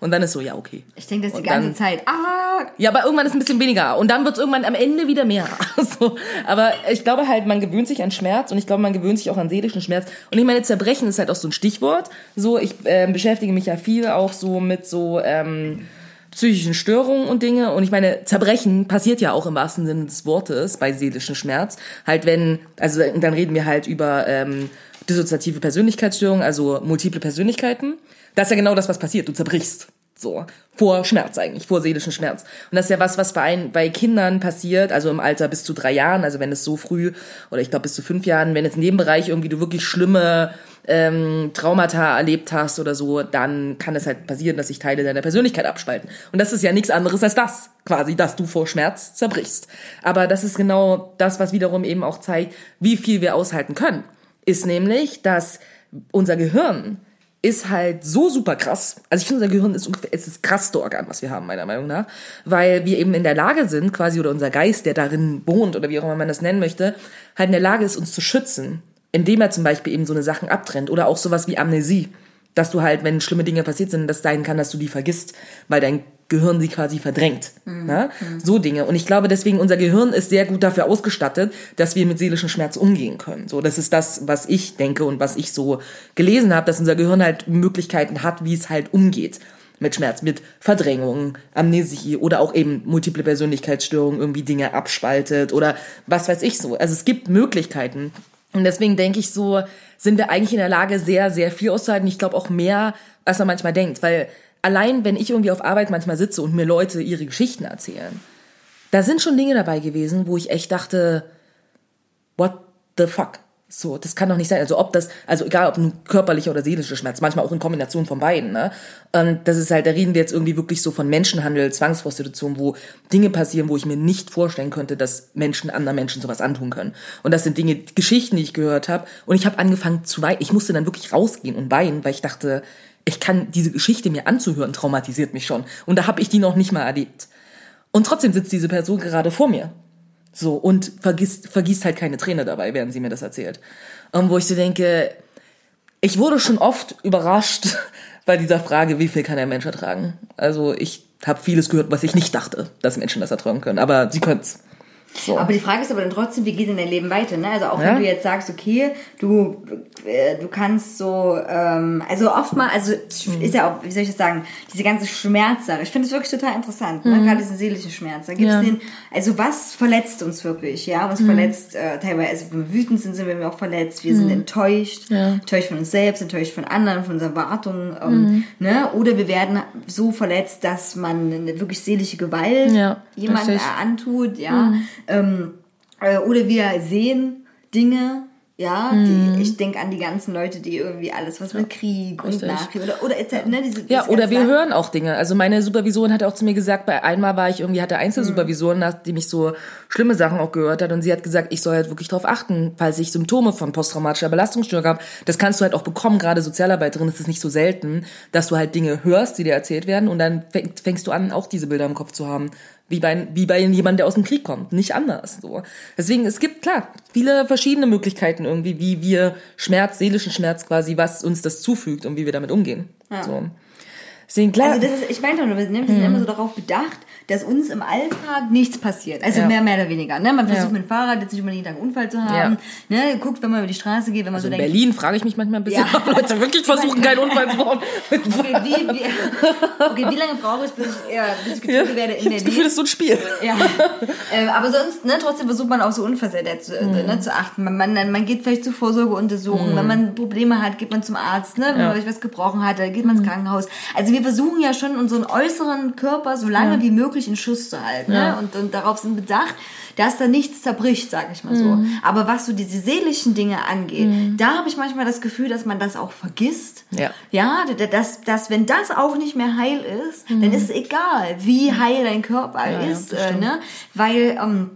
Und dann ist so, ja, okay. Ich denke das die ganze dann- Zeit. Ah, Ja, aber irgendwann ist ein bisschen weniger. Und dann wird es irgendwann am Ende wieder mehr. so. Aber ich glaube halt, man gewöhnt sich an Schmerz und ich glaube, man gewöhnt sich auch an seelischen Schmerz. Und ich meine, Zerbrechen ist halt auch so ein Stichwort. So, ich ähm, beschäftige mich ja viel auch so mit so ähm, psychischen Störungen und Dinge. Und ich meine, Zerbrechen passiert ja auch im wahrsten Sinne des Wortes bei seelischem Schmerz. Halt wenn, also dann reden wir halt über ähm, dissoziative Persönlichkeitsstörungen, also multiple Persönlichkeiten. Das ist ja genau das, was passiert. Du zerbrichst. So. Vor Schmerz eigentlich, vor seelischen Schmerz. Und das ist ja was, was bei, ein, bei Kindern passiert, also im Alter bis zu drei Jahren, also wenn es so früh, oder ich glaube bis zu fünf Jahren, wenn jetzt in dem Bereich irgendwie du wirklich schlimme ähm, Traumata erlebt hast oder so, dann kann es halt passieren, dass sich Teile deiner Persönlichkeit abspalten. Und das ist ja nichts anderes als das, quasi, dass du vor Schmerz zerbrichst. Aber das ist genau das, was wiederum eben auch zeigt, wie viel wir aushalten können. Ist nämlich, dass unser Gehirn ist halt so super krass. Also ich finde, unser Gehirn ist ungefähr, ist krass Organ, was wir haben, meiner Meinung nach. Weil wir eben in der Lage sind, quasi, oder unser Geist, der darin wohnt, oder wie auch immer man das nennen möchte, halt in der Lage ist, uns zu schützen. Indem er zum Beispiel eben so eine Sachen abtrennt. Oder auch sowas wie Amnesie. Dass du halt, wenn schlimme Dinge passiert sind, das sein kann, dass du die vergisst, weil dein Gehirn sie quasi verdrängt. Ne? So Dinge. Und ich glaube, deswegen, unser Gehirn ist sehr gut dafür ausgestattet, dass wir mit seelischem Schmerz umgehen können. So, das ist das, was ich denke und was ich so gelesen habe, dass unser Gehirn halt Möglichkeiten hat, wie es halt umgeht mit Schmerz, mit Verdrängung, Amnesie oder auch eben multiple Persönlichkeitsstörungen irgendwie Dinge abspaltet oder was weiß ich so. Also es gibt Möglichkeiten. Und deswegen denke ich so, sind wir eigentlich in der Lage, sehr, sehr viel auszuhalten. Ich glaube auch mehr, als man manchmal denkt, weil allein wenn ich irgendwie auf Arbeit manchmal sitze und mir Leute ihre Geschichten erzählen, da sind schon Dinge dabei gewesen, wo ich echt dachte, what the fuck? So, das kann doch nicht sein. Also ob das, also egal ob ein körperlicher oder seelischer Schmerz, manchmal auch in Kombination von beiden, ne? Und das ist halt, da reden wir jetzt irgendwie wirklich so von Menschenhandel, Zwangsprostitution, wo Dinge passieren, wo ich mir nicht vorstellen könnte, dass Menschen anderen Menschen sowas antun können. Und das sind Dinge, Geschichten, die ich gehört habe. Und ich habe angefangen zu weinen. Ich musste dann wirklich rausgehen und weinen, weil ich dachte, ich kann diese Geschichte mir anzuhören, traumatisiert mich schon. Und da habe ich die noch nicht mal erlebt. Und trotzdem sitzt diese Person gerade vor mir. So, und vergisst, vergießt halt keine Träne dabei, während sie mir das erzählt. Und wo ich so denke, ich wurde schon oft überrascht bei dieser Frage, wie viel kann ein Mensch ertragen? Also ich habe vieles gehört, was ich nicht dachte, dass Menschen das ertragen können, aber sie können's. So. Aber die Frage ist aber dann trotzdem, wie geht denn dein Leben weiter? Ne? Also auch Ja. wenn du jetzt sagst, okay, du, äh, du kannst so, ähm, also oft mal, also Mhm. ist ja auch, wie soll ich das sagen, diese ganze Schmerzsache. Ich finde es wirklich total interessant, ne? gerade diesen seelischen Schmerz. Da gibt's Mhm. Ja. den, also was verletzt uns wirklich? Ja, uns verletzt äh, teilweise, also wenn wir wütend sind, sind wir auch verletzt. Wir sind enttäuscht, Mhm. Ja. enttäuscht von uns selbst, enttäuscht von anderen, von unseren Erwartungen. Ähm, Mhm. ne? Oder wir werden so verletzt, dass man eine wirklich seelische Gewalt Ja, jemand antut, ja. Ähm, äh, oder wir sehen Dinge, Ja, die, ich denke an die ganzen Leute, die irgendwie alles, was mit Krieg und. Nachkrieg oder, oder etc., ne, diese, Ja, oder wir hören auch Dinge. Also meine Supervisorin hat auch zu mir gesagt, bei einmal war ich irgendwie, hatte Einzelsupervisoren, nachdem ich so schlimme Sachen auch gehört hat. Und sie hat gesagt, ich soll halt wirklich darauf achten, falls ich Symptome von posttraumatischer Belastungsstörung habe. Das kannst du halt auch bekommen, gerade Sozialarbeiterin ist es nicht so selten, dass du halt Dinge hörst, die dir erzählt werden und dann fäng- fängst du an, auch diese Bilder im Kopf zu haben. Wie bei, wie bei jemandem, der aus dem Krieg kommt. Nicht anders. So. Deswegen, es gibt, klar, viele verschiedene Möglichkeiten irgendwie, wie wir Schmerz, seelischen Schmerz quasi, was uns das zufügt und wie wir damit umgehen. So. Deswegen, klar. Also das ist, ich meine doch nur, wir, ne, wir sind immer so darauf bedacht, dass uns im Alltag nichts passiert. Also Ja. mehr, mehr oder weniger. Ne? Man versucht Ja. mit dem Fahrrad jetzt nicht unbedingt einen Unfall zu haben. Ne? Guckt, wenn man über die Straße geht, wenn man Also so in denkt, Berlin frage ich mich manchmal ein bisschen, Ja. ob Leute wirklich versuchen, keinen Unfall zu bauen. okay, wie, wie, okay, wie lange brauche ich, bis ich, ja, bis ich getötet werde Ich in das Berlin? Gefühl, das ist so ein Spiel. Ja, ähm, aber sonst, ne, trotzdem versucht man auf so Unfallseite zu, äh, Mhm. ne, zu achten. Man, man, man geht vielleicht zu Vorsorgeuntersuchungen. Wenn man Probleme hat, geht man zum Arzt. Ne? Wenn Ja. man sich was gebrochen hat, geht man ins Krankenhaus. Also wir versuchen ja schon unseren äußeren Körper so lange wie möglich in Schuss zu halten. Ne? Ja. Und, und darauf sind bedacht, dass da nichts zerbricht, sag ich mal so. Mhm. Aber was so diese seelischen Dinge angeht, da habe ich manchmal das Gefühl, dass man das auch vergisst. Ja. Ja, dass, dass wenn das auch nicht mehr heil ist, dann ist es egal, wie heil dein Körper ja, ist, äh, ne? Weil, ähm,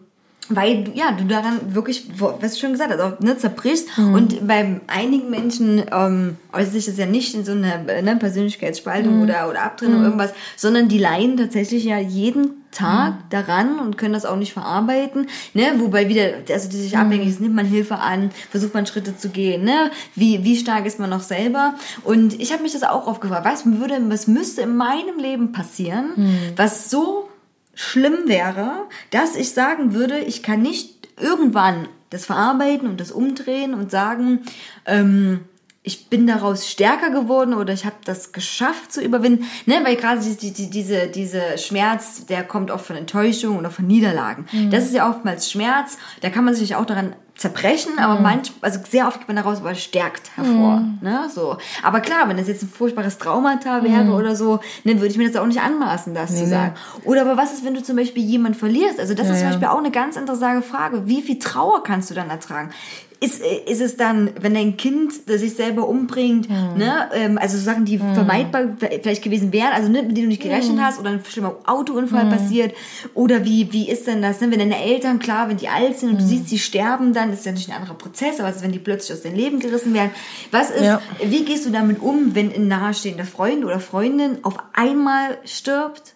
weil du- ja, du daran wirklich, was du schon gesagt hast, auch, ne, zerbrichst. Mhm. Und bei einigen Menschen ähm, äußert sich das ja nicht in so einer ne, Persönlichkeitsspaltung Mhm. oder, oder Abtrennung irgendwas, sondern die leiden tatsächlich ja jeden Tag Mhm. daran und können das auch nicht verarbeiten, ne, wobei wieder, also die sich Mhm. abhängig ist, nimmt man Hilfe an, versucht man Schritte zu gehen, ne, wie, wie stark ist man noch selber und ich habe mich das auch oft gefragt, was würde, was müsste in meinem Leben passieren, Mhm. was so schlimm wäre, dass ich sagen würde, ich kann nicht irgendwann das verarbeiten und das umdrehen und sagen, ähm, ich bin daraus stärker geworden oder ich habe das geschafft zu überwinden. Ne, weil gerade die, die, diese, diese Schmerz, der kommt oft von Enttäuschung oder von Niederlagen. Das ist ja oftmals Schmerz. Da kann man sich auch daran zerbrechen, aber manch, also sehr oft geht man daraus aber stärkt hervor. Ne, so. Aber klar, wenn das jetzt ein furchtbares Traumata wäre oder so, ne, würde ich mir das auch nicht anmaßen, das zu nee. sagen. Oder aber was ist, wenn du zum Beispiel jemanden verlierst? Also das ist zum ja. Beispiel auch eine ganz interessante Frage. Wie viel Trauer kannst du dann ertragen? Ist, äh, ist es dann, wenn dein Kind sich selber umbringt, ne, ähm, also so Sachen, die vermeidbar vielleicht gewesen wären, also ne, mit denen du nicht gerechnet hast oder ein schlimmer Autounfall passiert oder wie, wie ist denn das, ne, wenn deine Eltern, klar, wenn die alt sind und du siehst, die sterben dann, ist ja nicht ein anderer Prozess, aber ist, wenn die plötzlich aus deinem Leben gerissen werden, was ist, Ja. wie gehst du damit um, wenn ein nahestehender Freund oder Freundin auf einmal stirbt?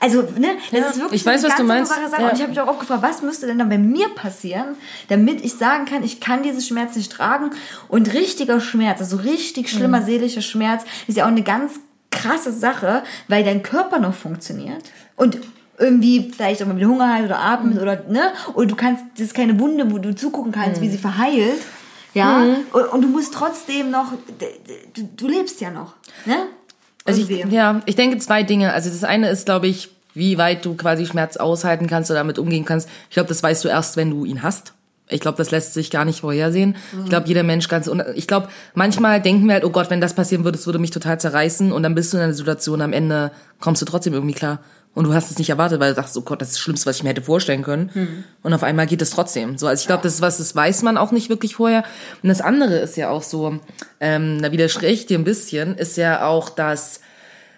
Also, ne, das Ja, ist wirklich ich weiß, eine was du meinst. Sache. Ja. Und ich habe mich auch oft gefragt, was müsste denn dann bei mir passieren, damit ich sagen kann, ich kann diesen Schmerz nicht tragen. Und richtiger Schmerz, also richtig Mhm. schlimmer seelischer Schmerz, ist ja auch eine ganz krasse Sache, weil dein Körper noch funktioniert. Und irgendwie vielleicht auch mal wieder Hunger hat oder atmet Mhm. oder, ne? Und du kannst, das ist keine Wunde, wo du zugucken kannst, Mhm. wie sie verheilt. Ja, und, und du musst trotzdem noch, du, du lebst ja noch, ne? Also ich, ja, ich denke zwei Dinge. Also das eine ist, glaube ich, wie weit du quasi Schmerz aushalten kannst oder damit umgehen kannst. Ich glaube, das weißt du erst, wenn du ihn hast. Ich glaube, das lässt sich gar nicht vorhersehen. Ich glaube, jeder Mensch ganz, un- ich glaube, manchmal denken wir halt, oh Gott, wenn das passieren würde, es würde mich total zerreißen und dann bist du in einer Situation, am Ende kommst du trotzdem irgendwie klar. Und du hast es nicht erwartet, weil du dachtest, oh Gott, das ist das Schlimmste, was ich mir hätte vorstellen können. Und auf einmal geht es trotzdem. So, also ich glaube, das ist was, das weiß man auch nicht wirklich vorher. Und das andere ist ja auch so, ähm, da widerspreche ich dir ein bisschen, ist ja auch, dass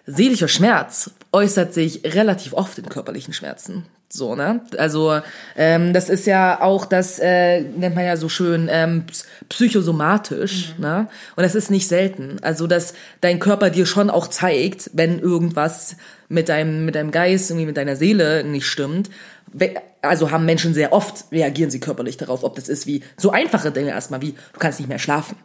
seelischer Schmerz äußert sich relativ oft in körperlichen Schmerzen. So, ne? Also, ähm, das ist ja auch, das äh, nennt man ja so schön ähm, ps- psychosomatisch, ne? Und das ist nicht selten. Also, dass dein Körper dir schon auch zeigt, wenn irgendwas mit deinem, mit deinem Geist, irgendwie mit deiner Seele nicht stimmt. Also haben Menschen sehr oft, reagieren sie körperlich darauf, ob das ist wie so einfache Dinge erstmal, wie du kannst nicht mehr schlafen.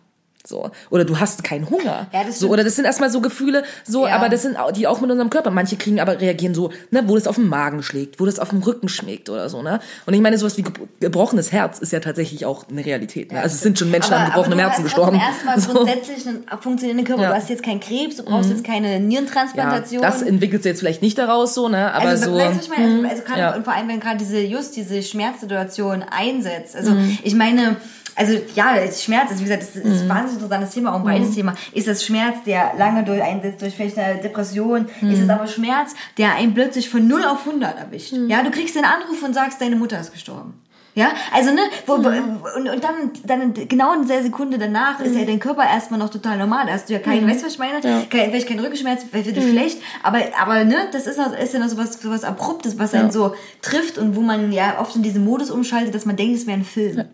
So. Oder du hast keinen Hunger. Ja, das so, oder das sind erstmal so Gefühle, so, Ja. aber das sind auch, die auch mit unserem Körper. Manche kriegen aber reagieren so, ne, wo das auf den Magen schlägt, wo das auf den Rücken schlägt oder so, ne? Und ich meine, sowas wie gebro- gebrochenes Herz ist ja tatsächlich auch eine Realität. Ne? also es sind schon Menschen an gebrochenem Herzen gestorben. Erstmal So. grundsätzlich einen funktionierenden Körper. Ja. Mhm. Du hast jetzt keinen Krebs, du brauchst jetzt keine Ja, Nierentransplantation. das entwickelt sich jetzt vielleicht nicht daraus so, ne? Aber also, so. weißt du, was ich meine? Also, also gerade, ja. und vor allem, wenn gerade diese, just diese Schmerzsituation einsetzt. Also, Mhm. ich meine, also, ja, Schmerz ist, wie gesagt, das ist Mhm. ein wahnsinnig interessantes Thema, auch ein breites Thema. Ist das Schmerz, der lange durch einsetzt, durch vielleicht eine Depression? Mhm. Ist es aber Schmerz, der einen plötzlich von 0 auf 100 erwischt? Ja, du kriegst den Anruf und sagst, deine Mutter ist gestorben. Ja, also ne, wo, wo, und, und dann, dann genau in der Sekunde danach ist ja dein Körper erstmal noch total normal. Da hast du ja keinen, weißt du, was ich meine? Kein, vielleicht kein Rückenschmerz, vielleicht wird dir schlecht, aber, aber ne, das ist, ist ja noch sowas, sowas Abruptes, was einen so trifft und wo man ja oft in diesen Modus umschaltet, dass man denkt, es wäre ein Film. Ne?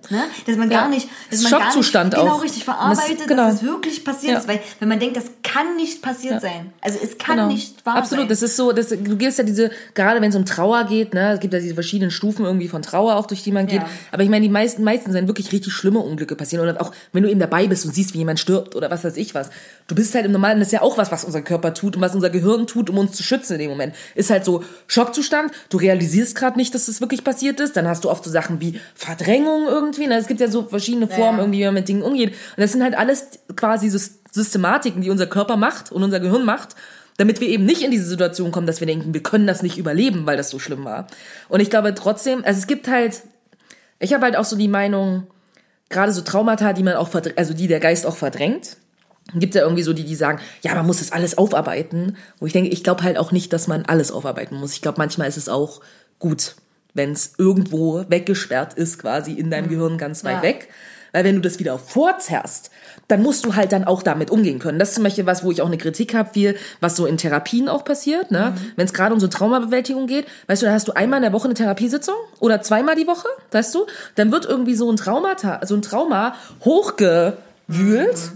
Dass man gar Ja. nicht, dass Das man gar nicht genau auch. richtig Und das- verarbeitet, genau. dass es wirklich passiert Ja. ist. Weil wenn man denkt, das kann nicht passiert sein. Also es kann Genau. nicht wahr Absolut, sein. das ist so, das, du gehst ja diese, gerade wenn es um Trauer geht, ne, es gibt ja diese verschiedenen Stufen irgendwie von Trauer auch, durch die man geht. Ja. Aber ich meine, die meisten, meisten sind wirklich richtig schlimme Unglücke passieren. Oder auch, wenn du eben dabei bist und siehst, wie jemand stirbt oder was weiß ich was. Du bist halt im Normalen, das ist ja auch was, was unser Körper tut und was unser Gehirn tut, um uns zu schützen in dem Moment. Ist halt so Schockzustand, du realisierst gerade nicht, dass das wirklich passiert ist. Dann hast du oft so Sachen wie Verdrängung irgendwie. Ne? Es gibt ja so verschiedene Formen, Ja. irgendwie, wie man mit Dingen umgeht. Und das sind halt alles quasi Sys- Systematiken, die unser Körper macht und unser Gehirn macht, damit wir eben nicht in diese Situation kommen, dass wir denken, wir können das nicht überleben, weil das so schlimm war. Und ich glaube trotzdem, also es gibt halt, ich habe halt auch so die Meinung, gerade so Traumata, die man auch verdrängt, also die der Geist auch verdrängt. Gibt ja irgendwie so die, die sagen, ja, man muss das alles aufarbeiten. Wo ich denke, ich glaube halt auch nicht, dass man alles aufarbeiten muss. Ich glaube, manchmal ist es auch gut, wenn es irgendwo weggesperrt ist, quasi in deinem Gehirn ganz weit Ja. weg. Weil wenn du das wieder vorzerrst, dann musst du halt dann auch damit umgehen können. Das ist zum Beispiel was, wo ich auch eine Kritik habe, viel, was so in Therapien auch passiert. Ne? Wenn es gerade um so Traumabewältigung geht, weißt du, da hast du einmal in der Woche eine Therapiesitzung oder zweimal die Woche, weißt du, dann wird irgendwie so ein Traumata, so ein Trauma hochgewühlt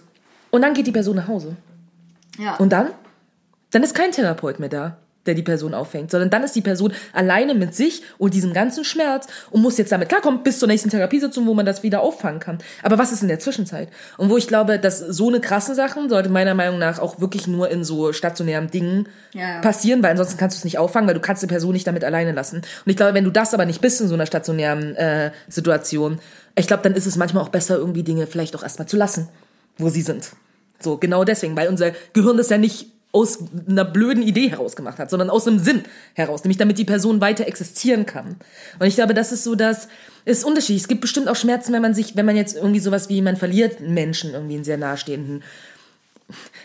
und dann geht die Person nach Hause. ja. Und dann? Dann ist kein Therapeut mehr da, der die Person auffängt, sondern dann ist die Person alleine mit sich und diesem ganzen Schmerz und muss jetzt damit klarkommen bis zur nächsten Therapiesitzung, wo man das wieder auffangen kann. Aber was ist in der Zwischenzeit? Und wo ich glaube, dass so eine krassen Sachen sollte meiner Meinung nach auch wirklich nur in so stationären Dingen Ja, passieren, weil ansonsten kannst du es nicht auffangen, weil du kannst die Person nicht damit alleine lassen. Und ich glaube, wenn du das aber nicht bist in so einer stationären äh, Situation, ich glaube, dann ist es manchmal auch besser, irgendwie Dinge vielleicht auch erstmal zu lassen, wo sie sind. So, genau deswegen, weil unser Gehirn das ja nicht aus einer blöden Idee heraus gemacht hat, sondern aus einem Sinn heraus, nämlich damit die Person weiter existieren kann. Und ich glaube, das ist so das, ist unterschiedlich. Es gibt bestimmt auch Schmerzen, wenn man sich, wenn man jetzt irgendwie sowas wie, man verliert Menschen, irgendwie einen sehr nahestehenden,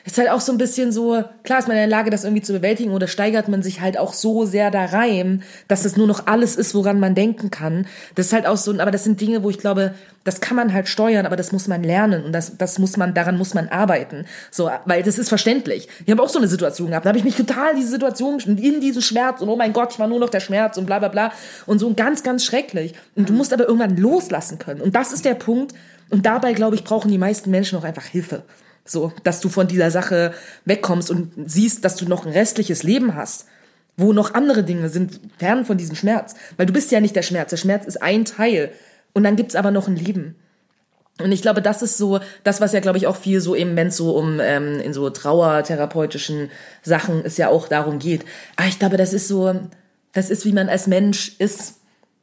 ist halt auch so ein bisschen so, klar ist man in der Lage, das irgendwie zu bewältigen oder steigert man sich halt auch so sehr da rein, dass das nur noch alles ist, woran man denken kann. Das ist halt auch so, aber das sind Dinge, wo ich glaube, das kann man halt steuern, aber das muss man lernen und das, das muss man, daran muss man arbeiten. So, weil das ist verständlich. Ich habe auch so eine Situation gehabt, da habe ich mich total in diese Situation, in diesen Schmerz und oh mein Gott, ich war nur noch der Schmerz und bla bla bla und so ganz, ganz schrecklich. Und du musst aber irgendwann loslassen können. Und das ist der Punkt. Und dabei, glaube ich, brauchen die meisten Menschen auch einfach Hilfe. So, dass du von dieser Sache wegkommst und siehst, dass du noch ein restliches Leben hast, wo noch andere Dinge sind, fern von diesem Schmerz. Weil du bist ja nicht der Schmerz. Der Schmerz ist ein Teil. Und dann gibt's aber noch ein Leben. Und ich glaube, das ist so, das, was ja, glaube ich, auch viel so eben, wenn es so um ähm, in so trauertherapeutischen Sachen es ja auch darum geht. Aber ich glaube, das ist so, das ist, wie man als Mensch ist.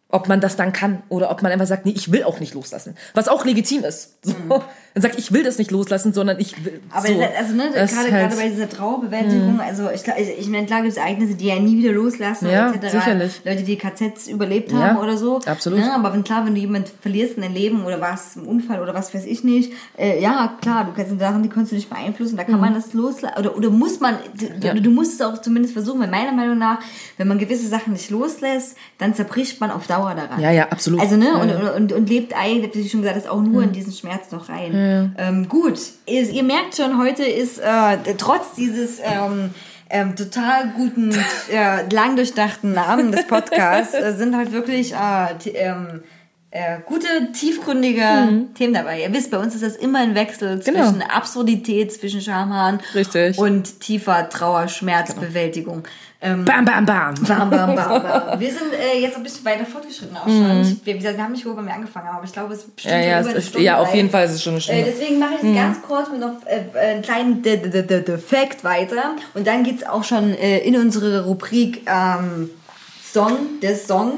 Ob man das dann kann oder ob man einfach sagt, nee, ich will auch nicht loslassen. Was auch legitim ist. So. Dann sagt, ich will das nicht loslassen, sondern ich will. Mhm. Aber so. also ne, Das gerade halt- Mhm. gerade bei dieser Trauerbewältigung, also ich, glaub- ich meine, klar gibt es Ereignisse, die ja nie wieder loslassen, Ja, etc. sicherlich. Leute, die KZs überlebt Ja, haben oder so. absolut. Ne? Aber wenn klar, wenn du jemanden verlierst in dein Leben oder was, im Unfall oder was weiß ich nicht, äh, ja, klar, du kannst Sachen, die kannst du nicht beeinflussen, da kann man das loslassen, oder, oder muss man, Mhm. Ja. du, du musst es auch zumindest versuchen, weil meiner Meinung nach, wenn man gewisse Sachen nicht loslässt, dann zerbricht man auf Dauer daran. Ja, ja, absolut. Also, ne, Ja, und, ja. und, und, und lebt eigentlich, wie ich schon gesagt hast, auch nur in diesen Schmerz noch rein. Ähm, gut, ihr, ihr merkt schon, heute ist äh, trotz dieses ähm, ähm, total guten, äh, lang durchdachten Namen des Podcasts, äh, sind halt wirklich äh, ähm, äh, gute, tiefgründige Themen dabei. Ihr wisst, bei uns ist das immer ein Wechsel Genau. zwischen Absurdität, zwischen Schamhahn Richtig. und tiefer Trauer, Schmerzbewältigung. Ähm, Bam, bam, bam. Bam, bam, bam, bam. Wir sind äh, jetzt ein bisschen weiter fortgeschritten auch schon. Ich, wir, wir haben nicht wann wir angefangen haben, aber ich glaube, es ist bestimmt Mhm. Ja, ja, über es eine Stunde ja, auf jeden Fall ist es schon eine Äh, Stunde. deswegen mache ich jetzt ganz kurz mit noch äh, einen kleinen De De De De Fact weiter. Und dann geht's auch schon äh, in unsere Rubrik ähm, Song, des Song.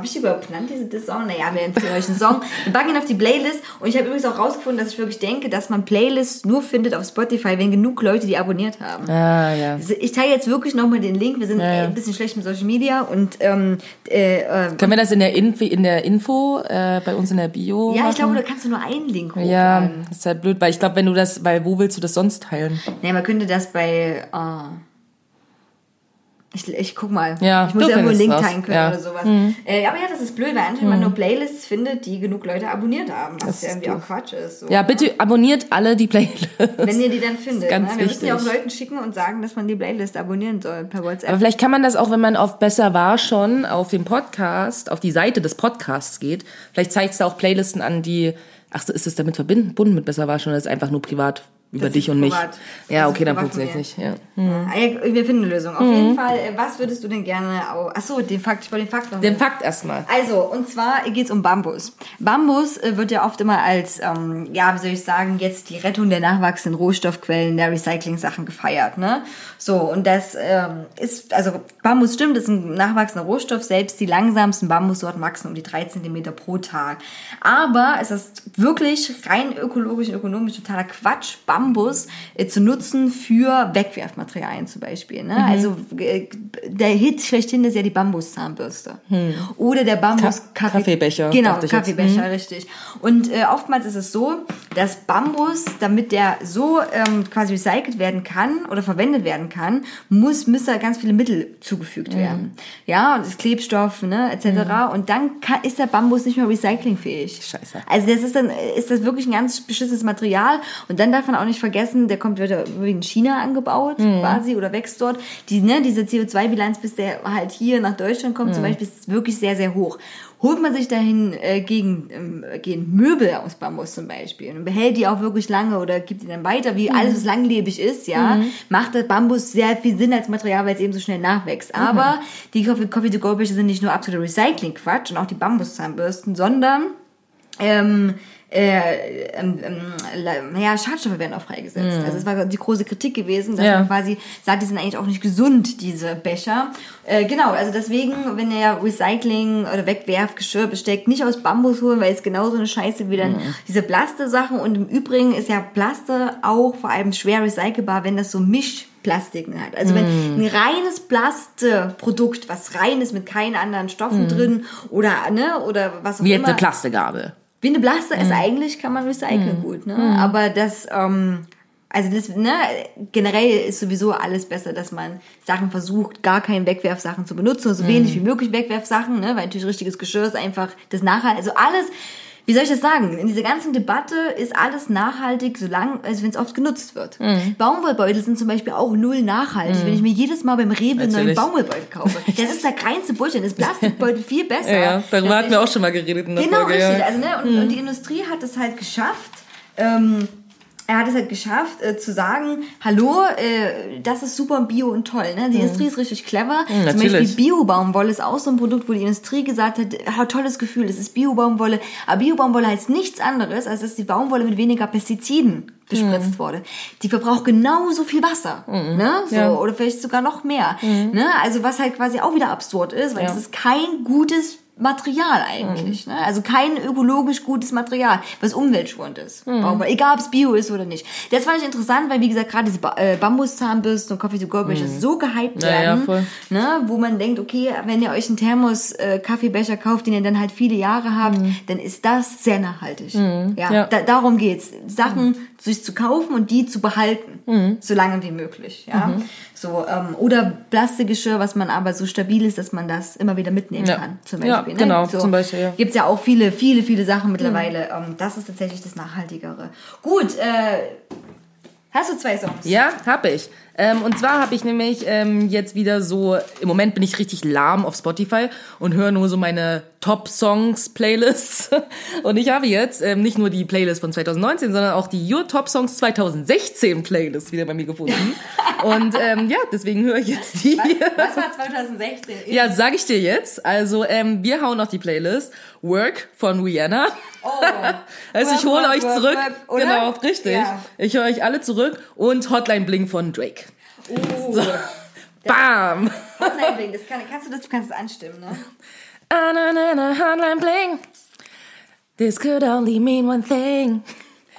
Habe ich überhaupt genannt, diese des Song? Naja, wir empfehlen euch einen Song. Wir packen ihn auf die Playlist. Und ich habe übrigens auch rausgefunden, dass ich wirklich denke, dass man Playlists nur findet auf Spotify, wenn genug Leute die abonniert haben. Ah, ja. Also Ich teile jetzt wirklich nochmal den Link. Wir sind Ja, ja. ein bisschen schlecht mit Social Media und ähm, äh, äh, Können wir das in der, Info, in der Info äh, bei uns in der Bio ja, ich glaube, da kannst du nur einen Link hochladen. Ja, das ist halt blöd, weil ich glaube, wenn du das, weil wo willst du das sonst teilen? Nee, man könnte das bei. ah. Ich, ich guck mal. Ja, ich muss ja irgendwo einen Link teilen können Ja. Mhm. oder sowas. Äh, aber ja, das ist blöd, weil anscheinend man nur Playlists findet, die genug Leute abonniert haben. Was Das ja ist irgendwie auch doof. Quatsch ist. So. Ja, bitte abonniert alle die Playlist. Wenn ihr die dann findet. ganz ne? Wir müssen ja auch wichtig. Leuten schicken und sagen, dass man die Playlist abonnieren soll per WhatsApp. Aber vielleicht kann man das auch, wenn man auf Besser war schon auf dem Podcast, auf die Seite des Podcasts geht. Vielleicht zeigt es da auch Playlisten an, die. Ach so, ist es damit verbunden mit Besser war schon? oder ist es einfach nur privat über Das dich und mich? privat. Ja, Das okay, dann funktioniert es nicht. Ja. Ah, ja, wir finden eine Lösung. Mhm. Auf jeden Fall, äh, was würdest du denn gerne auch. Achso, den Fakt, ich wollte den Fakt noch Den Fakt erstmal. Also, und zwar geht's um Bambus. Bambus äh, wird ja oft immer als, ähm, ja, wie soll ich sagen, jetzt die Rettung der nachwachsenden Rohstoffquellen, der Recycling-Sachen gefeiert, ne? So, und das ähm, ist, also Bambus stimmt, ist ein nachwachsender Rohstoff, selbst die langsamsten Bambussorten wachsen um die drei Zentimeter pro Tag. Aber es ist wirklich rein ökologisch und ökonomisch totaler Quatsch, Bambus äh, zu nutzen für Wegwerfmaterialien zum Beispiel. Ne? Also äh, der Hit schlechthin ist ja die Bambuszahnbürste. Oder der Bambus Ka- Kaffeebecher, Genau. Kaffeebecher, richtig. Und äh, oftmals ist es so, dass Bambus, damit der so ähm, quasi recycelt werden kann oder verwendet werden kann, muss, müssen da ganz viele Mittel zugefügt werden. Ja, und das Klebstoff, ne, etc. Und dann kann, ist der Bambus nicht mehr recyclingfähig. Scheiße. Also das ist dann, ist das wirklich ein ganz beschissenes Material. Und dann darf man auch nicht vergessen, der kommt wird überwiegend in China angebaut, quasi, oder wächst dort. Die, ne, diese CO2-Bilanz, bis der halt hier nach Deutschland kommt, zum Beispiel, ist wirklich sehr, sehr hoch. Holt man sich dahin äh, gegen, ähm, gegen Möbel aus Bambus zum Beispiel und behält die auch wirklich lange oder gibt die dann weiter, wie alles, was langlebig ist, ja, macht der Bambus sehr viel Sinn als Material, weil es eben so schnell nachwächst. Aber die Coffee, Coffee to go Becher sind nicht nur absoluter Recycling-Quatsch und auch die Bambuszahnbürsten, sondern ähm, äh, ähm, ähm, naja, Schadstoffe werden auch freigesetzt. Also es war die große Kritik gewesen, dass Ja. man quasi sagt, die sind eigentlich auch nicht gesund, diese Becher. Äh, genau, also deswegen, wenn ihr Recycling oder Wegwerfgeschirr besteckt, nicht aus Bambus holen, weil es genauso eine Scheiße wie dann diese Plaste-Sachen. Und im Übrigen ist ja Plaste auch vor allem schwer recycelbar, wenn das so Mischplastiken hat. Also wenn ein reines Plasteprodukt, was rein ist mit keinen anderen Stoffen drin oder ne oder was auch Wie jetzt immer. eine Plastegabel. Wie eine Blaster Mhm. ist eigentlich, kann man recyceln gut, ne? Aber das, ähm, also das, ne, generell ist sowieso alles besser, dass man Sachen versucht, gar keine Wegwerfsachen zu benutzen, so Mhm. wenig wie möglich Wegwerfsachen, ne? Weil natürlich richtiges Geschirr ist einfach das nachhaltig, also alles, wie soll ich das sagen? In dieser ganzen Debatte ist alles nachhaltig, solange, also wenn es oft genutzt wird. Mhm. Baumwollbeutel sind zum Beispiel auch null nachhaltig. Wenn ich mir jedes Mal beim Rewe einen neuen. Baumwollbeutel kaufe, das ist der kleinste Bullshit. Das Plastikbeutel viel besser. Ja, ja. Darüber hatten wir auch schon mal geredet in der Genau, Folge. richtig. Ja. Also, ne, und, und die Industrie hat es halt geschafft, ähm, er hat es halt geschafft, äh, zu sagen, hallo, äh, das ist super bio und toll. Ne? Die Industrie ist richtig clever. Zum Beispiel Mhm. Bio-Baumwolle ist auch so ein Produkt, wo die Industrie gesagt hat, ah, tolles Gefühl, es ist Bio-Baumwolle. Aber Bio-Baumwolle heißt nichts anderes, als dass die Baumwolle mit weniger Pestiziden bespritzt Mhm. wurde. Die verbraucht genauso viel Wasser. Ne? So, Ja. Oder vielleicht sogar noch mehr. Ne? Also was halt quasi auch wieder absurd ist, weil Ja. es ist kein gutes Material eigentlich. Ne? Also kein ökologisch gutes Material, was umweltschonend ist. Baumwolle. Egal, ob es Bio ist oder nicht. Das fand ich interessant, weil wie gesagt, gerade diese ba äh, Bambuszahnbürsten und Coffee to go Becher so gehypt Ja, ja, werden, voll. ne? wo man denkt, okay, wenn ihr euch einen Thermos äh, Kaffeebecher kauft, den ihr dann halt viele Jahre habt, dann ist das sehr nachhaltig. Ja, Ja. Da, darum geht's. Sachen sich zu kaufen und die zu behalten, so lange wie möglich. Ja, so ähm, oder Plastikgeschirr, was man aber so stabil ist, dass man das immer wieder mitnehmen Ja. kann. Zum Ja, Beispiel. genau, so. zum Beispiel, ja. Gibt's ja auch viele, viele, viele Sachen mittlerweile. Ähm, das ist tatsächlich das Nachhaltigere. Gut. Äh, hast du zwei Songs? Ja, hab ich. Ähm, und zwar habe ich nämlich ähm, jetzt wieder so, im Moment bin ich richtig lahm auf Spotify und höre nur so meine Top-Songs-Playlists. Und ich habe jetzt ähm, nicht nur die Playlist von 2019, sondern auch die Your Top Songs 2016 Playlist wieder bei mir gefunden. Und ähm, ja, deswegen höre ich jetzt die. Was war 2016? Ja, sag ich dir jetzt. Also, ähm, wir hauen auf die Playlist. Work von Rihanna. Oh. Also ich hole euch zurück. work? Genau, richtig. Ja. Ich höre euch alle zurück. Und Hotline Bling von Drake. Oh. Bam! Hotline Bling, das kann, kannst du das, du kannst es anstimmen, ne? Ah, na, na, na, Hotline Bling. This could only mean one thing.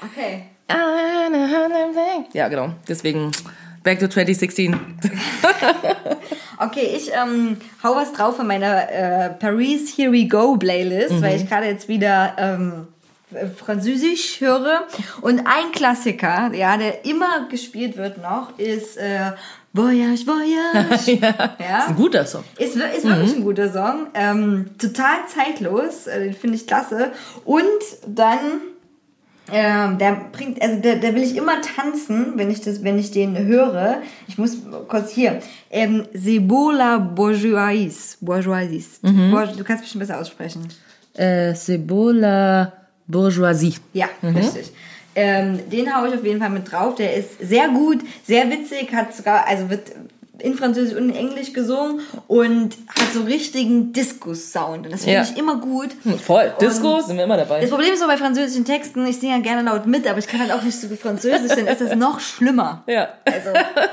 Okay. Ah, na, na, Hotline Bling. Ja, genau. Deswegen back to 2016. Okay, ich ähm, hau was drauf von meiner äh, Paris Here We Go Playlist, weil ich gerade jetzt wieder ähm, äh, Französisch höre. Und ein Klassiker, ja, der immer gespielt wird noch, ist äh, Voyage, Voyage. ja. Ist ein guter Song. Ist, ist wirklich ein guter Song. Ähm, total zeitlos, äh, den finde ich klasse. Und dann, ähm, der bringt, also der, der will ich immer tanzen, wenn ich das, wenn ich den höre. Ich muss kurz hier. Ähm, Cebola Bourgeoisie. Bourgeoisie. Bour- Du kannst bestimmt besser aussprechen. Äh, Cebola Bourgeoisie. Ja, richtig. Ähm, den haue ich auf jeden Fall mit drauf. Der ist sehr gut, sehr witzig, hat sogar, also wird in Französisch und in Englisch gesungen und hat so richtigen Disco-Sound. Und das finde Ja. ich immer gut. Hm, Voll. Disco sind wir immer dabei. Das Problem ist so bei französischen Texten, ich singe ja gerne laut mit, aber ich kann halt auch nicht so gut Französisch, dann ist das noch schlimmer. Ja. Also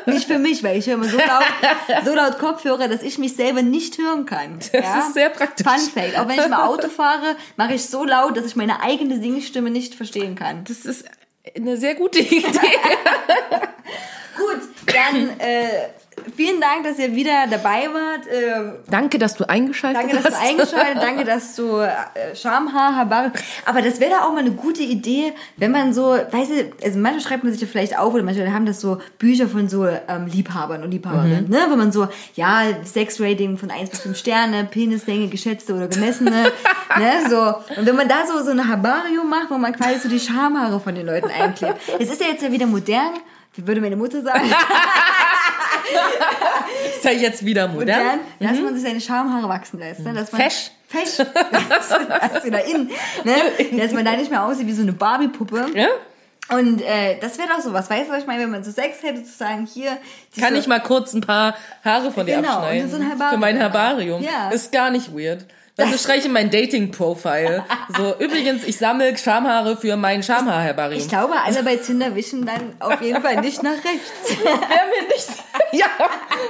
nicht für mich, weil ich höre immer so laut, so laut Kopfhörer, dass ich mich selber nicht hören kann. Das ist sehr praktisch. Fun Fact. Auch wenn ich mal Auto fahre, mache ich so laut, dass ich meine eigene Singstimme nicht verstehen kann. Das ist eine sehr gute Idee. Gut, dann äh, vielen Dank, dass ihr wieder dabei wart. Äh, danke, dass du eingeschaltet danke, dass hast. du eingeschaltet danke, dass du äh, Schamhaar, Habar. Aber das wäre doch auch mal eine gute Idee, wenn man so, weißt du, also manchmal schreibt man sich ja vielleicht auf oder manche haben das so Bücher von so ähm, Liebhabern und Liebhaberinnen, ne? Wenn man so, ja, Sexrating von 1 bis 5 Sterne, Penislänge, geschätzte oder gemessene, ne? So. Und wenn man da so, so eine Habarium macht, wo man quasi so die Schamhaare von den Leuten einklebt. Es ist ja jetzt ja wieder modern, wie würde meine Mutter sagen. Ist ja jetzt wieder modern. modern, dass man sich seine Schamhaare wachsen lässt. Ne? Dass man, Fesch. Fesch. das ist wieder in. Ne? Dass man da nicht mehr aussieht wie so eine Barbie-Puppe. Ja? Und äh, das wäre doch sowas. Weißt du, was ich meine? Wenn man so Sex hätte, zu sagen, hier... Kann so, ich mal kurz ein paar Haare von dir Genau, abschneiden? so ein Herbarium. Für mein Herbarium. Ja. Ist gar nicht weird. Also streiche in mein Dating-Profile. So, übrigens, ich sammle Schamhaare für mein Schamhaar-Herbarium. Ich glaube, alle bei Tinder wischen dann auf jeden Fall nicht nach rechts. Wäre mir nicht. Ja,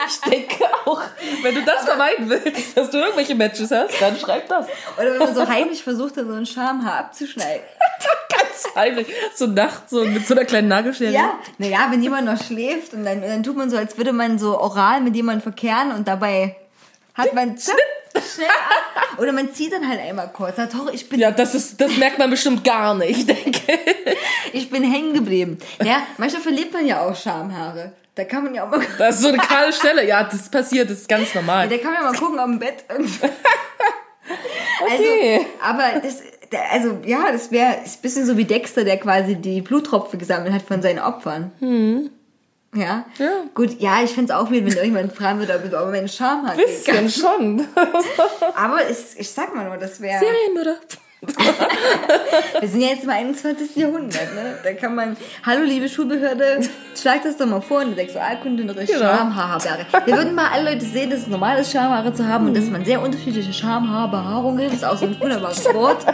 ich denke auch. Wenn du das vermeiden willst, dass du irgendwelche Matches hast, dann schreib das. Oder wenn man so heimlich versucht, dann so ein Schamhaar abzuschneiden. Ganz heimlich. So nachts, so mit so einer kleinen Nagelschere. Ja, naja, wenn jemand noch schläft und dann, dann tut man so, als würde man so oral mit jemandem verkehren und dabei hat man zack, schnell ab. Oder man zieht dann halt einmal kurz. Sagt, ich bin, Ja, das ist, das merkt man bestimmt gar nicht, denke ich bin hängen geblieben. Ja, manchmal verliert man ja auch Schamhaare. Da kann man ja auch mal, Das ist so eine kahle Stelle. Ja, das passiert, das ist ganz normal. da kann man ja mal gucken, im Bett. Okay. Also, aber das, da- also, ja, das wäre ein bisschen so wie Dexter, der quasi die Bluttropfen gesammelt hat von seinen Opfern. Ja? Ja. Gut, ja, ich find's auch weird, wenn irgendjemand fragen würde, ob ich über meine Schamhaare Bisschen schon. Aber es, ich sag mal nur, das wäre. Serienmörder. Wir sind ja jetzt im 21. Jahrhundert, ne? Da kann man. Hallo, liebe Schulbehörde, schlag das doch mal vor in der Sexualkundenunterricht Genau. Schamhaarbehaarung. Wir würden mal alle Leute sehen, dass es normal ist, Schamhaare zu haben und dass man sehr unterschiedliche Schamhaarbehaarungen, das ist auch so ein wunderbares Wort,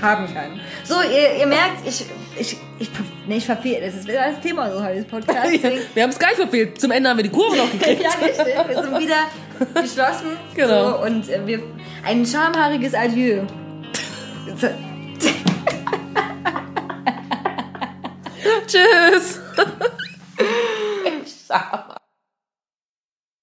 haben kann. So, ihr, ihr merkt, ich. Ich, ich, nee, ich verfehle, das ist wieder das Thema so heute Podcasts. deswegen- Wir haben es gar nicht verfehlt. Zum Ende haben wir die Kurve noch gekriegt. Ja, richtig. Wir sind wieder geschlossen. Genau. So, und äh, wir ein schamhaariges Adieu. Tschüss. Schade.